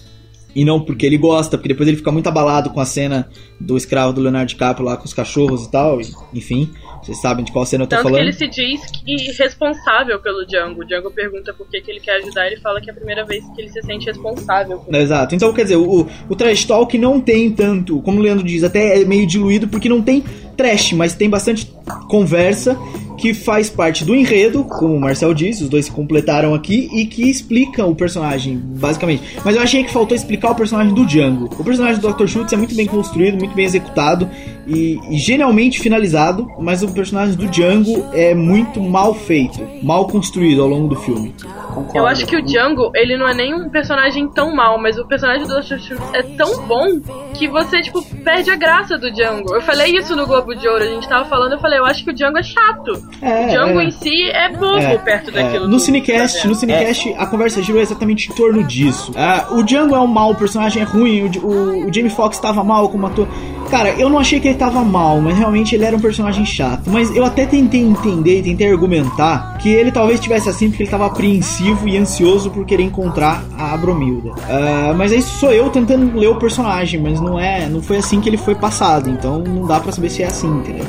Speaker 3: e não porque ele gosta, porque depois ele fica muito abalado com a cena do escravo do Leonardo DiCaprio lá com os cachorros e tal, e- enfim, vocês sabem de qual cena eu tô
Speaker 4: Tanto que
Speaker 3: falando.
Speaker 4: ele se diz que responsável pelo Django. O Django pergunta por que, que ele quer ajudar, ele fala que é a primeira vez que ele se sente responsável. por
Speaker 3: Exato, então quer dizer, o, o trash talk não tem tanto, como o Leandro diz, até é meio diluído porque não tem trash, mas tem bastante conversa que faz parte do enredo, como o Marcel disse, os dois se completaram aqui, e que explica o personagem, basicamente. Mas eu achei que faltou explicar o personagem do Django. O personagem do Dr. Schultz é muito bem construído, muito bem executado e, e genialmente finalizado, mas o personagem do Django é muito mal feito, mal construído ao longo do filme.
Speaker 1: Concordo.
Speaker 4: Eu acho que o Django, ele não é nem um personagem tão mal, mas o personagem do Dr. Schultz é tão bom que você, tipo, perde a graça do Django. Eu falei isso no Globo de Ouro, a gente tava falando, eu falei, eu acho que o Django é chato.
Speaker 3: É,
Speaker 4: o Django
Speaker 3: é.
Speaker 4: em si é bobo
Speaker 3: É,
Speaker 4: perto
Speaker 3: é.
Speaker 4: daquilo.
Speaker 3: No. Cinecast, no Cinecast a conversa girou exatamente em torno disso. Ah, o Django é um mal, o personagem é ruim, o, o, o Jamie Foxx tava mal como ator. Cara, eu não achei que ele tava mal, mas realmente ele era um personagem chato. Mas eu até tentei entender e tentei argumentar que ele talvez tivesse assim porque ele tava apreensivo e ansioso por querer encontrar a Bromilda. Ah, mas isso sou eu tentando ler o personagem, mas não é, não foi assim que ele foi passado, então não dá pra saber se é assim, entendeu?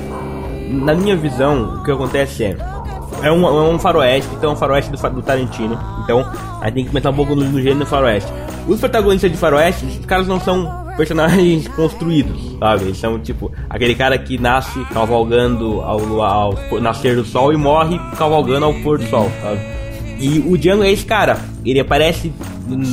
Speaker 2: Na minha visão, o que acontece é. É um, é um faroeste, então é um faroeste do, do Tarantino. Então, a gente tem que comentar um pouco no, no gênero faroeste. Os protagonistas de faroeste, os caras não são personagens construídos, sabe? Eles são tipo aquele cara que nasce cavalgando ao, ao pôr- nascer do sol e morre cavalgando ao pôr do sol, sabe? E o Django é esse cara. Ele aparece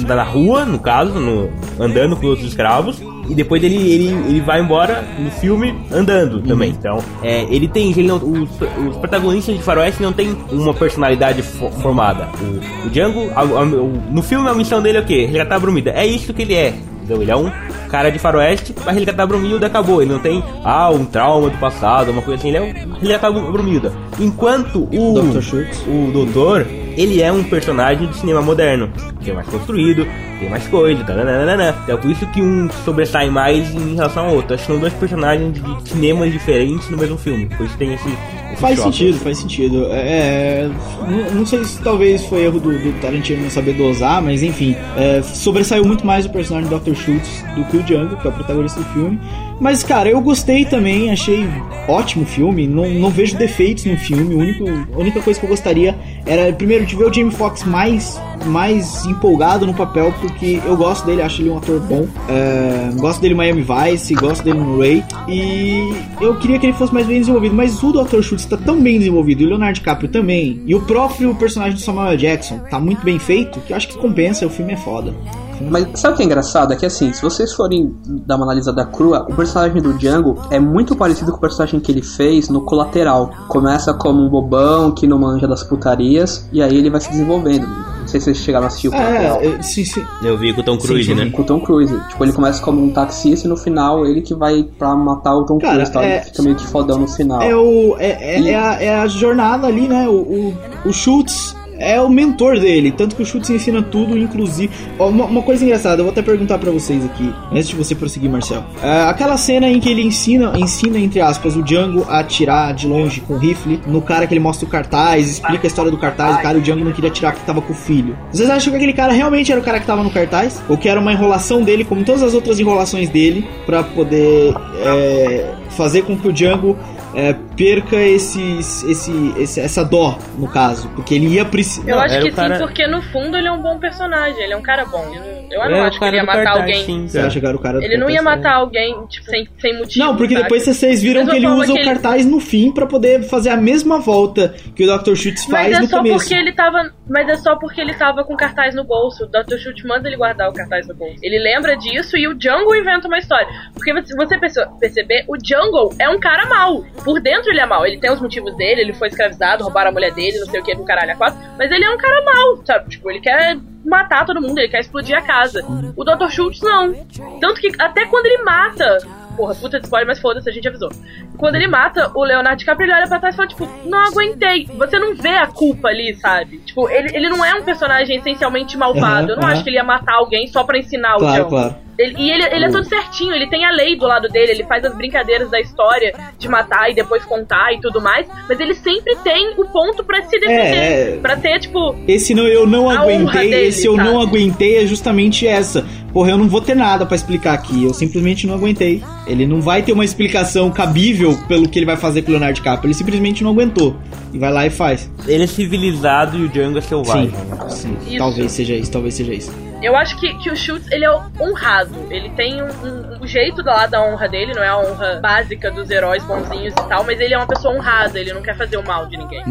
Speaker 2: na rua, no caso, no- andando com outros escravos. E depois ele, ele, ele vai embora no filme andando também. Então, é, ele tem. Ele não, os, os protagonistas de Faroeste não tem uma personalidade fo- formada. O, o Django, a- a- o- no filme, a missão dele é o quê? Resgatar a Brumida. É isso que ele é. Entendeu? Ele é um cara de faroeste, vai resgatar a Brumilda acabou. Ele não tem, ah, um trauma do passado, uma coisa assim. Ele é um resgatar a Brumilda. Enquanto o,
Speaker 3: Dr. Schultz.
Speaker 2: o doutor, ele é um personagem de cinema moderno, que é mais construído, tem mais coisa, taranana. Então é por isso que um sobressai mais em relação ao outro. Acho que são dois personagens de cinemas diferentes no mesmo filme. Por isso tem esse. esse
Speaker 3: Faz
Speaker 2: choque.
Speaker 3: sentido, faz sentido. É, não, não sei se talvez foi erro do, do Tarantino não saber dosar, mas enfim, é, sobressaiu muito mais o personagem do Dr. Schultz do que o Django, que é o protagonista do filme. Mas, cara, eu gostei também, achei ótimo o filme, não, não vejo defeitos no filme. O único, a única coisa que eu gostaria era, primeiro, de ver o Jamie Foxx mais, mais empolgado no papel, porque eu gosto dele, acho ele um ator bom. É, gosto dele em Miami Vice, gosto dele no Ray. E eu queria que ele fosse mais bem desenvolvido, mas o Dr. Schultz está tão bem desenvolvido, e o Leonardo DiCaprio também, e o próprio personagem do Samuel. Jackson tá muito bem feito, que eu acho que compensa, o filme é foda.
Speaker 1: Mas sabe o que é engraçado? É que assim, se vocês forem dar uma analisada crua, o personagem do Django é muito parecido com o personagem que ele fez no Colateral. Começa como um bobão que não manja das putarias, e aí ele vai se desenvolvendo. Não sei se vocês chegaram a assistir o Colateral.
Speaker 3: É, é, sim, sim.
Speaker 2: Eu vi com o Tom Cruise,
Speaker 3: sim,
Speaker 2: né?
Speaker 1: Com o Tom Cruise. Tipo, ele começa como um taxista e no final ele que vai pra matar o Tom
Speaker 3: Cara,
Speaker 1: Cruise, tá?
Speaker 3: é-
Speaker 1: Ele fica meio que fodão no final.
Speaker 3: É, o, é, é, é a, é a jornada ali, né? O, o, o Schultz é o mentor dele, tanto que o Schultz ensina tudo, inclusive. Ó, uma, uma coisa engraçada, eu vou até perguntar pra vocês aqui, antes de você prosseguir, Marcel. É, aquela cena em que ele ensina, ensina, entre aspas, o Django a atirar de longe com rifle, no cara que ele mostra o cartaz, explica a história do cartaz, o cara, o Django não queria atirar porque tava com o filho. Vocês acham que aquele cara realmente era o cara que tava no cartaz? Ou que era uma enrolação dele, como todas as outras enrolações dele, pra poder é, fazer com que o Django é, perca esses, esse, esse, essa dó, no caso. Porque ele ia precisar.
Speaker 4: Eu acho que
Speaker 2: o cara-
Speaker 4: sim, porque no fundo ele é um bom personagem, ele é um cara bom. Eu não, eu não
Speaker 2: Era o
Speaker 4: acho que ele ia matar
Speaker 2: cartaz,
Speaker 4: alguém.
Speaker 2: sim,
Speaker 3: Você
Speaker 2: cara.
Speaker 3: acha que era o cara
Speaker 4: Ele não ia matar alguém, tipo, sem, sem motivo.
Speaker 3: Não, porque
Speaker 4: sabe?
Speaker 3: depois vocês viram
Speaker 4: Mesma
Speaker 3: que ele usa
Speaker 4: que
Speaker 3: o
Speaker 4: ele-
Speaker 3: cartaz no fim pra poder fazer a mesma volta que o Dr. Schultz faz
Speaker 4: Mas é
Speaker 3: no
Speaker 4: só
Speaker 3: começo.
Speaker 4: porque ele tava. Mas é só porque ele tava com cartaz no bolso. O Dr. Schultz manda ele guardar o cartaz no bolso. Ele lembra disso e o Jungle inventa uma história. Porque se você perce- perceber, o Jungle é um cara mau. Por dentro ele é mau. Ele tem os motivos dele, ele foi escravizado, roubaram a mulher dele, não sei o que, no caralho a quatro. Mas ele é um cara mau, sabe? Tipo, ele quer matar todo mundo, ele quer explodir a casa. O Dr. Schultz não. Tanto que até quando ele mata. Porra, puta de spoiler, mas foda-se, a gente avisou. Quando ele mata o Leonardo DiCaprio, ele olha pra trás e fala, tipo, não aguentei. Você não vê a culpa ali, sabe? Tipo, ele, ele não é um personagem essencialmente malvado.
Speaker 3: Aham,
Speaker 4: Eu não
Speaker 3: aham.
Speaker 4: acho que ele ia matar alguém só pra ensinar o
Speaker 3: Claro,
Speaker 4: John.
Speaker 3: claro.
Speaker 4: Ele- e ele, ele é todo certinho, ele tem a lei do lado dele, ele faz as brincadeiras da história de matar e depois contar e tudo mais, mas ele sempre tem o ponto pra se defender.
Speaker 3: É, é.
Speaker 4: Pra ter, tipo,
Speaker 3: Esse não, eu não aguentei,
Speaker 4: dele,
Speaker 3: esse eu não
Speaker 4: sabe?
Speaker 3: aguentei é justamente essa. Porra, eu não vou ter nada pra explicar aqui, eu simplesmente não aguentei. Ele não vai ter uma explicação cabível pelo que ele vai fazer com o Leonardo DiCaprio, ele simplesmente não aguentou. E vai lá e faz.
Speaker 2: Ele é civilizado e o Django é selvagem.
Speaker 3: Sim, sim. Talvez seja isso, talvez seja isso.
Speaker 4: Eu acho que, que o Schultz, ele é honrado. Ele tem um, um, um jeito da lá da honra dele, não é a honra básica dos heróis bonzinhos e tal, mas ele é uma pessoa honrada, ele não quer fazer o mal de ninguém.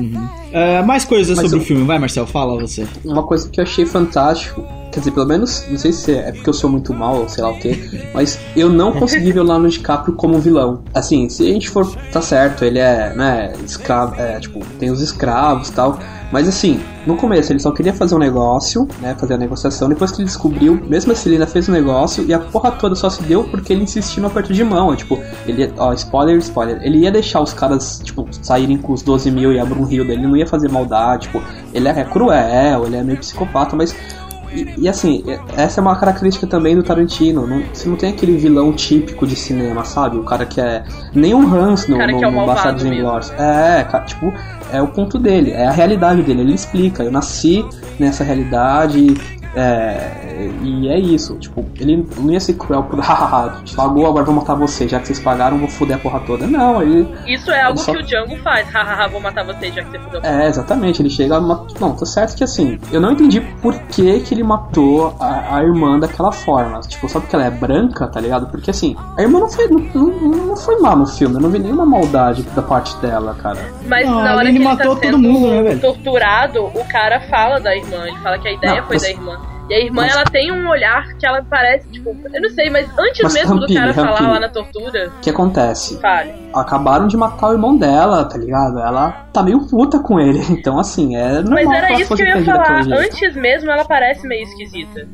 Speaker 3: É, mais coisas
Speaker 1: Mas
Speaker 3: sobre
Speaker 1: eu-
Speaker 3: o filme, vai Marcel, fala você.
Speaker 1: Uma coisa que eu achei fantástico, quer dizer, pelo menos, não sei se é porque eu sou muito mal ou sei lá o que, mas eu não consegui ver o Leonardo DiCaprio como vilão. Assim, se a gente for, tá certo, ele é, né, escravo, é, tipo, tem os escravos e tal, mas assim, no começo ele só queria fazer um negócio, né, fazer a negociação, depois que ele descobriu, mesmo assim ele ainda fez o negócio e a porra toda só se deu porque ele insistiu no aperto de mão, tipo, ele, ó, spoiler, spoiler, ele ia deixar os caras, tipo, saírem com os 12 mil e a Brunhilda, ele não ia fazer maldade, tipo, ele é cruel, ele é meio psicopata, mas e, e, assim, essa é uma característica também do Tarantino. Não, você não tem aquele vilão típico de cinema, sabe? O cara que é. Nem um Hans no, no,
Speaker 4: é o
Speaker 1: no Bastardos. Inglórios. É, cara, tipo, é o ponto dele, é a realidade dele. Ele explica, eu nasci nessa realidade. É, e é isso, tipo, ele não ia ser cruel por hahaha, pagou, agora vou matar você, já que vocês pagaram, vou foder a porra toda. Não, ele.
Speaker 4: Isso é algo
Speaker 1: só-
Speaker 4: que o Django faz. Hahaha, vou matar você já que você fudeu.
Speaker 1: É, exatamente, ele chega. ma- Não, tá certo que assim, eu não entendi por que, que ele matou a, a irmã daquela forma. Tipo, só porque ela é branca, tá ligado? Porque assim, a irmã não foi, não, não- não foi má no filme, eu não vi nenhuma maldade da parte dela, cara.
Speaker 4: Mas
Speaker 3: Não,
Speaker 4: na hora
Speaker 3: ele
Speaker 4: que
Speaker 3: matou
Speaker 4: ele tá
Speaker 3: todo
Speaker 4: sendo
Speaker 3: mundo, né, velho?
Speaker 4: torturado, o cara fala da irmã. Ele fala que a ideia
Speaker 1: Não,
Speaker 4: foi da irmã. E a irmã,
Speaker 1: mas-
Speaker 4: ela tem um olhar que ela parece, tipo, eu não sei, mas antes
Speaker 1: Mas,
Speaker 4: mesmo do
Speaker 1: Rampini,
Speaker 4: cara falar
Speaker 1: Rampini.
Speaker 4: lá na tortura,
Speaker 1: O que acontece?
Speaker 4: fale.
Speaker 1: Acabaram de matar o irmão dela, tá ligado? Ela tá meio puta com ele. Então, assim, é normal
Speaker 4: Mas era isso que eu ia falar. Antes mesmo ela parece meio esquisita.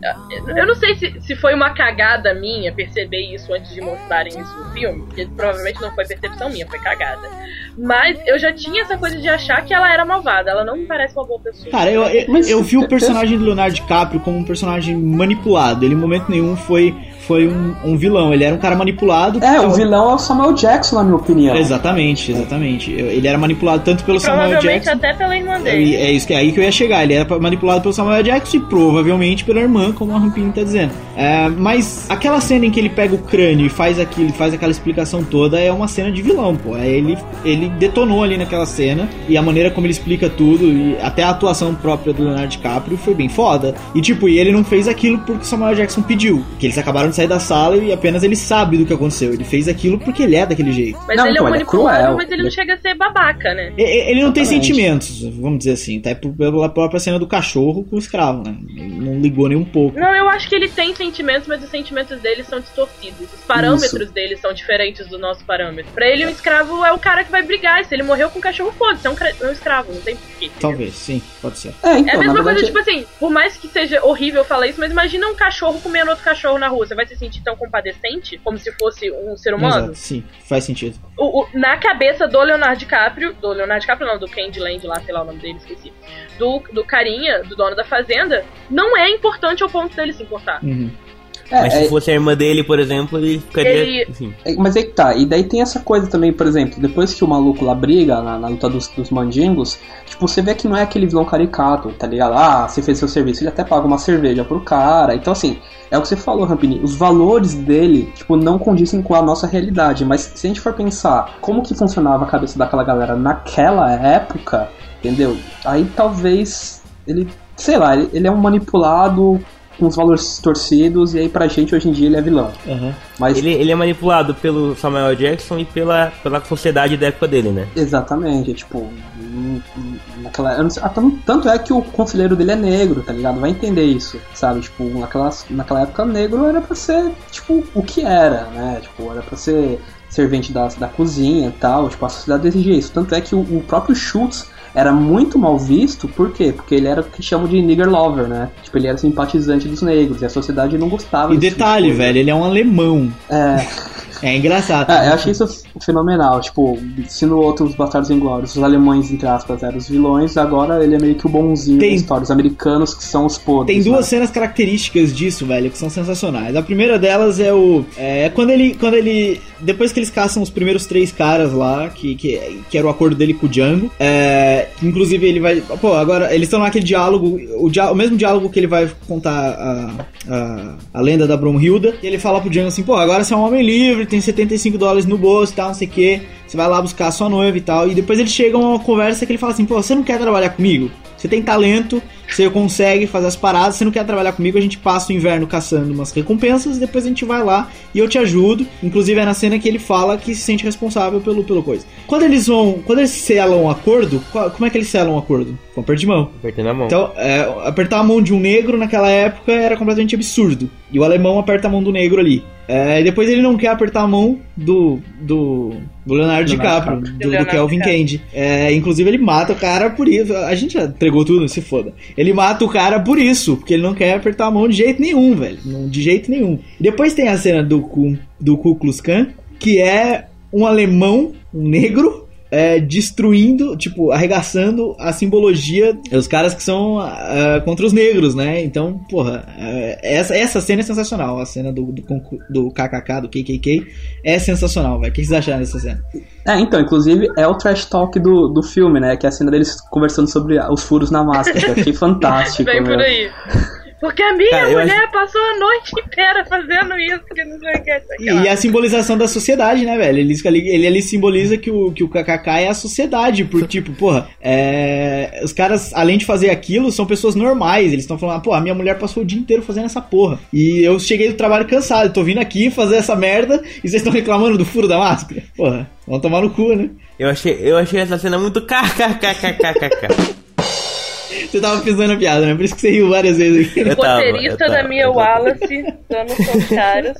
Speaker 4: Eu não sei se, se foi uma cagada minha perceber isso antes de mostrarem isso no filme, porque provavelmente não foi percepção minha, foi cagada. Mas eu já tinha essa coisa de achar que ela era malvada. Ela não me parece uma boa pessoa.
Speaker 3: Cara, eu, eu, eu vi o personagem do Leonardo DiCaprio como um personagem manipulado. Ele em momento nenhum foi, foi um, um vilão. Ele era um cara manipulado.
Speaker 1: É, o vilão é o Samuel Jackson, na minha opinião.
Speaker 3: Exatamente, exatamente. Ele era manipulado tanto pelo Samuel
Speaker 4: Provavelmente
Speaker 3: Jackson.
Speaker 4: até pela irmã
Speaker 3: É,
Speaker 4: dele.
Speaker 3: é isso que é aí que eu ia chegar. Ele era manipulado pelo Samuel Jackson e provavelmente pela irmã, como a Rampini tá dizendo. É, mas aquela cena em que ele pega o crânio e faz aquilo, faz aquela explicação toda é uma cena de vilão, pô. É, ele, ele detonou ali naquela cena e a maneira como ele explica tudo e até a atuação própria do Leonardo DiCaprio foi bem foda. E tipo, e ele não fez aquilo porque o Samuel Jackson pediu. Que eles acabaram de sair da sala e apenas ele sabe do que aconteceu. Ele fez aquilo porque ele é daquele jeito.
Speaker 4: Mas
Speaker 1: Não,
Speaker 4: ele é
Speaker 1: então,
Speaker 4: um
Speaker 1: ele é
Speaker 4: manipulado,
Speaker 1: cruel.
Speaker 4: mas ele não
Speaker 1: Ele-
Speaker 4: chega a ser babaca, né?
Speaker 3: E- e- Ele não tem
Speaker 1: Exatamente.
Speaker 3: sentimentos, vamos dizer assim, tá? Pela própria cena do cachorro com o escravo, né? Ele não ligou nem um pouco.
Speaker 4: Não, eu acho que ele tem sentimentos, mas os sentimentos dele são distorcidos. Os parâmetros dele são diferentes do nosso parâmetro. Pra ele, um escravo é o cara que vai brigar. E se ele morreu com o cachorro, foda-se, é um, é um escravo, não tem porquê.
Speaker 3: Talvez, sim, pode ser.
Speaker 1: É, então,
Speaker 4: É a mesma
Speaker 1: verdade,
Speaker 4: coisa, tipo assim, por mais que seja horrível falar isso, mas imagina um cachorro comendo outro cachorro na rua. Você vai se sentir tão compadecente como se fosse um ser humano?
Speaker 3: Exato, sim, faz sentido.
Speaker 4: O- o- na cabeça do Leonardo DiCaprio, do Leonardo DiCaprio não, do Candyland lá, sei lá o nome dele, esqueci. Do, do carinha, do dono da fazenda, não é importante ao ponto dele se importar.
Speaker 3: Uhum.
Speaker 1: É,
Speaker 2: Mas
Speaker 1: é-
Speaker 2: se fosse a irmã dele, por exemplo, ele ficaria.
Speaker 4: Ele-
Speaker 2: Enfim.
Speaker 1: É, Mas aí que tá, e daí tem essa coisa também, por exemplo, depois que o maluco lá briga na, na luta dos, dos mandingos, tipo, você vê que não é aquele vilão caricato, tá ligado? Ah, você fez seu serviço, ele até paga uma cerveja pro cara. Então, assim, é o que você falou, Rampini, os valores dele, tipo, não condizem com a nossa realidade. Mas se a gente for pensar como que funcionava a cabeça daquela galera naquela época, entendeu? Aí talvez ele, sei lá, ele, ele é um manipulado com os valores torcidos, e aí pra gente hoje em dia ele é vilão.
Speaker 3: Aham.
Speaker 1: Mas
Speaker 2: Ele, ele é manipulado pelo Samuel Jackson e pela, pela sociedade da época dele, né?
Speaker 1: Exatamente, tipo, naquela, tanto é que o conselheiro dele é negro, tá ligado? Vai entender isso, sabe? Tipo, naquela, naquela época negro era pra ser, tipo, o que era, né? Tipo, era pra ser servente da, da cozinha e tal, tipo, a sociedade exigia isso. Tanto é que o, o próprio Schultz era muito mal visto, por quê? Porque ele era o que chamam de nigger lover, né? Tipo, ele era simpatizante dos negros e a sociedade não gostava
Speaker 3: E
Speaker 1: desse tipo de
Speaker 3: detalhe, velho, ele é um alemão.
Speaker 1: É,
Speaker 3: É engraçado.
Speaker 1: é, eu achei isso fenomenal. Tipo, se no outro os Bastardos Inglórios, os alemães, entre aspas, eram os vilões, agora ele é meio que o bonzinho
Speaker 3: Tem-
Speaker 1: da história. Os americanos que são os podres.
Speaker 3: Tem duas
Speaker 1: né?
Speaker 3: cenas características disso, velho, que são sensacionais. A primeira delas é o. É quando ele. Quando ele. Depois que eles caçam os primeiros três caras lá, que, que, que era o acordo dele com o Django. É, inclusive ele vai. Pô, agora eles estão naquele diálogo. O, dia- o mesmo diálogo que ele vai contar a, a, a lenda da Brunhilda. E ele fala pro Django assim: pô, agora você é um homem livre, tem 75 dólares no bolso e tal, não sei o que. Você vai lá buscar a sua noiva e tal. E depois eles chegam a uma conversa que ele fala assim: pô, você não quer trabalhar comigo? Você tem talento você consegue fazer as paradas, você não quer trabalhar comigo, a gente passa o inverno caçando umas recompensas, depois a gente vai lá e eu te ajudo. Inclusive é na cena que ele fala que se sente responsável pelo, pelo coisa. Quando eles vão, quando eles selam um acordo, qual- como é que eles selam um acordo? Com aperto de mão.
Speaker 2: Apertando a mão.
Speaker 3: Então, é, apertar a mão de um negro naquela época era completamente absurdo. E o alemão aperta a mão do negro ali. É, e depois ele não quer apertar a mão do, do, do Leonardo, DiCaprio,
Speaker 1: DiCaprio.
Speaker 3: do, do
Speaker 4: Leonardo
Speaker 3: Kelvin
Speaker 4: DiCaprio.
Speaker 3: Candy. É, inclusive ele mata o cara por isso. A gente já entregou tudo, se foda. Ele mata o cara por isso, porque ele não quer apertar a mão de jeito nenhum, velho. De jeito nenhum. Depois tem a cena do, do Ku Klux Klan, que é um alemão, um negro, é, destruindo, tipo, arregaçando a simbologia dos caras que são ah, contra os negros, né? Então, porra, é, essa, essa cena é sensacional. A cena do, do, do KKK, do KKK, é sensacional, velho. O que vocês acharam dessa cena?
Speaker 1: É, então, inclusive é o trash talk do, do filme, né? Que é a cena deles conversando sobre os furos na máscara. que eu achei fantástico.
Speaker 4: Vem por aí. Porque a minha
Speaker 2: Cara,
Speaker 4: mulher passou a noite inteira fazendo isso, que não sei o que.
Speaker 3: E, e a simbolização da sociedade, né, velho? Ele, ele, ele ali simboliza que o, que o KKK é a sociedade, por tipo, porra, é, os caras, além de fazer aquilo, são pessoas normais. Eles estão falando, ah, pô, a minha mulher passou o dia inteiro fazendo essa porra. E eu cheguei do trabalho cansado, tô vindo aqui fazer essa merda e vocês estão reclamando do furo da máscara? Porra, vão tomar no cu, né?
Speaker 2: Eu achei, eu achei essa cena muito kkkkkkk.
Speaker 3: Você tava pensando a piada, né? Por isso que você riu várias vezes aqui.
Speaker 2: Eu tava,
Speaker 4: Roteirista
Speaker 2: eu tava,
Speaker 4: da Mia
Speaker 2: tava.
Speaker 4: Wallace, dando seus caras.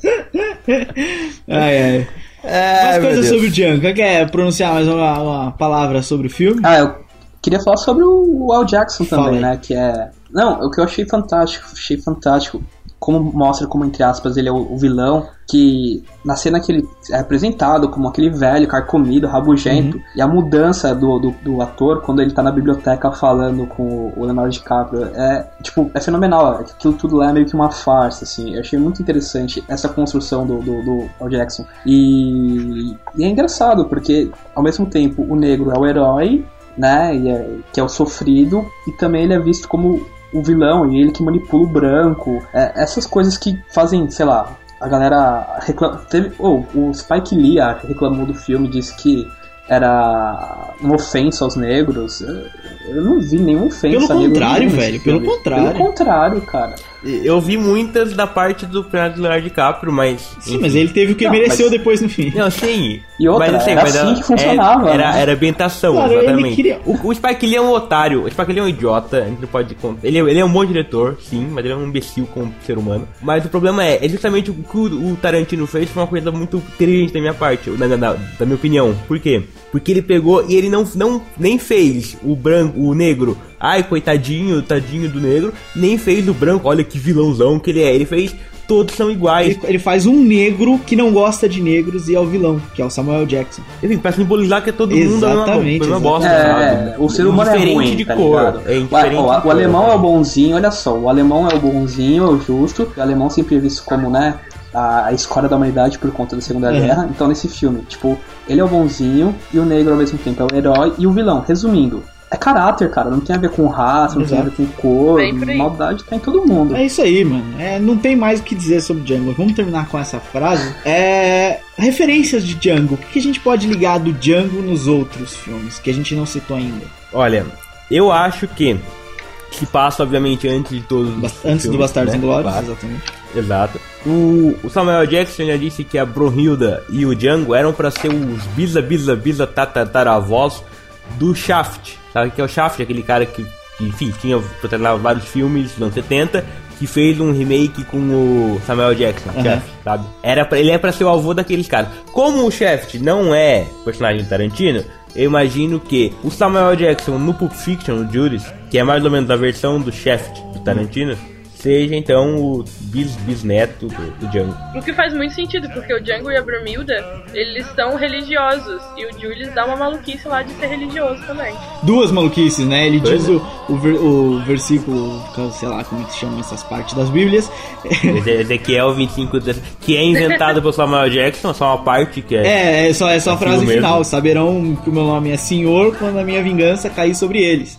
Speaker 3: Ai, ai.
Speaker 2: Ai,
Speaker 3: Mais coisas sobre o Django. Quer, pronunciar mais uma, uma palavra sobre o filme?
Speaker 1: Ah, eu queria falar sobre o Al Jackson também, né? Que é. Não, o que eu achei fantástico, achei fantástico. Como mostra como, entre aspas, ele é o, o vilão, que na cena que ele é apresentado como aquele velho, carcomido, rabugento,
Speaker 3: Uhum.
Speaker 1: e a mudança do, do, do ator quando ele tá na biblioteca falando com o Leonardo DiCaprio é, tipo, é fenomenal. Aquilo tudo lá é meio que uma farsa, assim. Eu achei muito interessante essa construção do, do, do Al Jackson. E, e é engraçado, porque ao mesmo tempo o negro é o herói, né, e é- que é o sofrido, e também ele é visto como o vilão, e ele que manipula o branco. É, essas coisas que fazem, sei lá, a galera reclama. Teve, oh, o Spike Lee acho, reclamou do filme, disse que era uma ofensa aos negros. Eu, eu não vi nenhuma ofensa
Speaker 3: Pelo contrário, velho, pelo contrário.
Speaker 1: Pelo contrário, cara.
Speaker 2: Eu vi muitas da parte do Leonardo Leonardo DiCaprio, mas.
Speaker 3: Sim, mas ele teve o que
Speaker 1: Não,
Speaker 3: mereceu
Speaker 1: mas-
Speaker 3: depois no fim.
Speaker 2: Não, sim.
Speaker 1: E outra,
Speaker 2: mas,
Speaker 1: era assim que funcionava,
Speaker 2: Era,
Speaker 1: né?
Speaker 2: era ambientação,
Speaker 3: ele
Speaker 2: exatamente.
Speaker 3: queria-
Speaker 2: O, o Spike Lee é um otário, o Spike Lee é um idiota, a gente não pode contar. Ele, é- ele é um bom diretor, sim, mas ele é um imbecil como ser humano. Mas o problema é, é justamente o que o, o Tarantino fez foi uma coisa muito inteligente da minha parte, da, da, da minha opinião. Por quê? Porque ele pegou e ele não, não nem fez o branco, o negro, ai coitadinho, tadinho do negro, nem fez o branco, olha que vilãozão que ele é. Ele fez todos são iguais.
Speaker 3: Ele, ele faz um negro que não gosta de negros e é o vilão, que é o Samuel Jackson.
Speaker 2: Enfim, pra simbolizar que é todo mundo a mesma,
Speaker 3: Exatamente,
Speaker 2: a mesma bosta,
Speaker 1: É, o ser humano é ruim,
Speaker 2: de
Speaker 1: tá
Speaker 2: cor. É
Speaker 1: O-
Speaker 2: indiferente
Speaker 1: o,
Speaker 2: de
Speaker 1: o
Speaker 2: cor.
Speaker 1: alemão é o bonzinho, olha só, o alemão é o bonzinho, é o justo. O alemão sempre é visto como, né, a, a escola da humanidade por conta da Segunda
Speaker 3: Uhum.
Speaker 1: Guerra. Então, nesse filme, tipo, ele é o bonzinho e o negro ao mesmo tempo é o herói e o vilão. Resumindo, é caráter, cara. Não tem a ver com raça, não tem a ver com cor.
Speaker 4: Aí.
Speaker 1: Maldade tá em todo mundo.
Speaker 3: É isso aí, mano. É, não tem mais o que dizer sobre Django. Vamos terminar com essa frase. É, referências de Django. O que que a gente pode ligar do Django nos outros filmes que a gente não citou ainda?
Speaker 2: Olha, eu acho que se passa, obviamente, antes de todos os
Speaker 3: Antes do
Speaker 2: filmes,
Speaker 3: Bastardos
Speaker 2: né?
Speaker 3: Inglórios, exatamente.
Speaker 2: Exato. O, o Samuel Jackson já disse que a Brunhilda e o Django eram pra ser os bisa, bisa, bisa, tataravós do Shaft. Sabe o que é o Shaft? Aquele cara que, que enfim, tinha protagonizado vários filmes nos anos 70, que fez um remake com o Samuel Jackson,
Speaker 3: Aham.
Speaker 2: Shaft, sabe? Era pra, ele é pra ser o avô daqueles caras. Como o Shaft não é personagem do Tarantino, eu imagino que o Samuel Jackson no Pulp Fiction, o Judas, que é mais ou menos a versão do Shaft do Tarantino, seja então o bis, bisneto do, do Django.
Speaker 4: O que faz muito sentido, porque o Django e a Brumilda, eles são religiosos. E o Julius dá uma maluquice lá de ser religioso também.
Speaker 3: Duas maluquices, né? Ele
Speaker 2: Pois
Speaker 3: diz
Speaker 2: é.
Speaker 3: o, o, ver- o versículo, sei lá como é que chama essas partes das Bíblias.
Speaker 2: Eze- Ezequiel 25, que é inventado pelo Samuel Jackson, só uma parte que é.
Speaker 3: É, é só, é só a
Speaker 2: Aquilo
Speaker 3: frase
Speaker 2: mesmo.
Speaker 3: final. Saberão que o meu nome é Senhor quando a minha vingança cair sobre eles.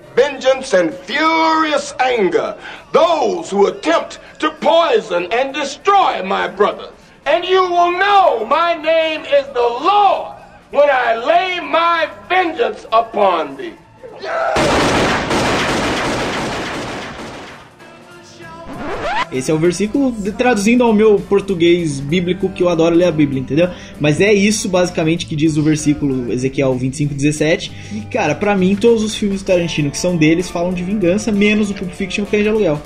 Speaker 12: vengeance and furious anger those who attempt to poison and destroy my brothers. And you will know my name is the Lord when I lay my vengeance upon thee.
Speaker 3: Esse é o versículo traduzindo ao meu português bíblico que eu adoro ler a Bíblia, entendeu? Mas é isso basicamente que diz o versículo Ezequiel 25, 17. E cara, pra mim todos os filmes do Tarantino que são deles falam de vingança, menos o Pulp Fiction o Cães de Aluguel.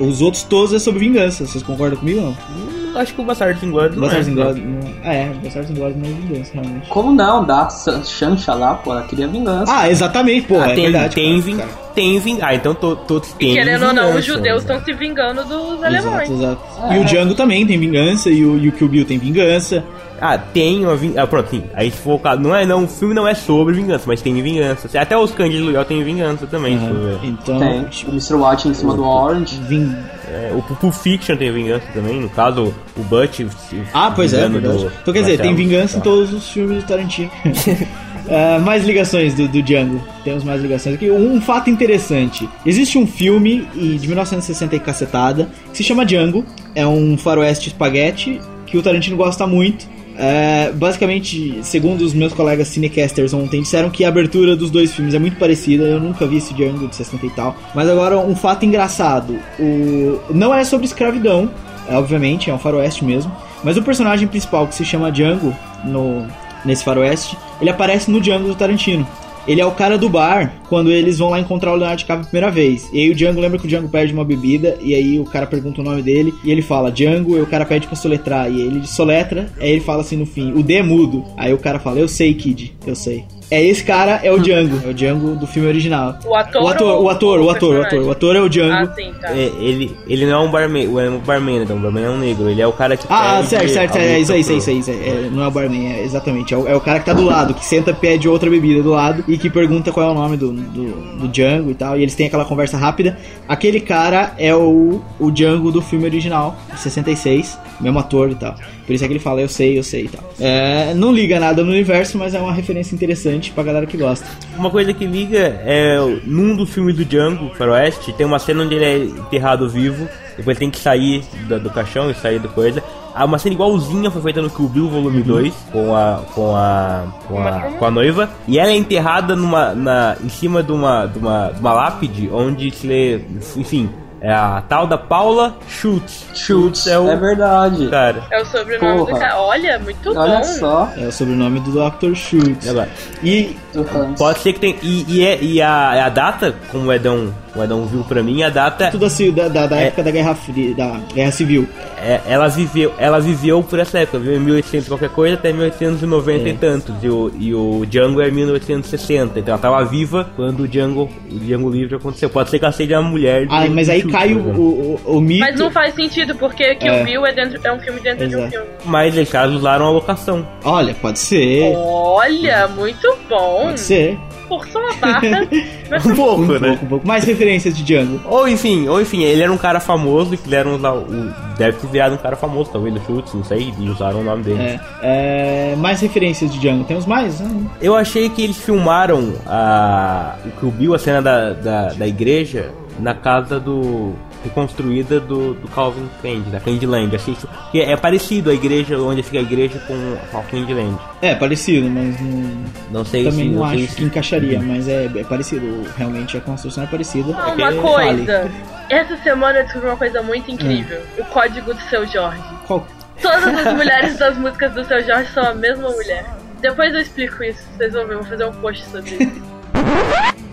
Speaker 3: Os outros todos é sobre vingança. Vocês concordam comigo ou não?
Speaker 2: Acho que o Bastardos Inglórios não é.
Speaker 3: Bastardos Inglórios não... Ah, é, Bastardos Inglórios não é vingança, realmente.
Speaker 1: Como não? Da Sancha lá, pô, ela queria vingança.
Speaker 3: Ah, exatamente, pô,
Speaker 2: Ah,
Speaker 3: é
Speaker 2: tem,
Speaker 3: verdade.
Speaker 2: tem,
Speaker 3: cara,
Speaker 2: vin-
Speaker 3: cara.
Speaker 2: tem ving... Ah, então to- todos têm
Speaker 4: Querendo ou não, os judeus estão se vingando dos alemães.
Speaker 3: Exato, exato. E o Django também tem vingança, e o, e o Kill Bill tem vingança.
Speaker 2: Ah, tem uma vingança. Ah, pronto, sim. Aí se o não é, não, o filme não é sobre vingança, mas tem vingança. Até os Cães de Aluguel tem vingança também, se for ver.
Speaker 3: Então,
Speaker 1: Tem. O Mr. White em cima do Orange.
Speaker 3: vin...
Speaker 2: É, o Pulp Fiction tem vingança também, no caso, o Butch. se-
Speaker 3: Ah, pois é, verdade.
Speaker 2: do-
Speaker 3: Então quer dizer, tem vingança em todos os filmes do Tarantino. Ah, mais ligações do, do Django. Temos mais ligações aqui. Um, fato interessante: existe um filme de 1960 e cacetada que se chama Django. É um faroeste espaguete que o Tarantino gosta muito. É, basicamente, segundo os meus colegas cinecasters ontem, disseram que a abertura dos dois filmes é muito parecida. Eu nunca vi esse Django de 60 e tal. Mas agora, um fato engraçado: o... não é sobre escravidão, é, obviamente, é um faroeste mesmo. Mas o personagem principal, que se chama Django, no, nesse faroeste, ele aparece no Django do Tarantino. Ele é o cara do bar quando eles vão lá encontrar o Leonardo DiCaprio a primeira vez. E aí o Django lembra que o Django perde uma bebida e aí o cara pergunta o nome dele e ele fala Django e o cara pede pra soletrar e ele soletra, aí ele fala assim no fim, o D é mudo. Aí o cara fala, eu sei, kid, eu sei. É esse cara, é o Django, é o Django do filme original.
Speaker 4: O ator
Speaker 3: O ator,
Speaker 4: ou
Speaker 3: o ator, o ator, o ator, o ator é o Django.
Speaker 4: Ah, sim, tá.
Speaker 2: É, ele, ele não é um barman, é um barman, então, o barman é um negro, ele é o cara que
Speaker 3: Ah,
Speaker 2: pede
Speaker 3: certo, certo, é isso aí, isso
Speaker 2: luta
Speaker 3: aí, isso aí, isso aí. É, não é o barman, é exatamente. É o, é o cara que tá do lado, que senta, pede outra bebida do lado e que pergunta qual é o nome do, do, do Django e tal. E eles têm aquela conversa rápida. Aquele cara é o, o Django do filme original, de 66, mesmo ator e tal. Por isso é que ele fala, eu sei, eu sei e tal. É, não liga nada no universo, mas é uma referência interessante pra galera que gosta.
Speaker 2: Uma coisa que liga é num dos filmes do Django, Faroeste, tem uma cena onde ele é enterrado vivo, depois tem que sair do, do caixão e sair do coisa. Ah, uma cena igualzinha foi feita no Kill Bill Volume 2, com a com a com a, com a noiva, e ela é enterrada numa na em cima de uma de uma, de uma lápide onde se lê, enfim, é a tal da Paula Schultz. Schultz é o
Speaker 1: É verdade.
Speaker 2: cara.
Speaker 4: É o sobrenome do
Speaker 1: Porra.
Speaker 4: cara. Olha, muito
Speaker 1: Olha
Speaker 4: bom.
Speaker 1: só.
Speaker 3: É o sobrenome do Dr. Schultz.
Speaker 2: Agora,
Speaker 3: E
Speaker 1: do Hans.
Speaker 2: Pode ser que tem. E, e, é- e a, a data, como o Edão, o Edão viu pra mim, a data.
Speaker 3: tudo assim, da, da, da
Speaker 2: É.
Speaker 3: época da Guerra Fria, da Guerra Civil.
Speaker 2: É, ela, viveu, ela viveu por essa época, viveu em 1800 e qualquer coisa até 1890
Speaker 3: É.
Speaker 2: e tantos. E o, e o Django é 1960. Então ela tava viva quando o Django, o Django livre aconteceu. Pode ser que ela seja a mulher.
Speaker 3: Ah, mas aí cai o, o, o, o mito.
Speaker 4: Mas não faz sentido, porque Kill
Speaker 3: É.
Speaker 4: Bill é, dentro, é um filme dentro de um
Speaker 3: Exato.
Speaker 4: filme.
Speaker 2: Mas eles caras usaram a locação.
Speaker 3: Olha, pode ser.
Speaker 4: Olha, muito bom.
Speaker 3: Pode ser.
Speaker 4: Forçou a barra.
Speaker 2: Um pouco,
Speaker 3: Um
Speaker 2: né?
Speaker 3: pouco, um pouco. Mais referências de Django.
Speaker 2: Ou enfim, ou enfim, ele era um cara famoso e usar o. Deve ter virado um cara famoso, talvez do Schultz, não sei, e usaram o nome dele.
Speaker 3: É, é, mais referências de Django. Temos mais? Ah,
Speaker 2: Eu achei que eles filmaram a, o Kill Bill, a cena da, da, da igreja, na casa do. reconstruída do, do Calvin Candy, da Candyland. Achei isso. Que é parecido a igreja, onde fica a igreja com a Candyland.
Speaker 3: É, parecido, mas não,
Speaker 2: Não sei
Speaker 3: também
Speaker 2: se.
Speaker 3: não
Speaker 2: sei
Speaker 3: acho
Speaker 2: se-
Speaker 3: que encaixaria, mas é, é parecido. Realmente a construção é parecida.
Speaker 4: Ah,
Speaker 3: É
Speaker 4: uma
Speaker 3: que-
Speaker 4: coisa. Essa semana eu descobri uma coisa muito incrível. O código do seu Jorge.
Speaker 3: Qual?
Speaker 4: Todas as mulheres das músicas do seu Jorge são a mesma mulher. Depois eu explico isso, vocês vão ver, eu vou fazer um post sobre isso.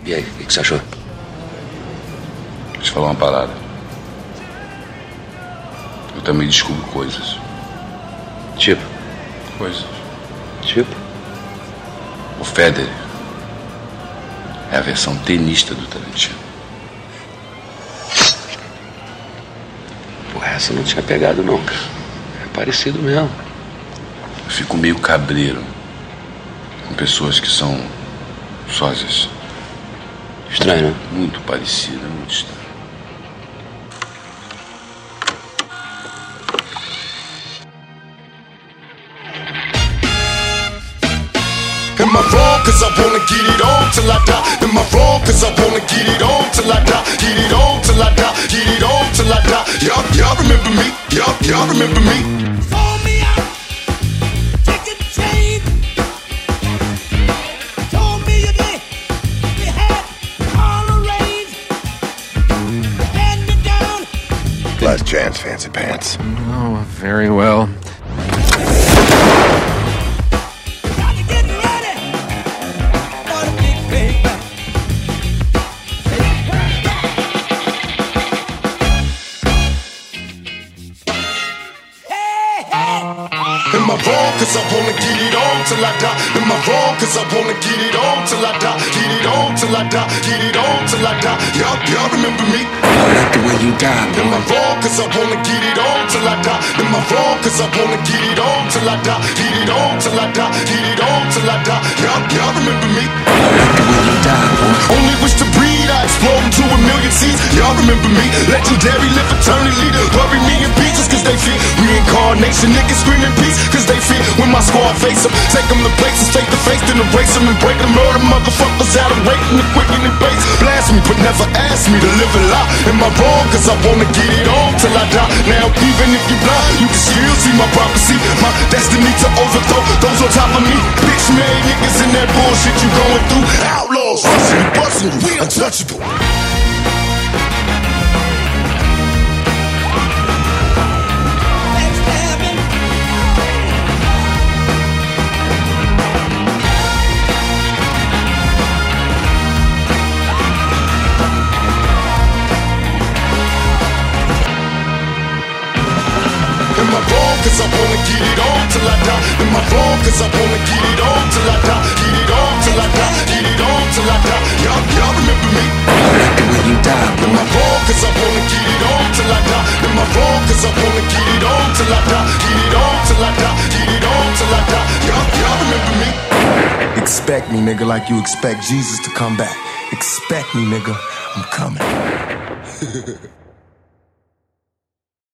Speaker 7: E aí, o que você achou?
Speaker 8: Te falar uma parada. Eu também descubro coisas.
Speaker 7: Tipo,
Speaker 8: Coisas.
Speaker 7: tipo.
Speaker 8: O Federer é a versão tenista do Tarantino.
Speaker 7: Porra, essa eu não tinha pegado não, cara. É parecido mesmo.
Speaker 8: Eu fico meio cabreiro com pessoas que são sósias.
Speaker 7: Estranho, né?
Speaker 8: Muito parecidas, muito estranho.
Speaker 13: Cause I wanna get it on till I die. Am I wrong? Cause I wanna get it on till I die. Get it on till I die. Get it on till I die. Y'all, y'all remember me? Y'all, y'all remember me?
Speaker 12: Last chance, fancy pants.
Speaker 14: Oh, very well.
Speaker 13: I wrong? Cause I wanna get it on till I die. Am I wrong? Cause I wanna get it on till I die. Get it on till I die. Get it on till I die. Y'all, y'all remember me?
Speaker 6: I like the way you die,
Speaker 13: Am I wrong? Cause I wanna get it on till I die. Am I wrong? Cause I wanna get it on till I die. Get it on till I die. Get it on till I die. Y'all, y'all remember me?
Speaker 6: I like the way you die, boy.
Speaker 13: Only wish to breed, I explode into a million seeds. Y'all remember me? Legendary, live eternally. Bury me in pieces cause they fear. Reincarnation, niggas screaming peace cause they fear. When my squad face them, take them to places face to face, then erase them and break them. Murder motherfuckers out of rating the quick and the base. Blast me, but never ask me to live a lie. Am I wrong? Cause I wanna get it on till I die. Now, even if you blind, you can still see my prophecy. My destiny to overthrow those on top of me. Bitch made niggas in that bullshit you going through. Outlaws, rushing busting we untouchable. Cause I wanna get it on till I die. Am I wrong? Cause I wanna get it on till I die. Get it on till I die. Get it on till I die. Y'all, y'all remember me?
Speaker 6: I like the way you die,
Speaker 13: Am I wrong? Cause I wanna get it on till I die. Am I wrong? Cause I wanna get it on till I die. Get it on till I die. Get it on till I die. Y'all, y'all remember me?
Speaker 15: Expect me, nigga, like you expect Jesus to come back. Expect me, nigga. I'm coming.